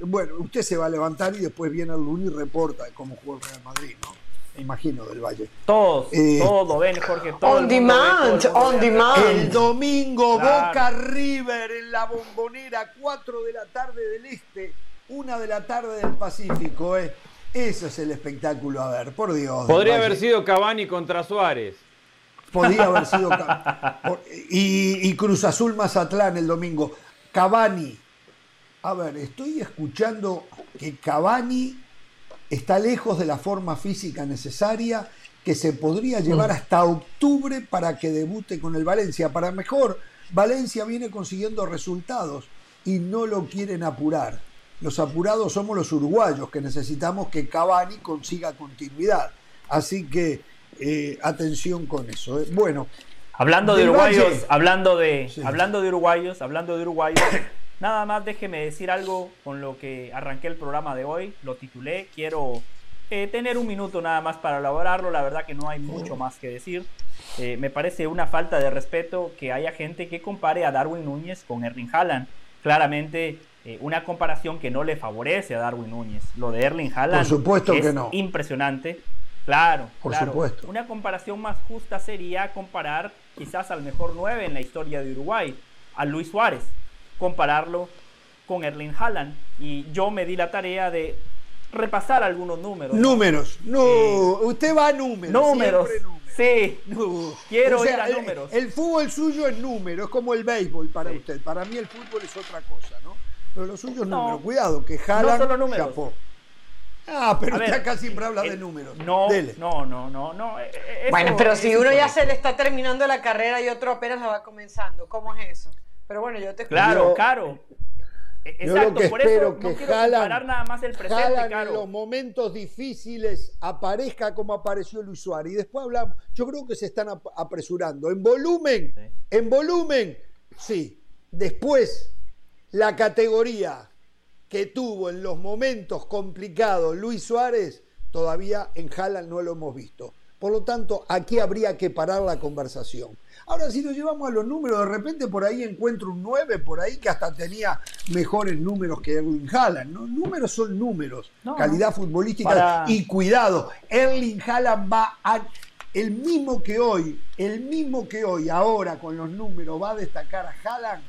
Bueno, usted se va a levantar y después viene el lunes y reporta cómo juega el Real Madrid, ¿no? Imagino, del Valle. Todos, eh, todo, ven Jorge, todo. On demand, on demand. El domingo, Boca River en la bombonera, 4 de la tarde del Este, 1 de la tarde del Pacífico. Eh. Eso es el espectáculo, a ver, por Dios. Podría haber sido Cavani contra Suárez. Podría haber sido. y, y Cruz Azul Mazatlán el domingo. Cavani. A ver, estoy escuchando que Cavani está lejos de la forma física necesaria que se podría llevar mm. hasta octubre para que debute con el Valencia. Para mejor, Valencia viene consiguiendo resultados y no lo quieren apurar. Los apurados somos los uruguayos que necesitamos que Cavani consiga continuidad. Así que eh, atención con eso. ¿eh? Bueno. Hablando de uruguayos, hablando de, hablando de uruguayos, hablando de uruguayos, Nada más déjeme decir algo con lo que arranqué el programa de hoy, lo titulé, quiero eh, tener un minuto nada más para elaborarlo, la verdad que no hay mucho más que decir. Eh, me parece una falta de respeto que haya gente que compare a Darwin Núñez con Erling Haaland. Claramente eh, una comparación que no le favorece a Darwin Núñez. Lo de Erling Haaland supuesto es que no. impresionante. Claro, Por claro. Supuesto. Una comparación más justa sería comparar quizás al mejor 9 en la historia de Uruguay, a Luis Suárez compararlo con Erling Haaland. Y yo me di la tarea de repasar algunos números. Números, no, usted va a números. Números. Sí, quiero ir a números. El, fútbol suyo es número, es como el béisbol para usted. Para mí el fútbol es otra cosa, ¿no? Pero lo suyo es número. Cuidado, que Haaland no números. Ah, pero usted acá siempre habla de números. No, no, no, no, no. Eh, eh, bueno, pero si uno ya se le está terminando la carrera y otro apenas la va comenzando, ¿cómo es eso? Pero bueno, yo te Claro, caro. Exacto, por eso que no quiero comparar nada más el presente, en los momentos difíciles aparezca como apareció Luis Suárez. Y después hablamos, yo creo que se están apresurando. En volumen, en volumen, sí. Después, la categoría que tuvo en los momentos complicados Luis Suárez, todavía en Haaland no lo hemos visto. Por lo tanto, aquí habría que parar la conversación. Ahora, si nos llevamos a los números, de repente por ahí encuentro un 9 por ahí que hasta tenía mejores números que Erling Haaland. ¿no? Números son números, calidad futbolística y cuidado. Erling Haaland va a el mismo que hoy, el mismo que hoy, ahora con los números, va a destacar a Haaland.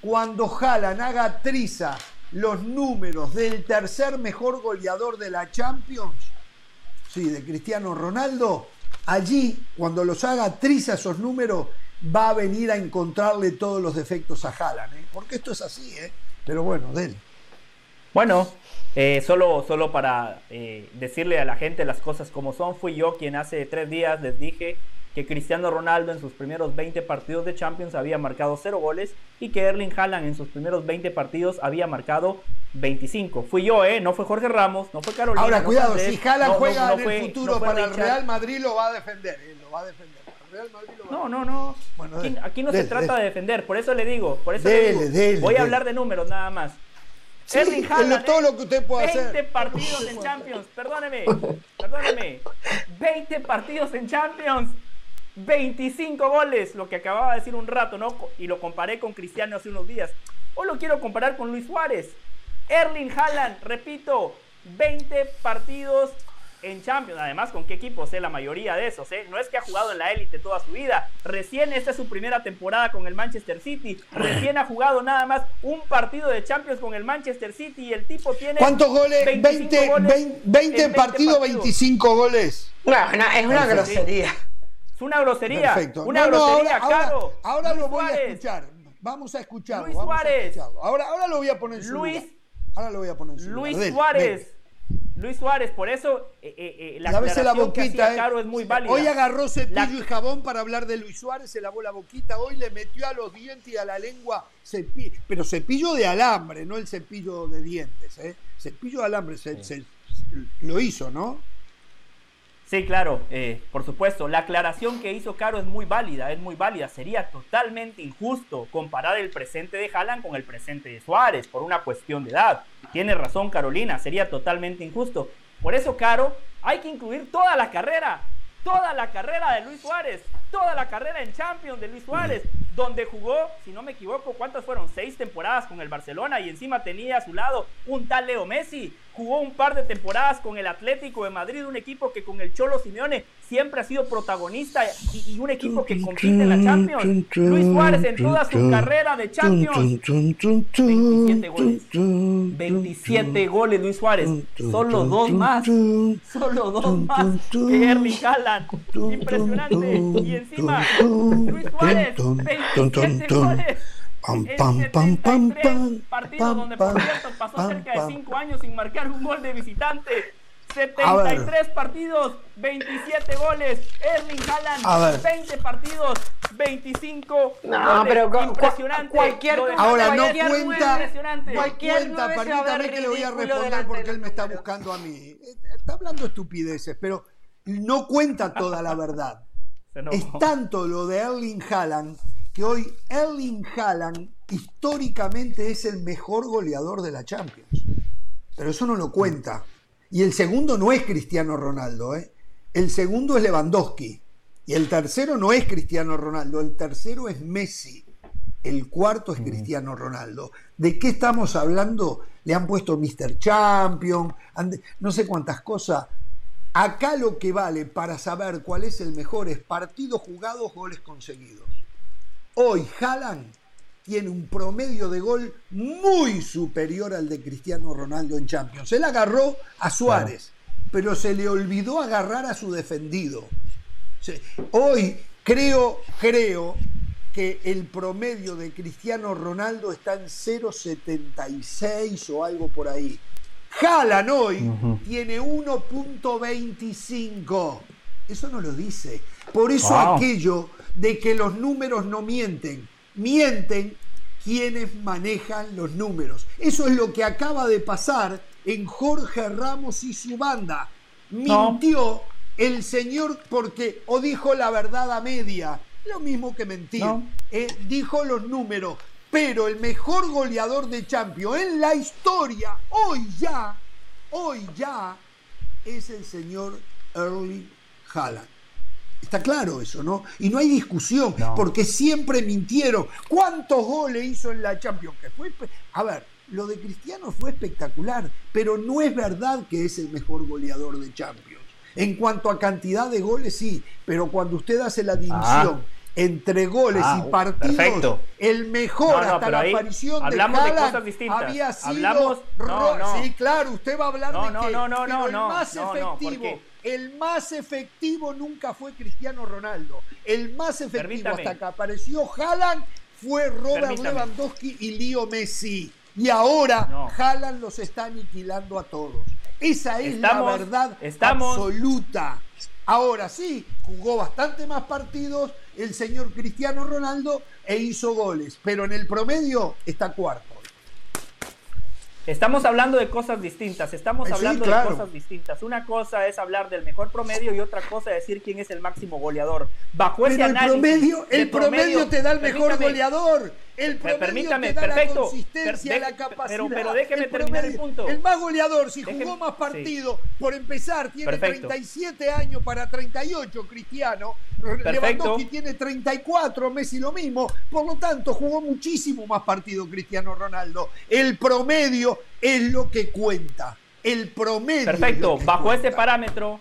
Cuando Haaland haga triza los números del tercer mejor goleador de la Champions, sí, de Cristiano Ronaldo, allí, cuando los haga triza esos números, va a venir a encontrarle todos los defectos a Haaland, ¿eh? porque esto es así, ¿eh? pero bueno, dele. Bueno, eh, solo, solo para eh, decirle a la gente las cosas como son, fui yo quien hace tres días les dije que Cristiano Ronaldo en sus primeros 20 partidos de Champions había marcado 0 goles y que Erling Haaland en sus primeros 20 partidos había marcado 25. Fui yo, ¿eh? No fue Jorge Ramos, no fue Carolina. Ahora, cuidado, si Haaland juega en el futuro para el Real Madrid, lo va a defender, lo va a defender. Real Madrid lo No, no, no. aquí, no se trata de defender, por eso le digo, por eso le digo. voy a hablar de números nada más. Sí, Erling todo lo que usted puede 20 hacer. 20 partidos en Champions, perdóneme, perdóneme. 20 partidos en Champions. 25 goles, lo que acababa de decir un rato, ¿no? Y lo comparé con Cristiano hace unos días. Hoy lo quiero comparar con Luis Suárez. Erling Haaland, repito, 20 partidos en Champions. Además, ¿con qué equipos? Eh? La mayoría de esos. ¿eh? No es que ha jugado en la élite toda su vida. Recién esta es su primera temporada con el Manchester City. Recién ha jugado nada más un partido de Champions con el Manchester City y el tipo tiene... ¿Cuántos goles? 20, 20, partidos, 25 goles. No, es una grosería. Es una grosería. Perfecto. Una grosería, ahora, Ahora, lo voy a escuchar. Vamos a escucharlo. Luis Suárez. Ahora, ahora lo voy a poner en su Luis, Ahora lo voy a poner en su Luis Suárez. Luis Suárez, por eso eh, eh, eh la la boquita, que Caro es muy válida. Hoy agarró cepillo y jabón para hablar de Luis Suárez, se lavó la boquita, hoy le metió a los dientes y a la lengua cepillo, pero cepillo de alambre, no el cepillo de dientes, ¿eh? Cepillo de alambre, se, lo hizo, ¿no? Sí, claro, eh, por supuesto. La aclaración que hizo Caro es muy válida, es muy válida. Sería totalmente injusto comparar el presente de Haaland con el presente de Suárez por una cuestión de edad. Tiene razón Carolina, sería totalmente injusto. Por eso, Caro, hay que incluir toda la carrera, toda la carrera de Luis Suárez, toda la carrera en Champions de Luis Suárez, donde jugó, si no me equivoco, ¿cuántas fueron? Seis temporadas con el Barcelona y encima tenía a su lado un tal Leo Messi, jugó un par de temporadas con el Atlético de Madrid, un equipo que con el Cholo Simeone siempre ha sido protagonista y, un equipo que compite en la Champions. Luis Suárez en toda su carrera de Champions, 27 goles. 27 goles Luis Suárez, solo dos más, solo dos más que Erling Haaland. Impresionante. Y encima, Luis Suárez, 27 goles. Pam, pam, pam, pam, pam, partidos donde por cierto pasó cerca de 5 años sin marcar un gol de visitante. 73 partidos, 27 goles. Erling Haaland, 20 partidos, 25 no, pero impresionante. Cualquier, ahora no cuenta, cualquier cuenta, permítame que le voy a responder porque él me está buscando a mí. Está hablando estupideces, pero no cuenta toda la verdad. Es tanto lo de Erling Haaland que hoy Erling Haaland históricamente es el mejor goleador de la Champions. Pero eso no lo cuenta. Y el segundo no es Cristiano Ronaldo, ¿eh? el segundo es Lewandowski. Y el tercero no es Cristiano Ronaldo, el tercero es Messi. El cuarto es Cristiano Ronaldo. ¿De qué estamos hablando? Le han puesto Mr. Champion, no sé cuántas cosas. Acá lo que vale para saber cuál es el mejor es partidos jugados, goles conseguidos. Hoy Haaland tiene un promedio de gol muy superior al de Cristiano Ronaldo en Champions. Él agarró a Suárez, pero se le olvidó agarrar a su defendido. Hoy creo, creo que el promedio de Cristiano Ronaldo está en 0,76 o algo por ahí. Haaland hoy tiene 1.25. Eso no lo dice. Por eso aquello de que los números no mienten. Mienten quienes manejan los números. Eso es lo que acaba de pasar en Jorge Ramos y su banda. Mintió el señor porque o dijo la verdad a media, lo mismo que mentir. Eh, dijo los números, pero el mejor goleador de Champions en la historia, hoy ya, hoy ya, es el señor Erling Haaland. Está claro eso, ¿no? Y no hay discusión, porque siempre mintieron. ¿Cuántos goles hizo en la Champions? Que fue, a ver, lo de Cristiano fue espectacular, pero no es verdad que es el mejor goleador de Champions. En cuanto a cantidad de goles, sí, pero cuando usted hace la división ah. entre goles ah, y partidos, el mejor hasta la aparición de Haaland había sido... sí, claro, usted va a hablar de que el más efectivo el más efectivo nunca fue Cristiano Ronaldo. El más efectivo hasta que apareció Haaland fue Robert Lewandowski y Leo Messi. Y ahora Haaland los está aniquilando a todos. Esa es la verdad absoluta. Ahora sí, jugó bastante más partidos el señor Cristiano Ronaldo e hizo goles, pero en el promedio está cuarto. Estamos hablando de cosas distintas, estamos Eh, sí, hablando claro. de cosas distintas. Una cosa es hablar del mejor promedio y otra cosa es decir quién es el máximo goleador. Bajo ese el análisis promedio, el promedio te da el mejor goleador. El promedio permítame, te da perfecto. la consistencia, Per- la capacidad. pero- pero déjeme El terminar el punto. El más goleador, si Déjeme- jugó más sí. partidos, por empezar, tiene Perfecto. 37 años para 38, Cristiano. Lewandowski tiene 34, Messi lo mismo. Por lo tanto, jugó muchísimo más partido Cristiano Ronaldo. El promedio es lo que cuenta. El promedio. Perfecto, bajo cuenta. ese parámetro,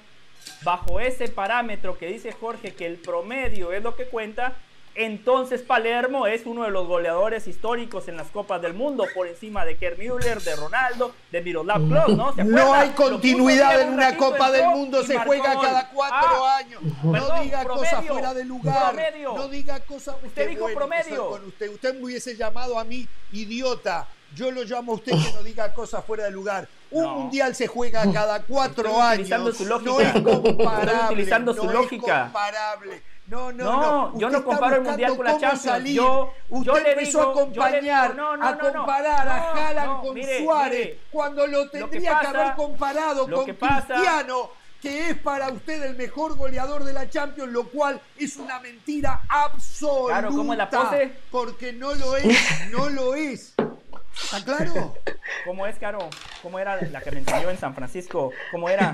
bajo ese parámetro que dice Jorge que el promedio es lo que cuenta, entonces Palermo es uno de los goleadores históricos en las Copas del Mundo, por encima de Kerr Müller, de Ronaldo, de Miroslav Klose, ¿no? ¿Se No hay continuidad en un una Copa del Mundo, se juega cada cuatro Ah, años. No perdón, diga cosas fuera de lugar. promedio. No diga cosas. Usted Qué dijo bueno promedio. con usted. Usted me hubiese llamado a mí idiota. Yo lo llamo a usted que no diga cosas fuera de lugar. Un No. mundial se juega cada cuatro Estoy años. utilizando su lógica. No es comparable. Estoy utilizando su no lógica. Es comparable. No, no, No, no. yo no comparo el mundial con la Champions. salir. Yo- Usted yo le empezó digo- a yo le digo, acompañar, no, no, a no, no. comparar a No, Haaland no, con mire, Suárez mire. cuando lo Lo que tendría que, haber comparado con que pasa- Cristiano, que es para usted el mejor goleador de la Champions, lo cual es una mentira absoluta. Claro, ¿cómo es la pose? Porque no lo es, no lo es. ¿Está claro? ¿Cómo es, Caro? ¿Cómo era la que me enseñó en San Francisco? ¿Cómo era?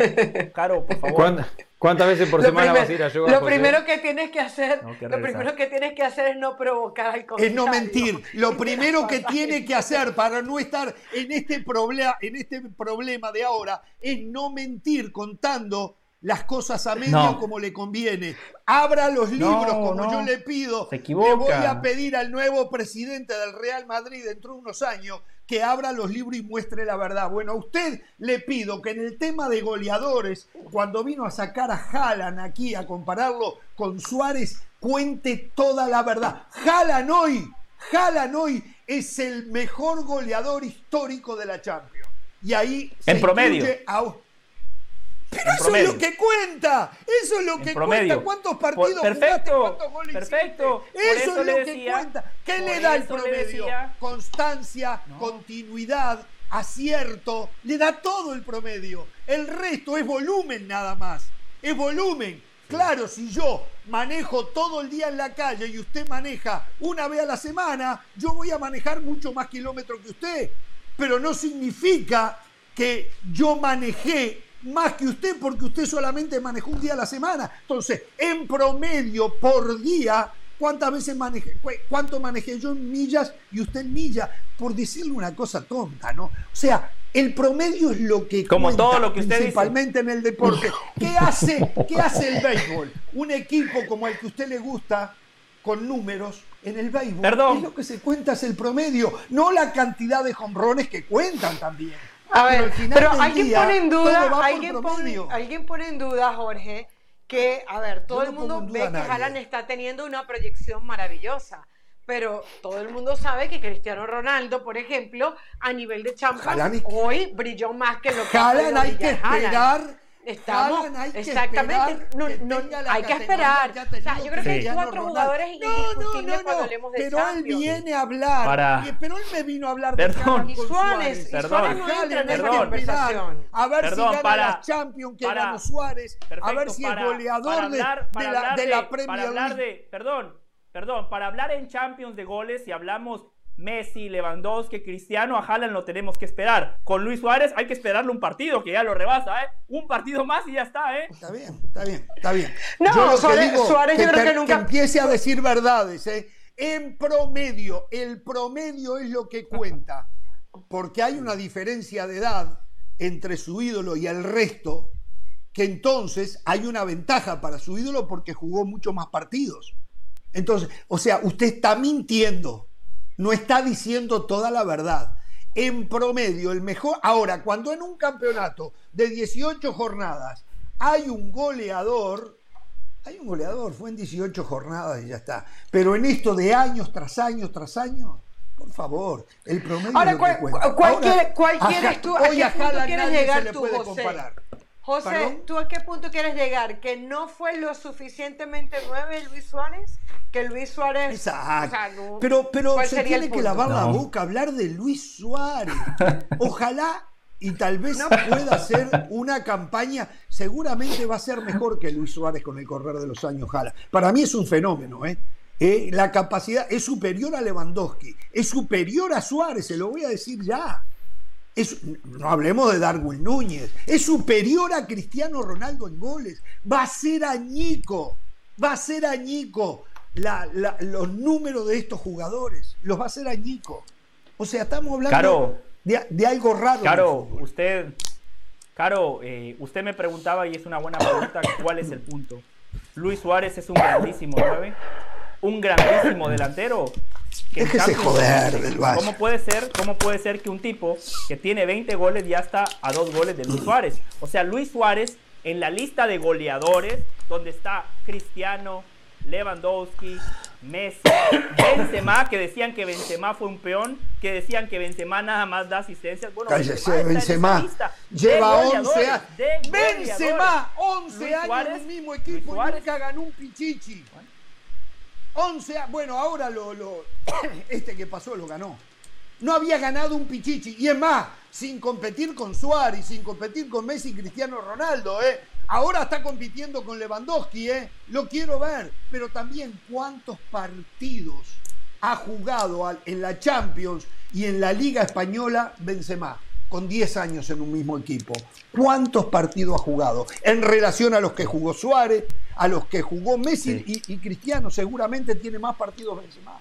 Caro, por favor. ¿Cuántas, cuántas veces por Lo, semana primer- vas a ir a yoga? lo primero que tienes que hacer, Tengo que lo primero que tienes que hacer es no provocar al Es contrario. no mentir. Lo primero que tiene que hacer para no estar en este, problema, en este problema de ahora es no mentir contando las cosas a medio No. como le conviene. Abra los libros como no. yo le pido. Se Le equivoca. voy a pedir al nuevo presidente del Real Madrid dentro de unos años que abra los libros y muestre la verdad. Bueno, a usted le pido que en el tema de goleadores, cuando vino a sacar a Haaland aquí a compararlo con Suárez, cuente toda la verdad. Haaland hoy, Haaland hoy es el mejor goleador histórico de la Champions. Y ahí se En promedio. a- Pero eso promedio. es lo que cuenta. Eso es lo En que promedio. cuenta. ¿Cuántos Por- partidos perfecto, jugaste? ¿Cuántos goles perfecto. hiciste? Eso, eso es lo que cuenta. ¿Qué le da el promedio? decía- Constancia, continuidad, acierto. Le da todo el promedio. El resto es volumen nada más. Es volumen. Claro, si yo manejo todo el día en la calle y usted maneja una vez a la semana, yo voy a manejar mucho más kilómetros que usted. Pero no significa que yo manejé más que usted porque usted solamente manejó un día a la semana. Entonces, en promedio por día, ¿cuántas veces manejé? cu- ¿Cuánto manejé yo en millas y usted en millas? Por decirle una cosa tonta, ¿no? O sea, el promedio es lo que Como cuenta, todo lo que usted dice. principalmente en el deporte. ¿Qué hace, ¿Qué hace el béisbol? Un equipo como el que a usted le gusta, con números, en el béisbol, Perdón. es lo que se cuenta es el promedio, no la cantidad de jonrones que cuentan también. A ver, pero alguien día, pone en duda, alguien pone, alguien pone en duda, Jorge, que, a ver, todo el mundo ve que. Haaland está teniendo una proyección maravillosa. Pero todo el mundo sabe que Cristiano Ronaldo, por ejemplo, a nivel de Champions, Haaland hoy brilló más que lo que ha Haaland hay que esperar. Estamos, Haaland hay que exactamente, no, que no, tenga la hay que esperar. que ha O sea, yo creo que hay cuatro Ronaldo. jugadores No, no, indiscutibles no, cuando no. hablemos de Pero él Champions. viene a hablar. Para- y- Pero él me vino a hablar Perdón. de Haaland Y Suárez, Suárez. y Perdón. Suárez no entra en esa que Perdón. conversación. a ver Perdón, si gana para- la Champions que para- ganó Suárez, a ver Perfecto, si para- es goleador para de- de, la, hablar de la Premier League. de, perdón, perdón, para hablar en Champions de goles, si hablamos Messi, Lewandowski, Cristiano, a Haaland lo tenemos que esperar. Con Luis Suárez hay que esperarle un partido que ya lo rebasa, ¿eh? Un partido más y ya está, ¿eh? Está bien, está bien, está bien. No, que Suárez- digo, Suárez yo creo que nunca- empiece a decir verdades, ¿eh? En promedio, el promedio es lo que cuenta, porque hay una diferencia de edad entre su ídolo y el resto, que entonces hay una ventaja para su ídolo porque jugó mucho más partidos. Entonces, o sea, usted está mintiendo, no está diciendo toda la verdad. En promedio, el mejor. Ahora, cuando en un campeonato de 18 jornadas hay un goleador, hay un goleador, fue en 18 jornadas y ya está. Pero en esto de años tras años tras años, por favor, el promedio. Ahora, es lo que ¿cuál- cuenta. cuál Ahora, quiere- cuál a quieres Ja- tú- a hoy qué a punto Haaland quieres nadie llegar se le tú, puede José? José, ¿tú a qué punto quieres llegar? ¿Que no fue lo suficientemente nueve Luis Suárez? Que Luis Suárez. Exacto. pero pero se tiene que lavar la boca, hablar de Luis Suárez. Ojalá y tal vez pueda ser una campaña, seguramente va a ser mejor que Luis Suárez con el correr de los años, Jala. Para mí es un fenómeno, ¿eh? ¿eh? la capacidad es superior a Lewandowski, es superior a Suárez, se lo voy a decir ya no hablemos de Darwin Núñez, es superior a Cristiano Ronaldo en goles. Va a ser añico, va a ser añico los números de estos jugadores, los va a ser añico. O sea, estamos hablando de, algo raro. Claro, usted, Caro, eh, usted me preguntaba y es una buena pregunta, ¿cuál es el punto? Luis Suárez es un grandísimo 9, un grandísimo delantero, Déjese joder del ¿Cómo puede ser, cómo puede ser que un tipo que tiene 20 goles ya está a dos goles de Luis Suárez? O sea, Luis Suárez en la lista de goleadores, donde está Cristiano, Lewandowski, Messi, Benzema, que decían que Benzema fue un peón, que decían que Benzema nada más da asistencias. Bueno, Cállese, Benzema, lleva 11 años. Benzema, 11 años en el mismo equipo y nunca ganó un pichichi. 11 bueno, ahora lo, este que pasó lo ganó. No había ganado un pichichi. Y es más, sin competir con Suárez, sin competir con Messi y Cristiano Ronaldo, ¿eh? Ahora está compitiendo con Lewandowski, ¿eh? Lo quiero ver. Pero también cuántos partidos ha jugado en la Champions y en la Liga Española Benzema con 10 años en un mismo equipo. ¿Cuántos partidos ha jugado? En relación a los que jugó Suárez, a los que jugó Messi y, Cristiano, seguramente tiene más partidos Benzema.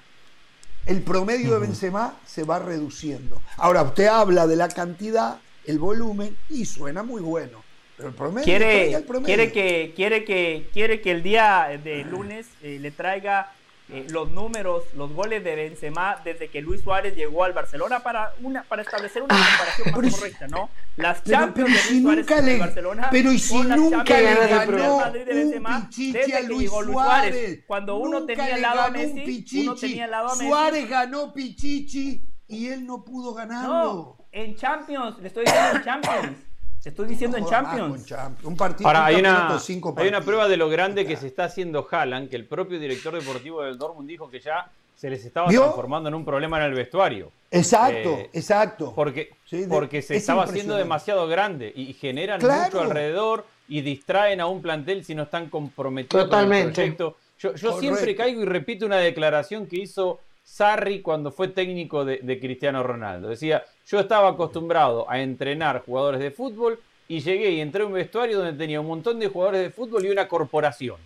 El promedio de Benzema se va reduciendo. Ahora, usted habla de la cantidad, el volumen, y suena muy bueno. Pero el promedio, quiere, quiere que quiere que quiere que el día de lunes eh, le traiga eh, los números, los goles de Benzema desde que Luis Suárez llegó al Barcelona para una para establecer una ah, comparación más correcta, ¿no? Las Champions de Luis Suárez en el Barcelona pero y si nunca le ganó de Benzema desde que llegó Luis Suárez, cuando uno tenía lado a Messi, uno tenía lado a Messi. Suárez ganó Pichichi y él no pudo ganarlo. No, en Champions, le estoy diciendo en Champions. Estoy diciendo en Champions. Un partido, Ahora, hay, una, hay una prueba de lo grande que se está haciendo Haaland, que el propio director deportivo del Dortmund dijo que ya se les estaba transformando en un problema en el vestuario. Exacto, eh, exacto. Porque, porque se estaba haciendo demasiado grande y generan mucho alrededor y distraen a un plantel si no están comprometidos Totalmente. con el proyecto. Yo, yo siempre caigo y repito una declaración que hizo Sarri cuando fue técnico de, Cristiano Ronaldo. Decía, yo estaba acostumbrado a entrenar jugadores de fútbol y llegué y entré a un vestuario donde tenía un montón de jugadores de fútbol y una corporación.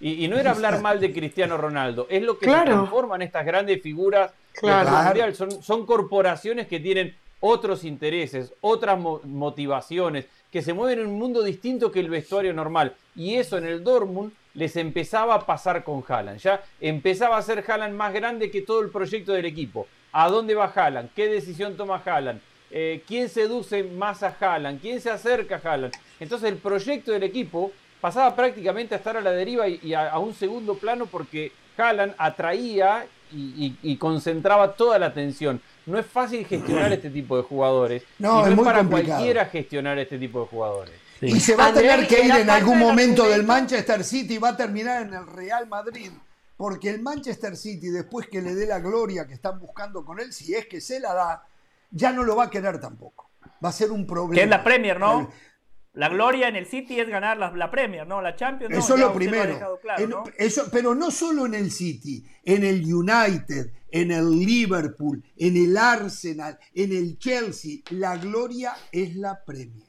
Y, no era hablar mal de Cristiano Ronaldo, es lo que se transforman estas grandes figuras mundial. Son, son corporaciones que tienen otros intereses, otras motivaciones, que se mueven en un mundo distinto que el vestuario normal. Y eso en el Dortmund les empezaba a pasar con Haaland. Ya empezaba a ser Haaland más grande que todo el proyecto del equipo. ¿A dónde va Haaland? ¿Qué decisión toma Haaland? Eh, ¿Quién seduce más a Haaland? ¿Quién se acerca a Haaland? Entonces el proyecto del equipo pasaba prácticamente a estar a la deriva y, a, un segundo plano porque Haaland atraía y, concentraba toda la atención. No es fácil gestionar este tipo de jugadores. No, es, para cualquiera gestionar este tipo de jugadores. Y se va a tener que ir en algún momento del Manchester City y va a terminar en el Real Madrid. Porque el Manchester City, después que le dé la gloria que están buscando con él, si es que se la da, ya no lo va a querer tampoco. Va a ser un problema. Que es la Premier, ¿no? La gloria en el City es ganar la, Premier, ¿no? La Champions. Eso es lo primero. eso, pero no solo en el City, en el United, en el Liverpool, en el Arsenal, en el Chelsea. La gloria es la Premier.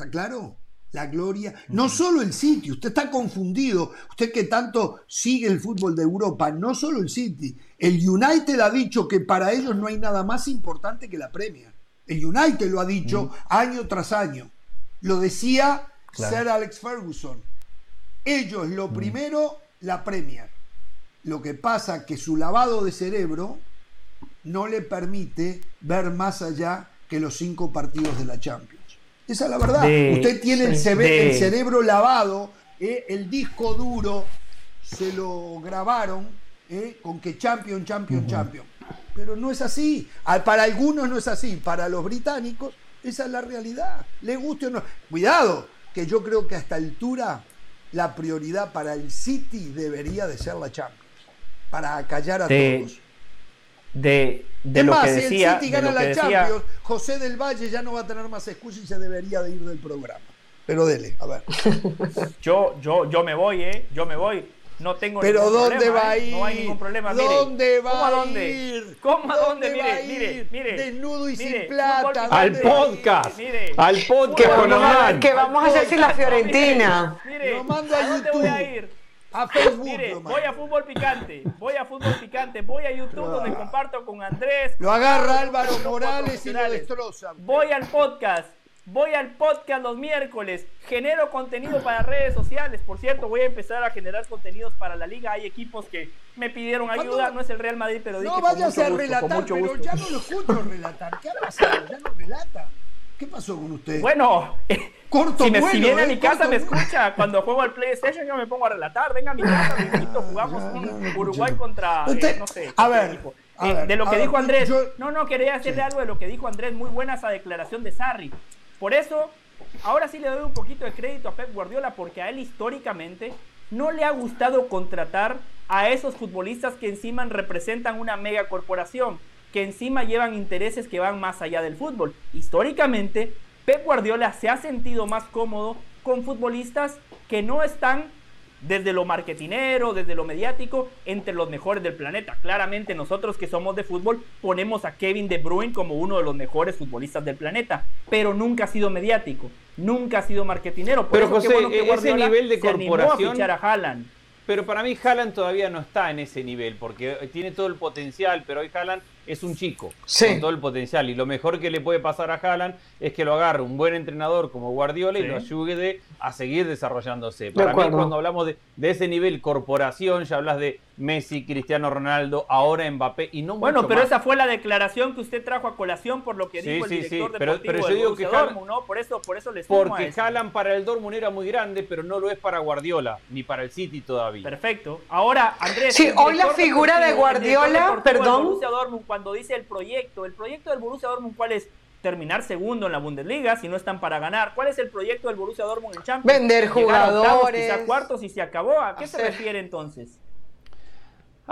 ¿Está claro? La gloria. No solo el City, usted está confundido. Usted que tanto sigue el fútbol de Europa, no solo el City. El United ha dicho que para ellos no hay nada más importante que la Premier. El United lo ha dicho año tras año. Lo decía Sir Alex Ferguson. Ellos, lo primero, la Premier. Lo que pasa que su lavado de cerebro no le permite ver más allá que los cinco partidos de la Champions. Esa es la verdad. Usted tiene el, cerebro lavado, eh, el disco duro se lo grabaron eh, con que champion, champion, champion. Pero no es así. Para algunos no es así. Para los británicos, esa es la realidad. Le guste o no. Cuidado, que yo creo que a esta altura la prioridad para el City debería de ser la Champions, para callar a todos. De, de lo que decía, si el City gana la Champions, José del Valle ya no va a tener más excusa y se debería de ir del programa. Pero dele, a ver. yo, yo, yo me voy, ¿eh? Yo me voy. No tengo Pero ningún ¿dónde problema, va a ¿eh? ir? No hay ningún problema. ¿Dónde va ¿Cómo a a dónde? ir? ¿Cómo a dónde? va a Mire, mire, ir? mire. Desnudo y Mire, sin plata. Al ¿dónde va a podcast. Mire. Al podcast con a, que vamos a hacer sin la Fiorentina. Mire, Lo mando a dónde voy a ir? A Facebook. Mire, voy a fútbol picante, voy a fútbol picante, voy a YouTube donde comparto con Andrés. Lo agarra Álvaro Morales y lo destroza. Voy al podcast, voy al podcast los miércoles, genero contenido para redes sociales. Por cierto, voy a empezar a generar contenidos para la liga. Hay equipos que me pidieron ayuda, ¿Cuándo? no es el Real Madrid, pero dije No con vayas mucho a gusto, relatar, mucho pero gusto. ya no lo escucho relatar. ¿Qué ha pasado? Ya no relata. ¿Qué pasó con usted? Bueno, Corto si, me, vuelo, si viene a ¿eh? mi casa me escucha. Cuando juego al PlayStation yo me pongo a relatar. Venga a mi casa, me invito, jugamos ya, un ya, Uruguay contra, eh, no sé. a ver, Eh, de lo que ver, dijo Andrés. yo- No, no, quería decirle algo de lo que dijo Andrés. Muy buena esa declaración de Sarri. Por eso, ahora sí le doy un poquito de crédito a Pep Guardiola porque a él históricamente no le ha gustado contratar a esos futbolistas que encima representan una mega corporación, que encima llevan intereses que van más allá del fútbol. Históricamente, Pep Guardiola se ha sentido más cómodo con futbolistas que no están desde lo marketinero, desde lo mediático, entre los mejores del planeta. Claramente nosotros que somos de fútbol ponemos a Kevin De Bruyne como uno de los mejores futbolistas del planeta, pero nunca ha sido mediático, nunca ha sido marketinero. Por Pero, eso qué José, bueno que ese Guardiola nivel de a corporación- fichar a Haaland. Pero para mí Haaland todavía no está en ese nivel, porque tiene todo el potencial, pero hoy Haaland es un chico Sí. con todo el potencial. Y lo mejor que le puede pasar a Haaland es que lo agarre un buen entrenador como Guardiola y lo ayude a seguir desarrollándose. Para mí, cuando hablamos de, de ese nivel corporación, ya hablas de Messi, Cristiano Ronaldo, ahora Mbappé y no Bueno, mucho pero más. esa fue la declaración que usted trajo a colación por lo que Sí, dijo el sí, sí, director pero- deportivo pero yo del digo que Borussia Haaland- Dortmund, ¿no? Por eso, por eso le sumo a Porque. Haaland para el Dortmund era muy grande, pero no lo es para Guardiola, ni para el City todavía. Perfecto. Ahora, Andrés. Sí, hoy la director figura de director Guardiola, perdón. Borussia Dortmund, cuando dice el proyecto, el proyecto del Borussia Dortmund, ¿cuál es? Terminar segundo en la Bundesliga, si no están para ganar. ¿Cuál es el proyecto del Borussia Dortmund en Champions? Vender Llegar a octavos, jugadores. quizá cuartos y se acabó. ¿A qué se refiere entonces?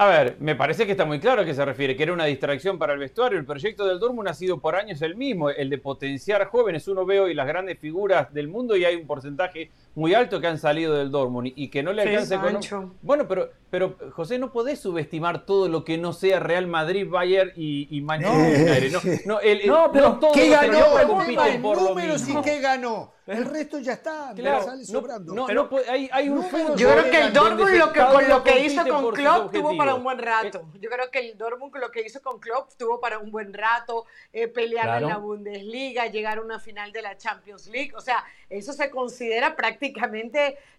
A ver, me parece que está muy claro a qué se refiere, que era una distracción para el vestuario. El proyecto del Dortmund ha sido por años el mismo, el de potenciar jóvenes. Uno ve hoy las grandes figuras del mundo y hay un porcentaje muy alto que han salido del Dortmund y que no le Sí, alcanza Sancho. Bueno, pero, pero José, no podés subestimar todo lo que no sea Real Madrid, Bayern y, y Manchester No. United. No, no, el- el- No, pero todos ¿Qué ganó? El por números y qué ganó. El resto ya está, Claro, sale no, sobrando. no, Pero- no hay, hay un Yo creo que el Dortmund lo que, con lo que hizo con Klopp tuvo para un buen rato. Yo creo que el Dortmund lo que hizo con Klopp tuvo para un buen rato, eh, pelear Claro. en la Bundesliga, llegar a una final de la Champions League. O sea, eso se considera prácticamente,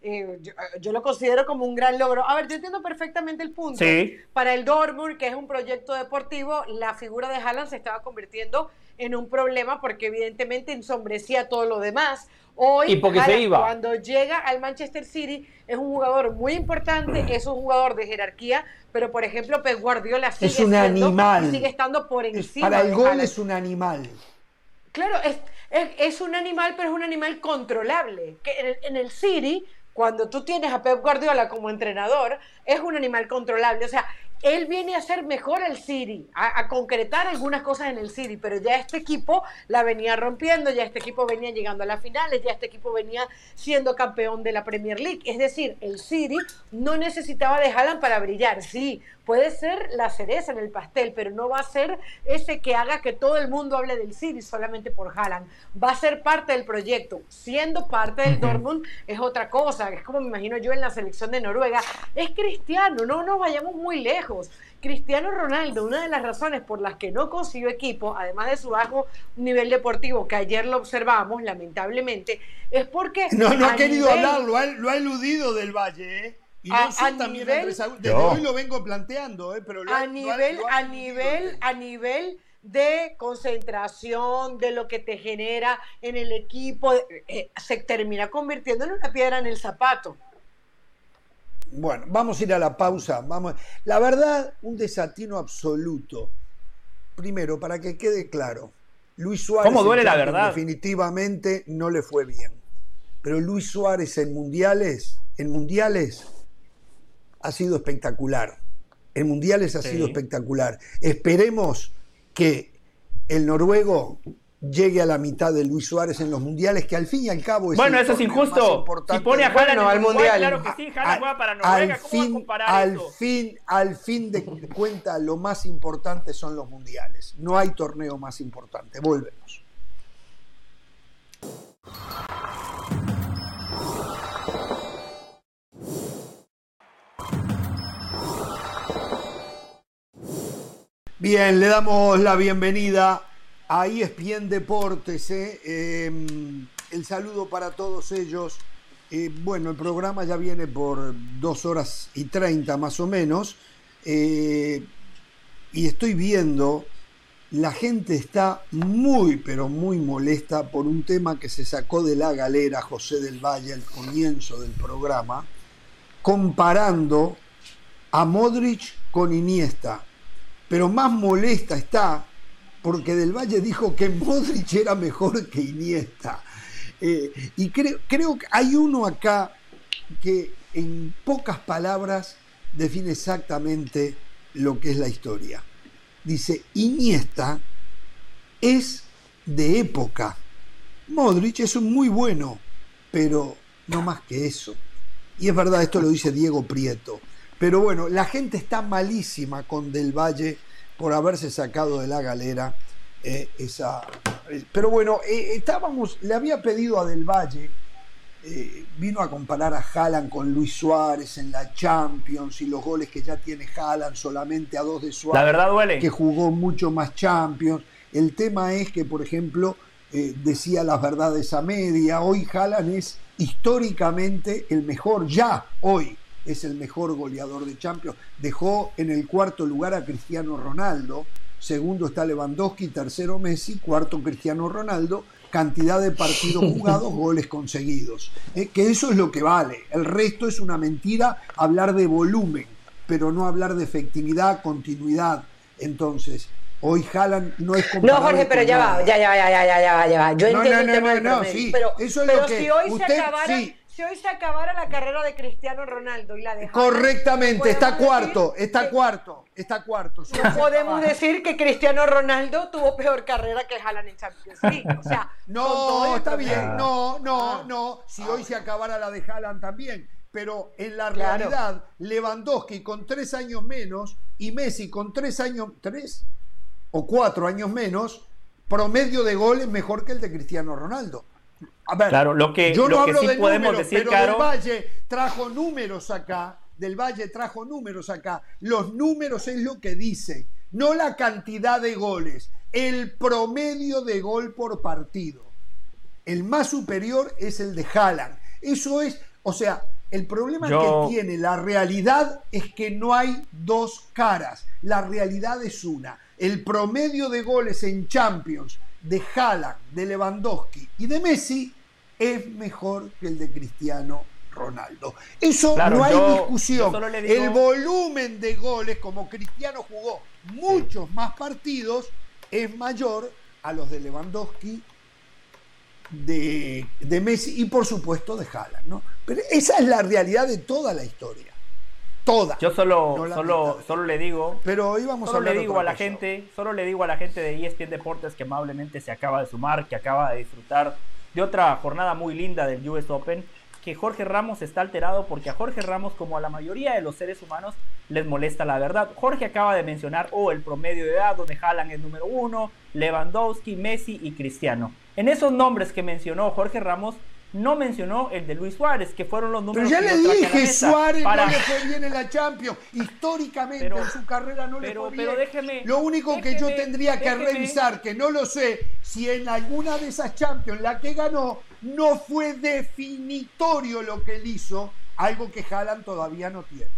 eh, yo, yo lo considero como un gran logro. A ver, yo entiendo perfectamente el punto. Sí. Para el Dortmund, que es un proyecto deportivo, la figura de Haaland se estaba convirtiendo en un problema porque evidentemente ensombrecía todo lo demás. Hoy, Y porque se Haaland, iba. cuando llega al Manchester City, es un jugador muy importante, es un jugador de jerarquía, pero por ejemplo, Pep Guardiola sigue Es un siendo- animal. sigue estando por encima. para el de gol Haaland. es un animal. Claro, es, un animal, pero es un animal controlable. Que en, el, el City, cuando tú tienes a Pep Guardiola como entrenador, es un animal controlable. O sea, él viene a hacer mejor al City, a, a concretar algunas cosas en el City, pero ya este equipo la venía rompiendo, ya este equipo venía llegando a las finales, ya este equipo venía siendo campeón de la Premier League. Es decir, el City no necesitaba de Haaland para brillar. Sí, puede ser la cereza en el pastel, pero no va a ser ese que haga que todo el mundo hable del City solamente por Haaland. Va a ser parte del proyecto. Siendo parte del Dortmund es otra cosa. Es como me imagino yo en la selección de Noruega. Es cristiano, no nos vayamos muy lejos. Cristiano Ronaldo, una de las razones por las que no consiguió equipo, además de su bajo nivel deportivo, que ayer lo observamos, lamentablemente, es porque... No, no ha querido nivel- hablar, lo ha, lo ha eludido del Valle, ¿eh? Y A- no sé a también nivel- Andrés Desde Yo. hoy lo vengo planteando, ¿eh? Pero lo a nivel, lo a nivel, el a nivel de concentración, de lo que te genera en el equipo, eh, se termina convirtiendo en una piedra en el zapato. Bueno, vamos a ir a la pausa. Vamos. La verdad, un desatino absoluto. Primero, para que quede claro, Luis Suárez ¿Cómo duele la verdad? definitivamente no le fue bien. pero Luis Suárez en mundiales, en mundiales ha sido espectacular. En mundiales ha sido espectacular. Esperemos que el noruego llegue a la mitad de Luis Suárez en los mundiales, que al fin y al cabo es Bueno, eso es injusto. Si pone a Haaland al mundial, claro que sí, Haaland juega para Noruega, al fin, al fin, al fin de cuenta, lo más importante son los mundiales. No hay torneo más importante. Volvemos. Bien, le damos la bienvenida a ESPN Deportes. ¿eh? Em, el saludo para todos ellos. Eh, bueno, el programa ya viene por dos horas y treinta más o menos. Eh, y estoy viendo, la gente está muy, pero muy molesta por un tema que se sacó de la galera José del Valle al comienzo del programa, comparando a Modric con Iniesta pero más molesta está porque Del Valle dijo que Modric era mejor que Iniesta. Eh, y creo, creo que hay uno acá que en pocas palabras define exactamente lo que es la historia. Dice, Iniesta es de época. Modric es un muy bueno, pero no más que eso. Y es verdad, esto lo dice Diego Prieto. Pero bueno, la gente está malísima con Del Valle por haberse sacado de la galera eh, esa. Eh, pero bueno, eh, estábamos, le había pedido a Del Valle, vino a comparar a Haaland con Luis Suárez en la Champions y los goles que ya tiene Haaland solamente a dos de Suárez. La verdad duele. Que jugó mucho más Champions. El tema es que, por ejemplo, decía las verdades a media. Hoy Haaland es históricamente el mejor ya, hoy es el mejor goleador de Champions. Dejó en el cuarto lugar a Cristiano Ronaldo, segundo está Lewandowski, tercero Messi, cuarto Cristiano Ronaldo, cantidad de partidos jugados, goles conseguidos. Eh, que eso es lo que vale. El resto es una mentira hablar de volumen, pero no hablar de efectividad, continuidad. Entonces, hoy Haaland no es comparable No, Jorge, pero ya va, ya, ya, ya, ya, ya, ya, va. Yo entiendo el tema no, sí, pero, eso es lo que si hoy se acabara, si hoy se acabara la carrera de Cristiano Ronaldo y la de Correctamente, está cuarto, está cuarto, está cuarto. No podemos decir que Cristiano Ronaldo tuvo peor carrera que Haaland en Champions League. O sea, no, está bien, no, no, ah. no. Si hoy se acabara la de Haaland también. Pero en la realidad, Lewandowski con tres años menos y Messi con tres años, tres o cuatro años menos, promedio de goles mejor que el de Cristiano Ronaldo claro, lo que, yo no hablo sí podemos decir, pero Del Valle trajo números acá, Del Valle trajo números acá. Los números es lo que dice, no la cantidad de goles, el promedio de gol por partido. El más superior es el de Haaland. Eso es, o sea, el problema que tiene la realidad es que no hay dos caras. La realidad es una. El promedio de goles en Champions de Haaland, de Lewandowski y de Messi es mejor que el de Cristiano Ronaldo. Eso no hay discusión. El volumen de goles, como Cristiano jugó muchos más partidos, es mayor a los de Lewandowski, de, de Messi y por supuesto de Haaland. ¿no? Pero esa es la realidad de toda la historia. Toda. Yo solo, solo, solo le digo. Pero hoy vamos solo a le digo a la gente, solo le digo a la gente de ESPN Deportes que amablemente se acaba de sumar, que acaba de disfrutar de otra jornada muy linda del US Open, que Jorge Ramos está alterado porque a Jorge Ramos, como a la mayoría de los seres humanos, les molesta la verdad. Jorge acaba de mencionar, oh, el promedio de edad, donde Haaland es número uno, Lewandowski, Messi y Cristiano. En esos nombres que mencionó Jorge Ramos, no mencionó el de Luis Suárez, que fueron los números Pero ya le dije, Suárez no le fue bien en la Champions. Históricamente en su carrera no le fue bien. Pero déjeme, lo único que yo tendría que revisar, que no lo sé, si en alguna de esas Champions la que ganó no fue definitorio lo que él hizo, algo que Haaland todavía no tiene.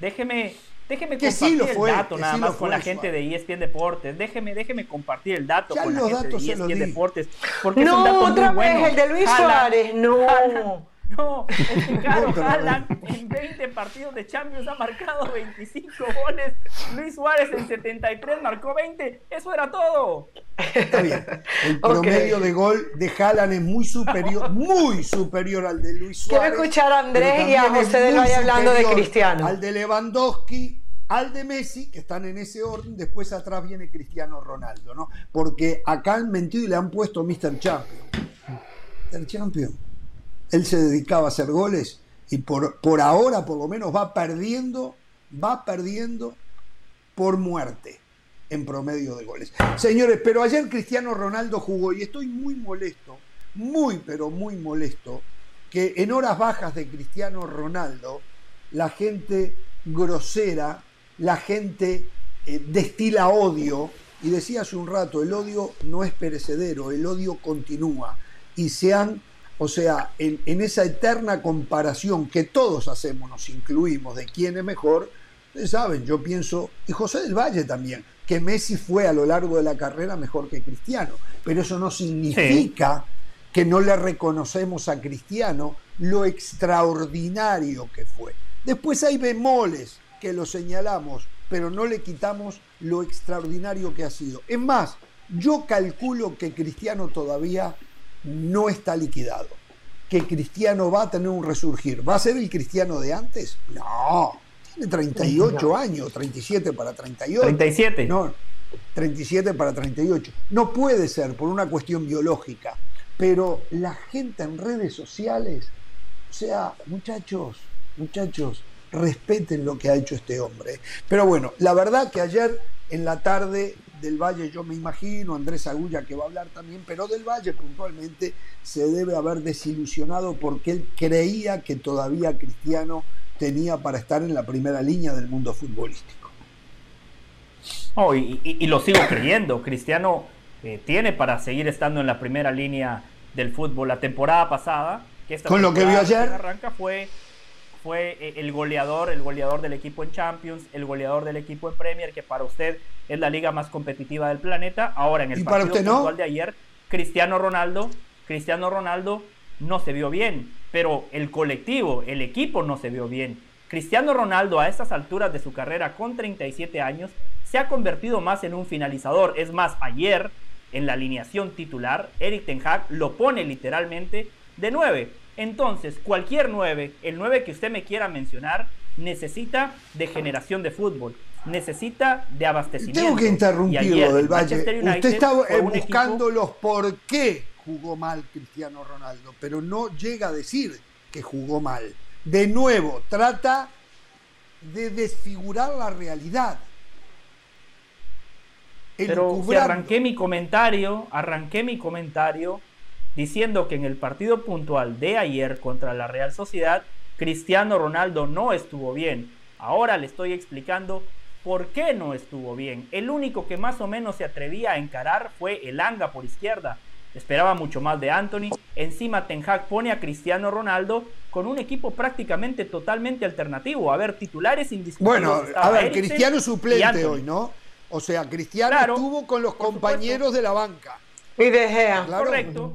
Déjeme, Déjeme compartir el dato nada más con la gente de ESPN Deportes. Déjeme, déjeme compartir el dato con la gente de ESPN Deportes. Porque no, es un dato otra vez el de Luis Suárez. No. No, es que Caro Haaland en 20 partidos de Champions ha marcado 25 goles. Luis Suárez en 73 marcó 20. Eso era todo. Está bien. El promedio de gol de Haaland es muy superior, muy superior al de Luis Suárez. Quiero escuchar a Andrés y a José del Valle hablando de Cristiano. Al de Lewandowski, al de Messi, que están en ese orden. Después atrás viene Cristiano Ronaldo, ¿no? Porque acá han mentido y le han puesto Mr. Champion. Mr. Champion él se dedicaba a hacer goles y por, por ahora por lo menos va perdiendo, va perdiendo por muerte en promedio de goles. Señores, pero ayer Cristiano Ronaldo jugó y estoy muy molesto, muy pero muy molesto, que en horas bajas de Cristiano Ronaldo la gente grosera, la gente eh, destila odio, y decía hace un rato, el odio no es perecedero, el odio continúa, y se han o sea, en, esa eterna comparación que todos hacemos, nos incluimos de quién es mejor, ustedes saben, yo pienso, y José del Valle también, que Messi fue a lo largo de la carrera mejor que Cristiano, pero eso no significa que no le reconocemos a Cristiano lo extraordinario que fue. Después hay bemoles que lo señalamos, pero no le quitamos lo extraordinario que ha sido. Es más, yo calculo que Cristiano todavía no está liquidado. Que Cristiano va a tener un resurgir. ¿Va a ser el Cristiano de antes? No. Tiene 38 años, 37 para 38. 37. No, 37 para 38. No puede ser por una cuestión biológica. Pero la gente en redes sociales, o sea, muchachos, muchachos, respeten lo que ha hecho este hombre. Pero bueno, la verdad que ayer en la tarde del Valle yo me imagino, Andrés Agulla que va a hablar también, pero del Valle puntualmente se debe haber desilusionado porque él creía que todavía Cristiano tenía para estar en la primera línea del mundo futbolístico. Oh, y, lo sigo creyendo, Cristiano eh, tiene para seguir estando en la primera línea del fútbol. La temporada pasada, que con lo que vio ayer, arranca fue fue eh, el goleador, el goleador del equipo en Champions, el goleador del equipo en Premier, que para usted es la liga más competitiva del planeta. Ahora en el partido de ayer, Cristiano Ronaldo, Cristiano Ronaldo no se vio bien, pero el colectivo, el equipo no se vio bien. Cristiano Ronaldo a estas alturas de su carrera con 37 años se ha convertido más en un finalizador. Es más, ayer en la alineación titular, Eric Ten Hag lo pone literalmente de 9 entonces, cualquier 9, el 9 que usted me quiera mencionar, necesita de generación de fútbol, necesita de abastecimiento. Tengo que interrumpirlo del Valle. usted está eh, buscando los por qué jugó mal Cristiano Ronaldo, pero no llega a decir que jugó mal. De nuevo, trata de desfigurar la realidad. Pero si arranqué mi comentario, arranqué mi comentario diciendo que en el partido puntual de ayer contra la Real Sociedad, Cristiano Ronaldo no estuvo bien. Ahora le estoy explicando por qué no estuvo bien. El único que más o menos se atrevía a encarar fue el Anga por izquierda. Esperaba mucho más de Anthony. Encima Ten Hag pone a Cristiano Ronaldo con un equipo prácticamente totalmente alternativo. A ver, titulares indiscutibles. Bueno, a ver, Cristiano suplente hoy, ¿no? O sea, Cristiano estuvo con los compañeros de la banca. Y De Gea. Correcto.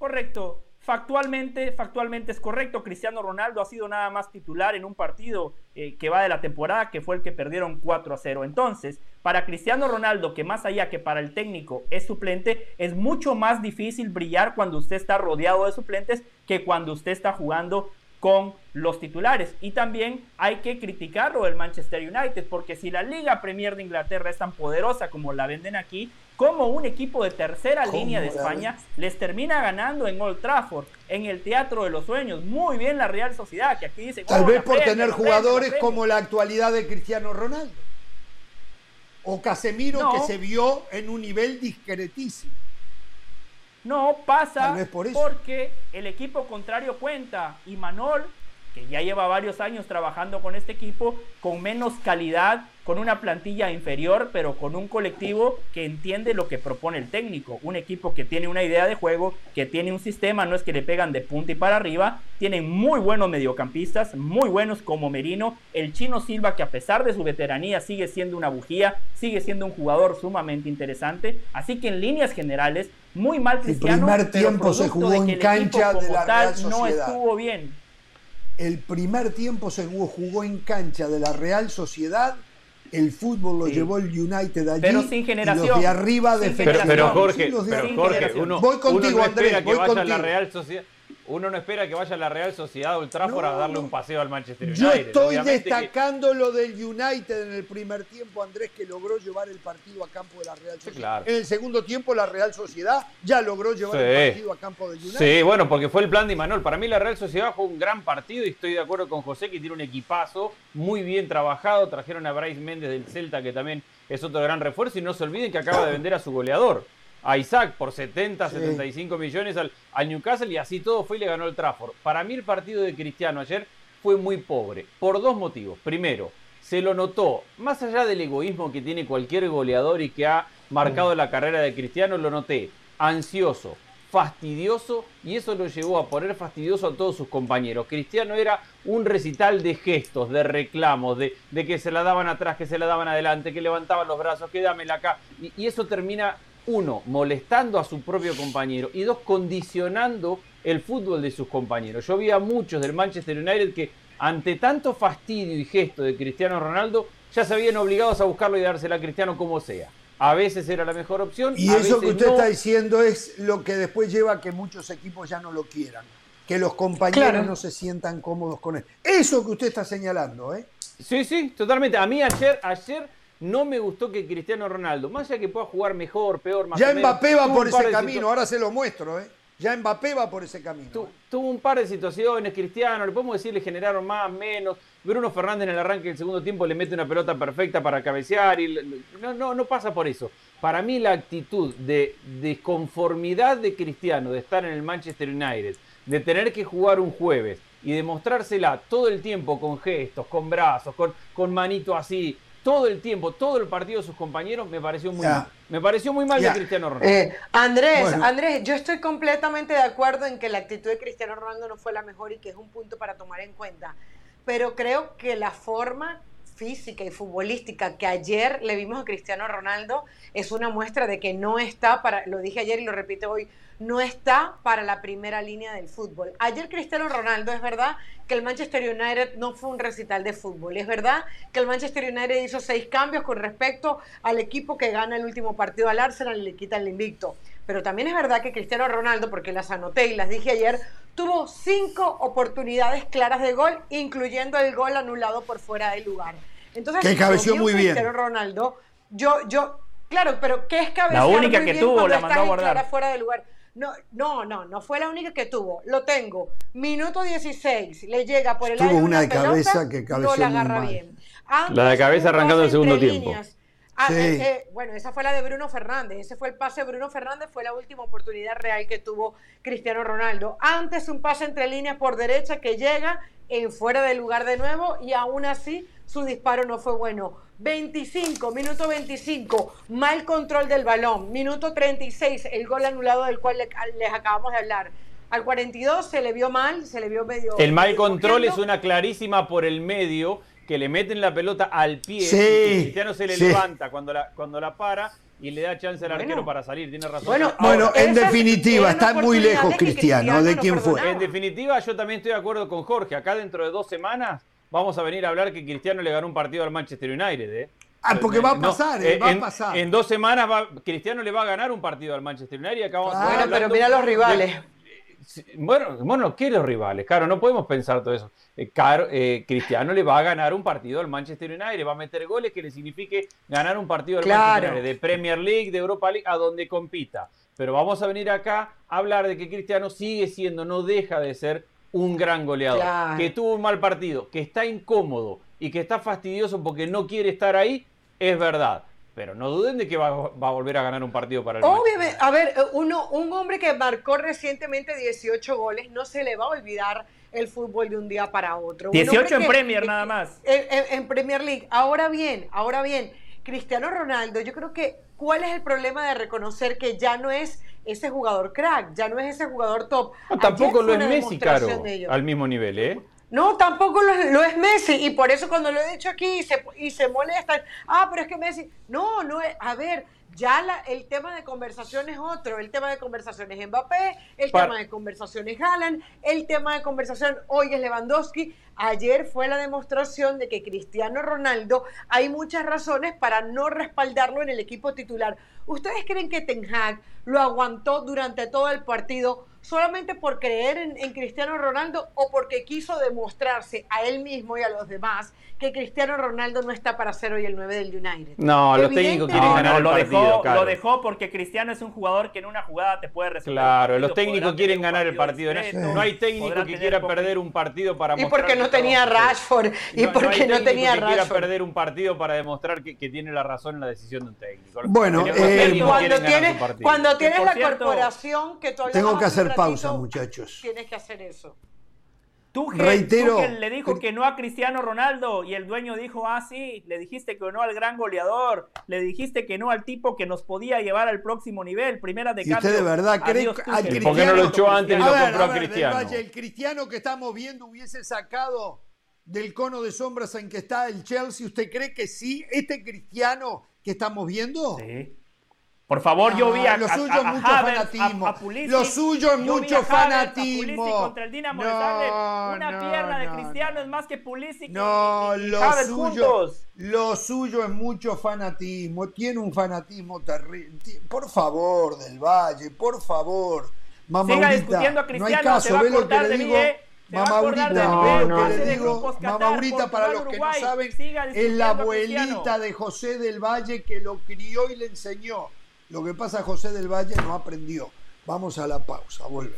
Correcto. Factualmente, factualmente es correcto. Cristiano Ronaldo ha sido nada más titular en un partido eh, que va de la temporada, que fue el que perdieron 4 a 0. Entonces, para Cristiano Ronaldo, que más allá que para el técnico es suplente, es mucho más difícil brillar cuando usted está rodeado de suplentes que cuando usted está jugando con los titulares. Y también hay que criticarlo del Manchester United, porque si la Liga Premier de Inglaterra es tan poderosa como la venden aquí, como un equipo de tercera línea de España les termina ganando en Old Trafford, en el Teatro de los Sueños. Muy bien la Real Sociedad, que aquí dice... Tal vez por tener jugadores como la actualidad de Cristiano Ronaldo. O Casemiro, que se vio en un nivel discretísimo. No, pasa porque el equipo contrario cuenta y Manol que ya lleva varios años trabajando con este equipo, con menos calidad, con una plantilla inferior, pero con un colectivo que entiende lo que propone el técnico. Un equipo que tiene una idea de juego, que tiene un sistema, no es que le pegan de punta y para arriba. Tienen muy buenos mediocampistas, muy buenos como Merino. El chino Silva, que a pesar de su veteranía sigue siendo una bujía, sigue siendo un jugador sumamente interesante. Así que en líneas generales, muy mal Cristiano. El primer tiempo se jugó en cancha de la Real Sociedad. no estuvo bien. El primer tiempo se jugó en cancha de la Real Sociedad el fútbol lo llevó el United allí. Pero sin generación. los de arriba de pero, pero, Jorge, pero Jorge uno, voy contigo, uno Andrés, que voy vaya contigo. a la Real Sociedad uno no espera que vaya a la Real Sociedad o el Trafford a darle un paseo al Manchester United. Yo estoy destacando lo del United en el primer tiempo, Andrés, que logró llevar el partido a campo de la Real Sociedad. En el segundo tiempo, la Real Sociedad ya logró llevar el partido a campo del United. Sí, bueno, porque fue el plan de Manuel. Para mí, la Real Sociedad fue un gran partido y estoy de acuerdo con José que tiene un equipazo muy bien trabajado. Trajeron a Bryce Méndez del Celta, que también es otro gran refuerzo. Y no se olviden que acaba de vender a su goleador a Isaac por 70, 75 millones al, al, Newcastle y así todo fue y le ganó el Trafford. Para mí el partido de Cristiano ayer fue muy pobre, por dos motivos. Primero, se lo notó, más allá del egoísmo que tiene cualquier goleador y que ha marcado la carrera de Cristiano, lo noté ansioso, fastidioso y eso lo llevó a poner fastidioso a todos sus compañeros. Cristiano era un recital de gestos, de reclamos, de, de que se la daban atrás, que se la daban adelante, que levantaban los brazos, que dámela acá. Y, y eso termina uno, molestando a su propio compañero y dos, condicionando el fútbol de sus compañeros. Yo vi a muchos del Manchester United que ante tanto fastidio y gesto de Cristiano Ronaldo ya se habían obligados a buscarlo y dársela a Cristiano como sea. A veces era la mejor opción. Y eso que usted está diciendo es lo que después lleva a que muchos equipos ya no lo quieran. Que los compañeros no se sientan cómodos con él. Eso que usted está señalando, ¿eh? Sí, sí, totalmente. A mí ayer, ayer no me gustó que Cristiano Ronaldo, más allá que pueda jugar mejor, peor, más Ya Mbappé va por ese camino, ahora se lo muestro, ¿eh? Ya Mbappé va por ese camino. ¿eh? tuvo un par de situaciones, Cristiano, le podemos decir, le generaron más, menos. Bruno Fernández en el arranque del segundo tiempo le mete una pelota perfecta para cabecear y no, no, no pasa por eso. Para mí la actitud de desconformidad de Cristiano de estar en el Manchester United, de tener que jugar un jueves y demostrársela todo el tiempo con gestos, con brazos, con, con manito así, todo el tiempo, todo el partido de sus compañeros, me pareció muy mal. Me pareció muy mal de Cristiano Ronaldo. Eh, Andrés, Andrés, yo estoy completamente de acuerdo en que la actitud de Cristiano Ronaldo no fue la mejor y que es un punto para tomar en cuenta. Pero creo que la forma física y futbolística que ayer le vimos a Cristiano Ronaldo es una muestra de que no está para, lo dije ayer y lo repito hoy, no está para la primera línea del fútbol. Ayer Cristiano Ronaldo, es verdad que el Manchester United no fue un recital de fútbol, es verdad que el Manchester United hizo seis cambios con respecto al equipo que gana el último partido al Arsenal y le quita el invicto. Pero también es verdad que Cristiano Ronaldo, porque las anoté y las dije ayer, tuvo cinco oportunidades claras de gol, incluyendo el gol anulado por fuera del lugar. Entonces, que cabeció muy bien. Ronaldo, yo, yo, claro, pero ¿qué es cabecear La única que tuvo la mandó a guardar. fuera del lugar. No, no, no, no fue la única que tuvo. Lo tengo. Minuto 16. Le llega por el aire. Tuvo una de cabeza que no la agarra bien. la de cabeza arrancando el segundo tiempo. Ah, eh, eh, bueno, esa fue la de Bruno Fernández. Ese fue el pase de Bruno Fernández. Fue la última oportunidad real que tuvo Cristiano Ronaldo. Antes un pase entre líneas por derecha que llega en fuera de lugar de nuevo y aún así su disparo no fue bueno. 25, minuto 25, mal control del balón. Minuto 36, el gol anulado del cual les acabamos de hablar. Al 42 se le vio mal, se le vio medio... El mal control es una clarísima por el medio, que le meten la pelota al pie. Sí, Cristiano se le levanta cuando la, cuando la para y le da chance al arquero para salir, tiene razón. Bueno, bueno en definitiva, está muy lejos Cristiano, de quién fue. En definitiva, yo también estoy de acuerdo con Jorge. Acá dentro de dos semanas vamos a venir a hablar que Cristiano le ganó un partido al Manchester United, ¿eh? Ah, porque va a pasar, eh, va en, a pasar. En dos semanas va, Cristiano le va a ganar un partido al Manchester United y acá bueno, pero mira los rivales. Bueno, bueno, ¿qué los rivales? Claro, no podemos pensar todo eso. Eh, eh, Cristiano le va a ganar un partido al Manchester United, va a meter goles que le signifique ganar un partido al Manchester United, de Premier League, de Europa League, a donde compita. Pero vamos a venir acá a hablar de que Cristiano sigue siendo, no deja de ser un gran goleador, que tuvo un mal partido, que está incómodo y que está fastidioso porque no quiere estar ahí, es verdad. Pero no duden de que va, a volver a ganar un partido para el Obviamente, a ver, uno, un hombre que marcó recientemente 18 goles, no se le va a olvidar el fútbol de un día para otro. 18 en Premier nada más. En, Premier League. Ahora bien, ahora bien, Cristiano Ronaldo, yo creo que ¿cuál es el problema de reconocer que ya no es ese jugador crack, ya no es ese jugador top? tampoco lo es Messi, Caro, al mismo nivel, ¿eh? No, tampoco lo, es Messi. Y por eso cuando lo he dicho aquí y se, y se molestan, ah, pero es que Messi. No, no es. A ver, ya la, el tema de conversación es otro. El tema de conversación es Mbappé, el tema de conversación es Haaland, el tema de conversación hoy es Lewandowski. Ayer fue la demostración de que Cristiano Ronaldo hay muchas razones para no respaldarlo en el equipo titular. ¿Ustedes creen que Ten Hag lo aguantó durante todo el partido? Solamente por creer en, Cristiano Ronaldo o porque quiso demostrarse a él mismo y a los demás que Cristiano Ronaldo no está para ser hoy el 9 del United. No, los técnicos quieren ganar el lo partido. Dejó, Lo dejó porque Cristiano es un jugador que en una jugada te puede resolver. Claro, los técnicos quieren ganar el partido. no hay técnico que quiera perder un partido para Y porque no tenía Rashford. Y porque no, tenía que quiera perder un partido para demostrar que, tiene la razón en la decisión de un técnico. Bueno, eh, cuando, tienes, cuando tienes la corporación que tú Tengo que hacer pausa, muchachos. Tienes que hacer eso. Tú, Reitero, le dijo que no a Cristiano Ronaldo y el dueño dijo, ah, sí, le dijiste que no al gran goleador, le dijiste que no al tipo que nos podía llevar al próximo nivel, primera de cambio. usted de verdad cree que Cristiano... ¿Por qué no lo echó antes y lo compró a, Cristiano? el Cristiano que estamos viendo hubiese sacado del cono de sombras en que está el Chelsea, ¿usted cree que sí, este Cristiano que estamos viendo? Sí. Por favor, yo vi a, lo suyo es mucho fanatismo. lo suyo es mucho fanatismo. contra el Dinamo no, Una pierna de Cristiano es más que Pulisic no, lo suyo, Lo suyo es mucho fanatismo. Tiene un fanatismo terrible. Por favor, del Valle, por favor. Siga discutiendo a Cristiano, no hay caso, ve lo que le digo. Mamaurita, no, no, le digo, Mamaurita, para los que no saben, es la abuelita de José del Valle que lo crió y le enseñó. Lo que pasa, José del Valle no aprendió. Vamos a la pausa, vuelve.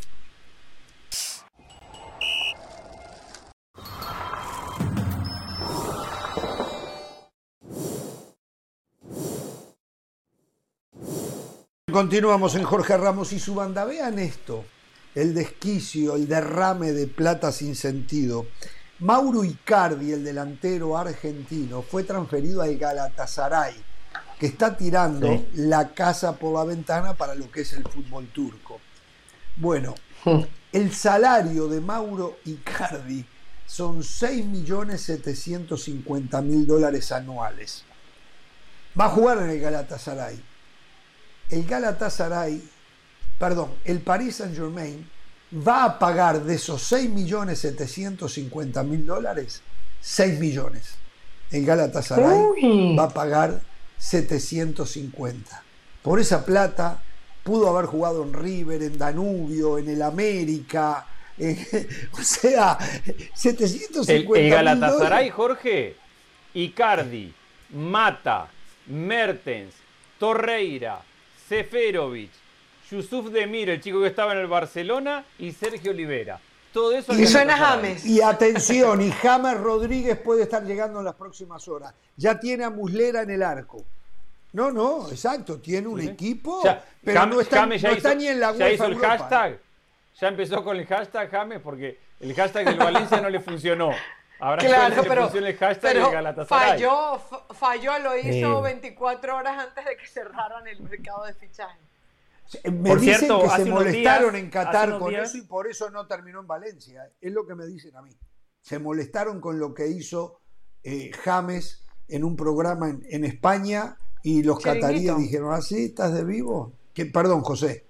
Continuamos en Jorge Ramos y su banda. Vean esto, el desquicio, el derrame de plata sin sentido. Mauro Icardi, el delantero argentino, fue transferido al Galatasaray que está tirando la casa por la ventana para lo que es el fútbol turco. Bueno, el salario de Mauro Icardi son 6.750.000 dólares anuales. Va a jugar en el Galatasaray. El Galatasaray, perdón, el Paris Saint Germain va a pagar de esos 6.750.000 dólares 6 millones. El Galatasaray va a pagar 750. Por esa plata pudo haber jugado en River, en Danubio, en el América. o sea, 750. El, el Galatasaray, Jorge, Icardi, Mata, Mertens, Torreira, Seferovic, Yusuf Demir, el chico que estaba en el Barcelona, y Sergio Olivera. Todo eso y suena James. Y atención, y James Rodríguez puede estar llegando en las próximas horas. Ya tiene a Muslera en el arco. No, no, exacto, tiene un equipo, pero no está, ni en la Ya hizo el hashtag, ya empezó con el hashtag James porque el hashtag del Valencia no le funcionó. Ahora claro, pero, el hashtag pero Galatasaray. Falló, falló, lo hizo 24 horas antes de que cerraran el mercado de fichaje. Me por dicen cierto, que se molestaron en Qatar con eso y por eso no terminó en Valencia. Es lo que me dicen a mí. Se molestaron con lo que hizo eh, James en un programa en, España y los cataríes dijeron, ¿ah, sí? ¿Estás de vivo? Que, perdón, José.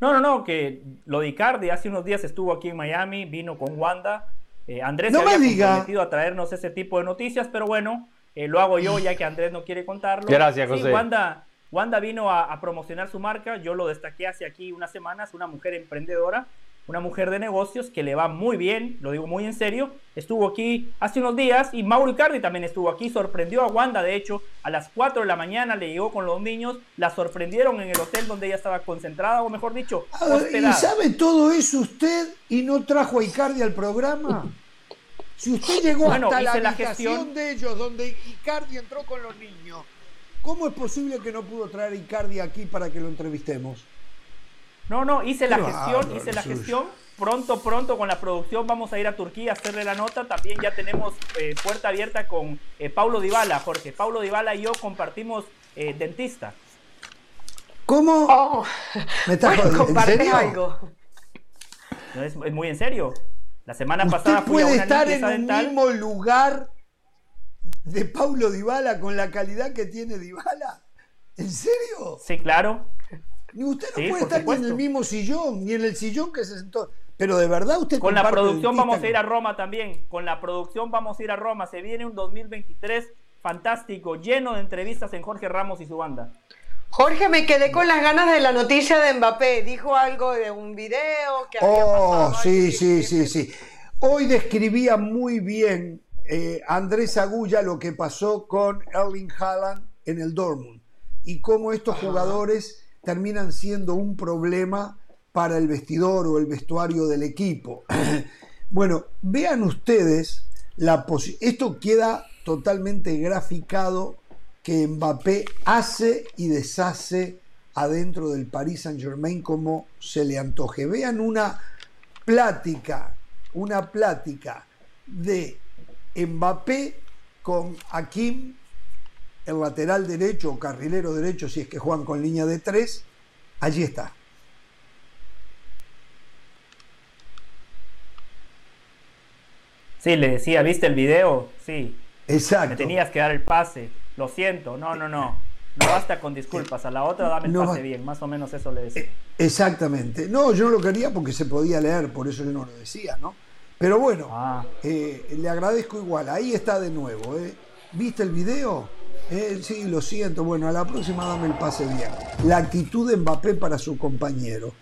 No, no, no, que lo de Icardi hace unos días estuvo aquí en Miami, vino con Wanda. Eh, Andrés no se había comprometido a traernos ese tipo de noticias, pero bueno, eh, lo hago yo ya que Andrés no quiere contarlo. Gracias, José. Wanda, Wanda vino a, promocionar su marca, yo lo destaqué hace aquí unas semanas, una mujer emprendedora, una mujer de negocios que le va muy bien, lo digo muy en serio, estuvo aquí hace unos días y Mauro Icardi también estuvo aquí, sorprendió a Wanda, de hecho, a las 4 de la mañana le llegó con los niños, la sorprendieron en el hotel donde ella estaba concentrada, o mejor dicho, ¿Y sabe todo eso usted y no trajo a Icardi al programa? Si usted llegó hasta la, habitación de ellos donde Icardi entró con los niños ¿Cómo es posible que no pudo traer Icardi aquí para que lo entrevistemos? No, no, hice la gestión, hice la gestión. Pronto, pronto con la producción vamos a ir a Turquía a hacerle la nota. También ya tenemos eh, puerta abierta con eh, Paulo Dybala, Jorge. Paulo Dybala y yo compartimos eh, dentista. ¿Cómo? Oh. ¿Me estás ¿En algo? es, muy en serio. La semana ¿Usted pasada fui puede a una estar en el mismo lugar de Paulo Dybala con la calidad que tiene Dybala? ¿En serio? Sí, claro. Ni usted no puede estar ni en el mismo sillón, ni en el sillón que se sentó. Pero de verdad usted... Con la producción vamos a ir a Roma también. Con la producción vamos a ir a Roma. Se viene un 2023 fantástico, lleno de entrevistas en Jorge Ramos y su banda. Jorge, me quedé con las ganas de la noticia de Mbappé. Dijo algo de un video que había Oh, sí, sí, sí, sí. Hoy describía muy bien eh, Andrés Agulla lo que pasó con Erling Haaland en el Dortmund y cómo estos jugadores terminan siendo un problema para el vestidor o el vestuario del equipo. bueno, vean ustedes, la esto queda totalmente graficado que Mbappé hace y deshace adentro del Paris Saint Germain como se le antoje. Vean una plática, una plática de Mbappé con Hakim, el lateral derecho o carrilero derecho, si es que juegan con línea de tres, allí está. Sí, le decía, ¿viste el video? Sí. Exacto. Me tenías que dar el pase. Lo siento, no, no, no. No basta con disculpas. A la otra dame el pase bien. Más o menos eso le decía. Exactamente. No, yo no lo quería porque se podía leer, por eso yo no lo decía, ¿no? Pero bueno, ah. eh, le agradezco igual. Ahí está de nuevo. ¿eh? ¿Viste el video? Eh, sí, lo siento. Bueno, a la próxima dame el pase bien. La actitud de Mbappé para su compañero.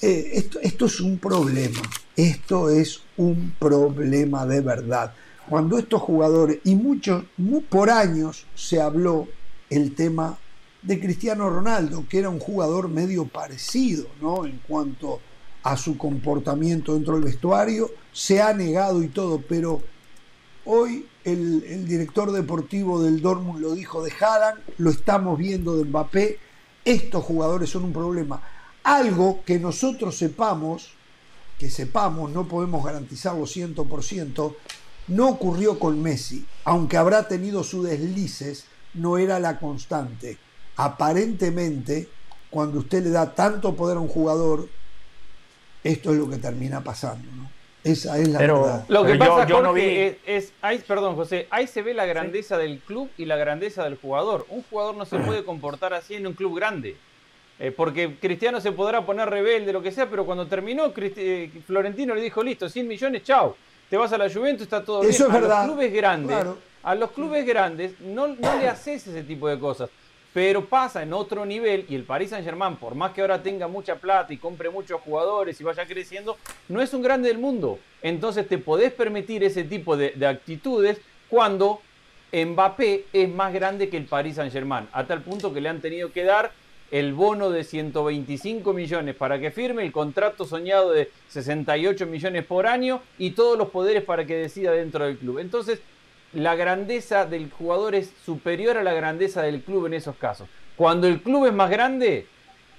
esto, esto es un problema. Esto es un problema de verdad. Cuando estos jugadores, y muchos, por años se habló el tema de Cristiano Ronaldo, que era un jugador medio parecido, ¿no? En cuanto a su comportamiento dentro del vestuario, se ha negado y todo, pero hoy el, director deportivo del Dortmund lo dijo de Haaland, lo estamos viendo de Mbappé, estos jugadores son un problema. Algo que nosotros sepamos, que sepamos, no podemos garantizarlo 100%, no ocurrió con Messi, aunque habrá tenido sus deslices, no era la constante. Aparentemente, cuando usted le da tanto poder a un jugador, esto es lo que termina pasando, ¿no? Esa es la verdad. Lo que pasa, yo, no vi... es, ahí, perdón, José, ahí se ve la grandeza del club y la grandeza del jugador. Un jugador no se puede comportar así en un club grande. Eh, porque Cristiano se podrá poner rebelde, lo que sea, pero cuando terminó, eh, Florentino le dijo, listo, 100 millones, chao. Te vas a la Juventus, está todo Eso bien. Es verdad. A los clubes grandes, a los clubes grandes no, no le haces ese tipo de cosas pero pasa en otro nivel y el Paris Saint Germain, por más que ahora tenga mucha plata y compre muchos jugadores y vaya creciendo, no es un grande del mundo. Entonces te podés permitir ese tipo de, actitudes cuando Mbappé es más grande que el Paris Saint Germain, a tal punto que le han tenido que dar el bono de 125 millones para que firme, el contrato soñado de 68 millones por año y todos los poderes para que decida dentro del club. Entonces, la grandeza del jugador es superior a la grandeza del club en esos casos. Cuando el club es más grande,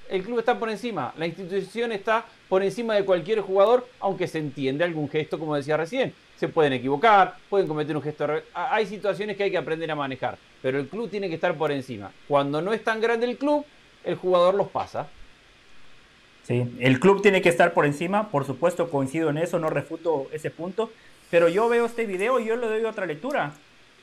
el club está por encima, la institución está por encima de cualquier jugador, aunque se entiende algún gesto, como decía recién. Se pueden equivocar, pueden cometer un gesto. Hay situaciones que hay que aprender a manejar, pero el club tiene que estar por encima. Cuando no es tan grande el club, el jugador los pasa. Sí, el club tiene que estar por encima, por supuesto coincido en eso, no refuto ese punto, pero yo veo este video y yo le doy otra lectura.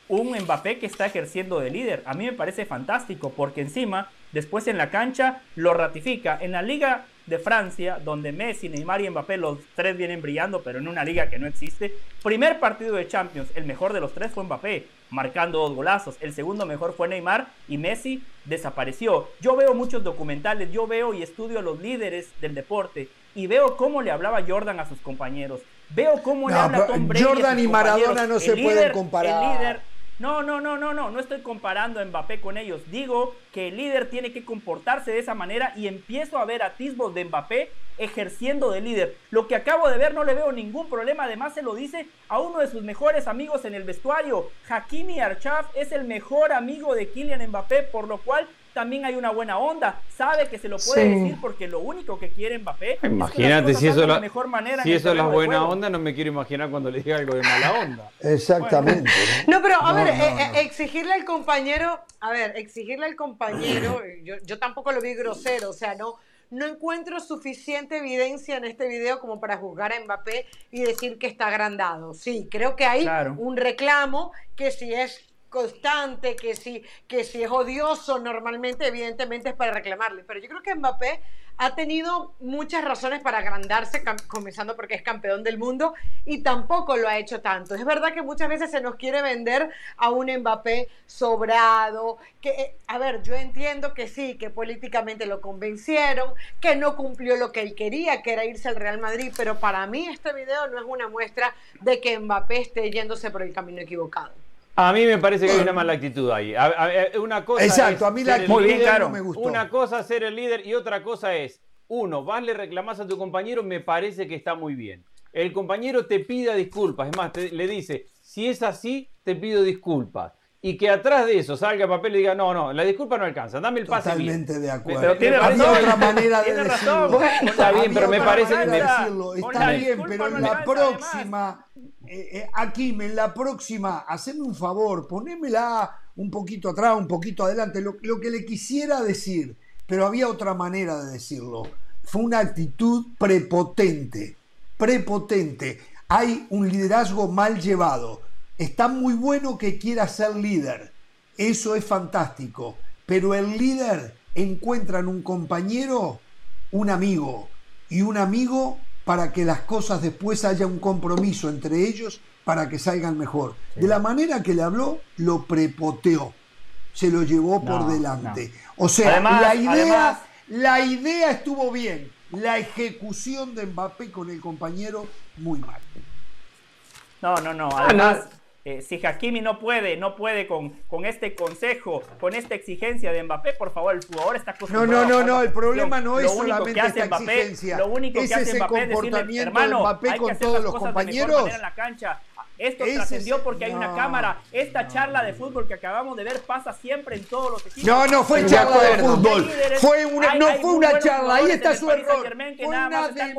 Un Mbappé que está ejerciendo de líder. A mí me parece fantástico porque encima, después en la cancha, lo ratifica. En la Liga de Francia, donde Messi, Neymar y Mbappé, los tres vienen brillando, pero en una liga que no existe. Primer partido de Champions, el mejor de los tres fue Mbappé, marcando dos golazos. El segundo mejor fue Neymar y Messi desapareció. Yo veo muchos documentales, yo veo y estudio a los líderes del deporte y veo cómo le hablaba Jordan a sus compañeros. Veo cómo le habla Tom Brady. Jordan y Maradona no se pueden comparar. El líder, No, no, no, no, no, no estoy comparando a Mbappé con ellos. Digo que el líder tiene que comportarse de esa manera y empiezo a ver atisbos de Mbappé ejerciendo de líder. Lo que acabo de ver no le veo ningún problema. Además se lo dice a uno de sus mejores amigos en el vestuario. Hakimi Archaf es el mejor amigo de Kylian Mbappé, por lo cual también hay una buena onda. Sabe que se lo puede decir porque lo único que quiere Mbappé Imagínate si eso, la, mejor manera si eso es la buena onda, no me quiero imaginar cuando le diga algo de mala onda. Exactamente. ¿no? pero a ver, eh, eh, exigirle al compañero, a ver, exigirle al compañero, yo, yo tampoco lo vi grosero, o sea, no no encuentro suficiente evidencia en este video como para juzgar a Mbappé y decir que está agrandado. Sí, creo que hay un reclamo que si es constante, que si, que si es odioso normalmente, evidentemente es para reclamarle. Pero yo creo que Mbappé ha tenido muchas razones para agrandarse, comenzando porque es campeón del mundo y tampoco lo ha hecho tanto. Es verdad que muchas veces se nos quiere vender a un Mbappé sobrado, que, eh, a ver, yo entiendo que sí, que políticamente lo convencieron, que no cumplió lo que él quería, que era irse al Real Madrid, pero para mí este video no es una muestra de que Mbappé esté yéndose por el camino equivocado. A mí me parece que hay una mala actitud ahí. una cosa Exacto, a mí la actitud no me gustó. Una cosa es ser el líder y otra cosa es, uno, vas le reclamas a tu compañero, me parece que está muy bien. El compañero te pida disculpas, es más, le dice, si es así, te pido disculpas. Y que atrás de eso salga el papel y diga, no, no, la disculpa no alcanza, dame el pase Totalmente de acuerdo. Pero tiene razón. otra manera de decirlo. está bien, pero me parece que... Decirlo. Está bien, pero en la próxima eh, eh, aquí, en la próxima, haceme un favor, ponémela un poquito atrás, un poquito adelante, lo, que le quisiera decir, pero había otra manera de decirlo. Fue una actitud prepotente, prepotente. Hay un liderazgo mal llevado. Está muy bueno que quiera ser líder, eso es fantástico, pero el líder encuentra en un compañero un amigo y un amigo para que las cosas después haya un compromiso entre ellos para que salgan mejor. De la manera que le habló, lo prepoteó, se lo llevó por delante. O sea, la, idea, la idea estuvo bien, la ejecución de Mbappé con el compañero muy mal. No, no, no. Además, eh, si Hakimi no puede, no puede con, con este consejo, con esta exigencia de Mbappé, por favor, el jugador está acostumbrado. No, no, no, no, el problema no es solamente esta exigencia. Lo único que hace Mbappé es decirle, hermano, Mbappé hay con que hacer todos las los compañeros. En la cancha. Esto trascendió porque hay una cámara. Esta charla de fútbol que acabamos de ver pasa siempre en todos los equipos. No, no fue charla de fútbol. Fue una, no fue una charla. Ahí está su error. Fue una demanda.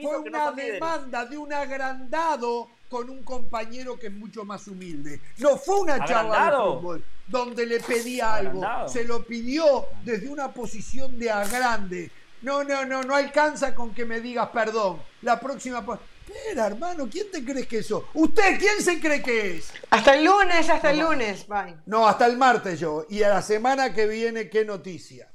Fue una demanda de un agrandado con un compañero que es mucho más humilde. No fue una charla de fútbol donde le pedía algo. Se lo pidió desde una posición de agrande. No, no, no, no alcanza con que me digas perdón. La próxima. Espera, hermano, ¿quién te crees que eso? ¿Usted quién se cree que es? Hasta el lunes, hasta el lunes. Bye. No, hasta el martes yo. Y a la semana que viene, ¿qué noticia?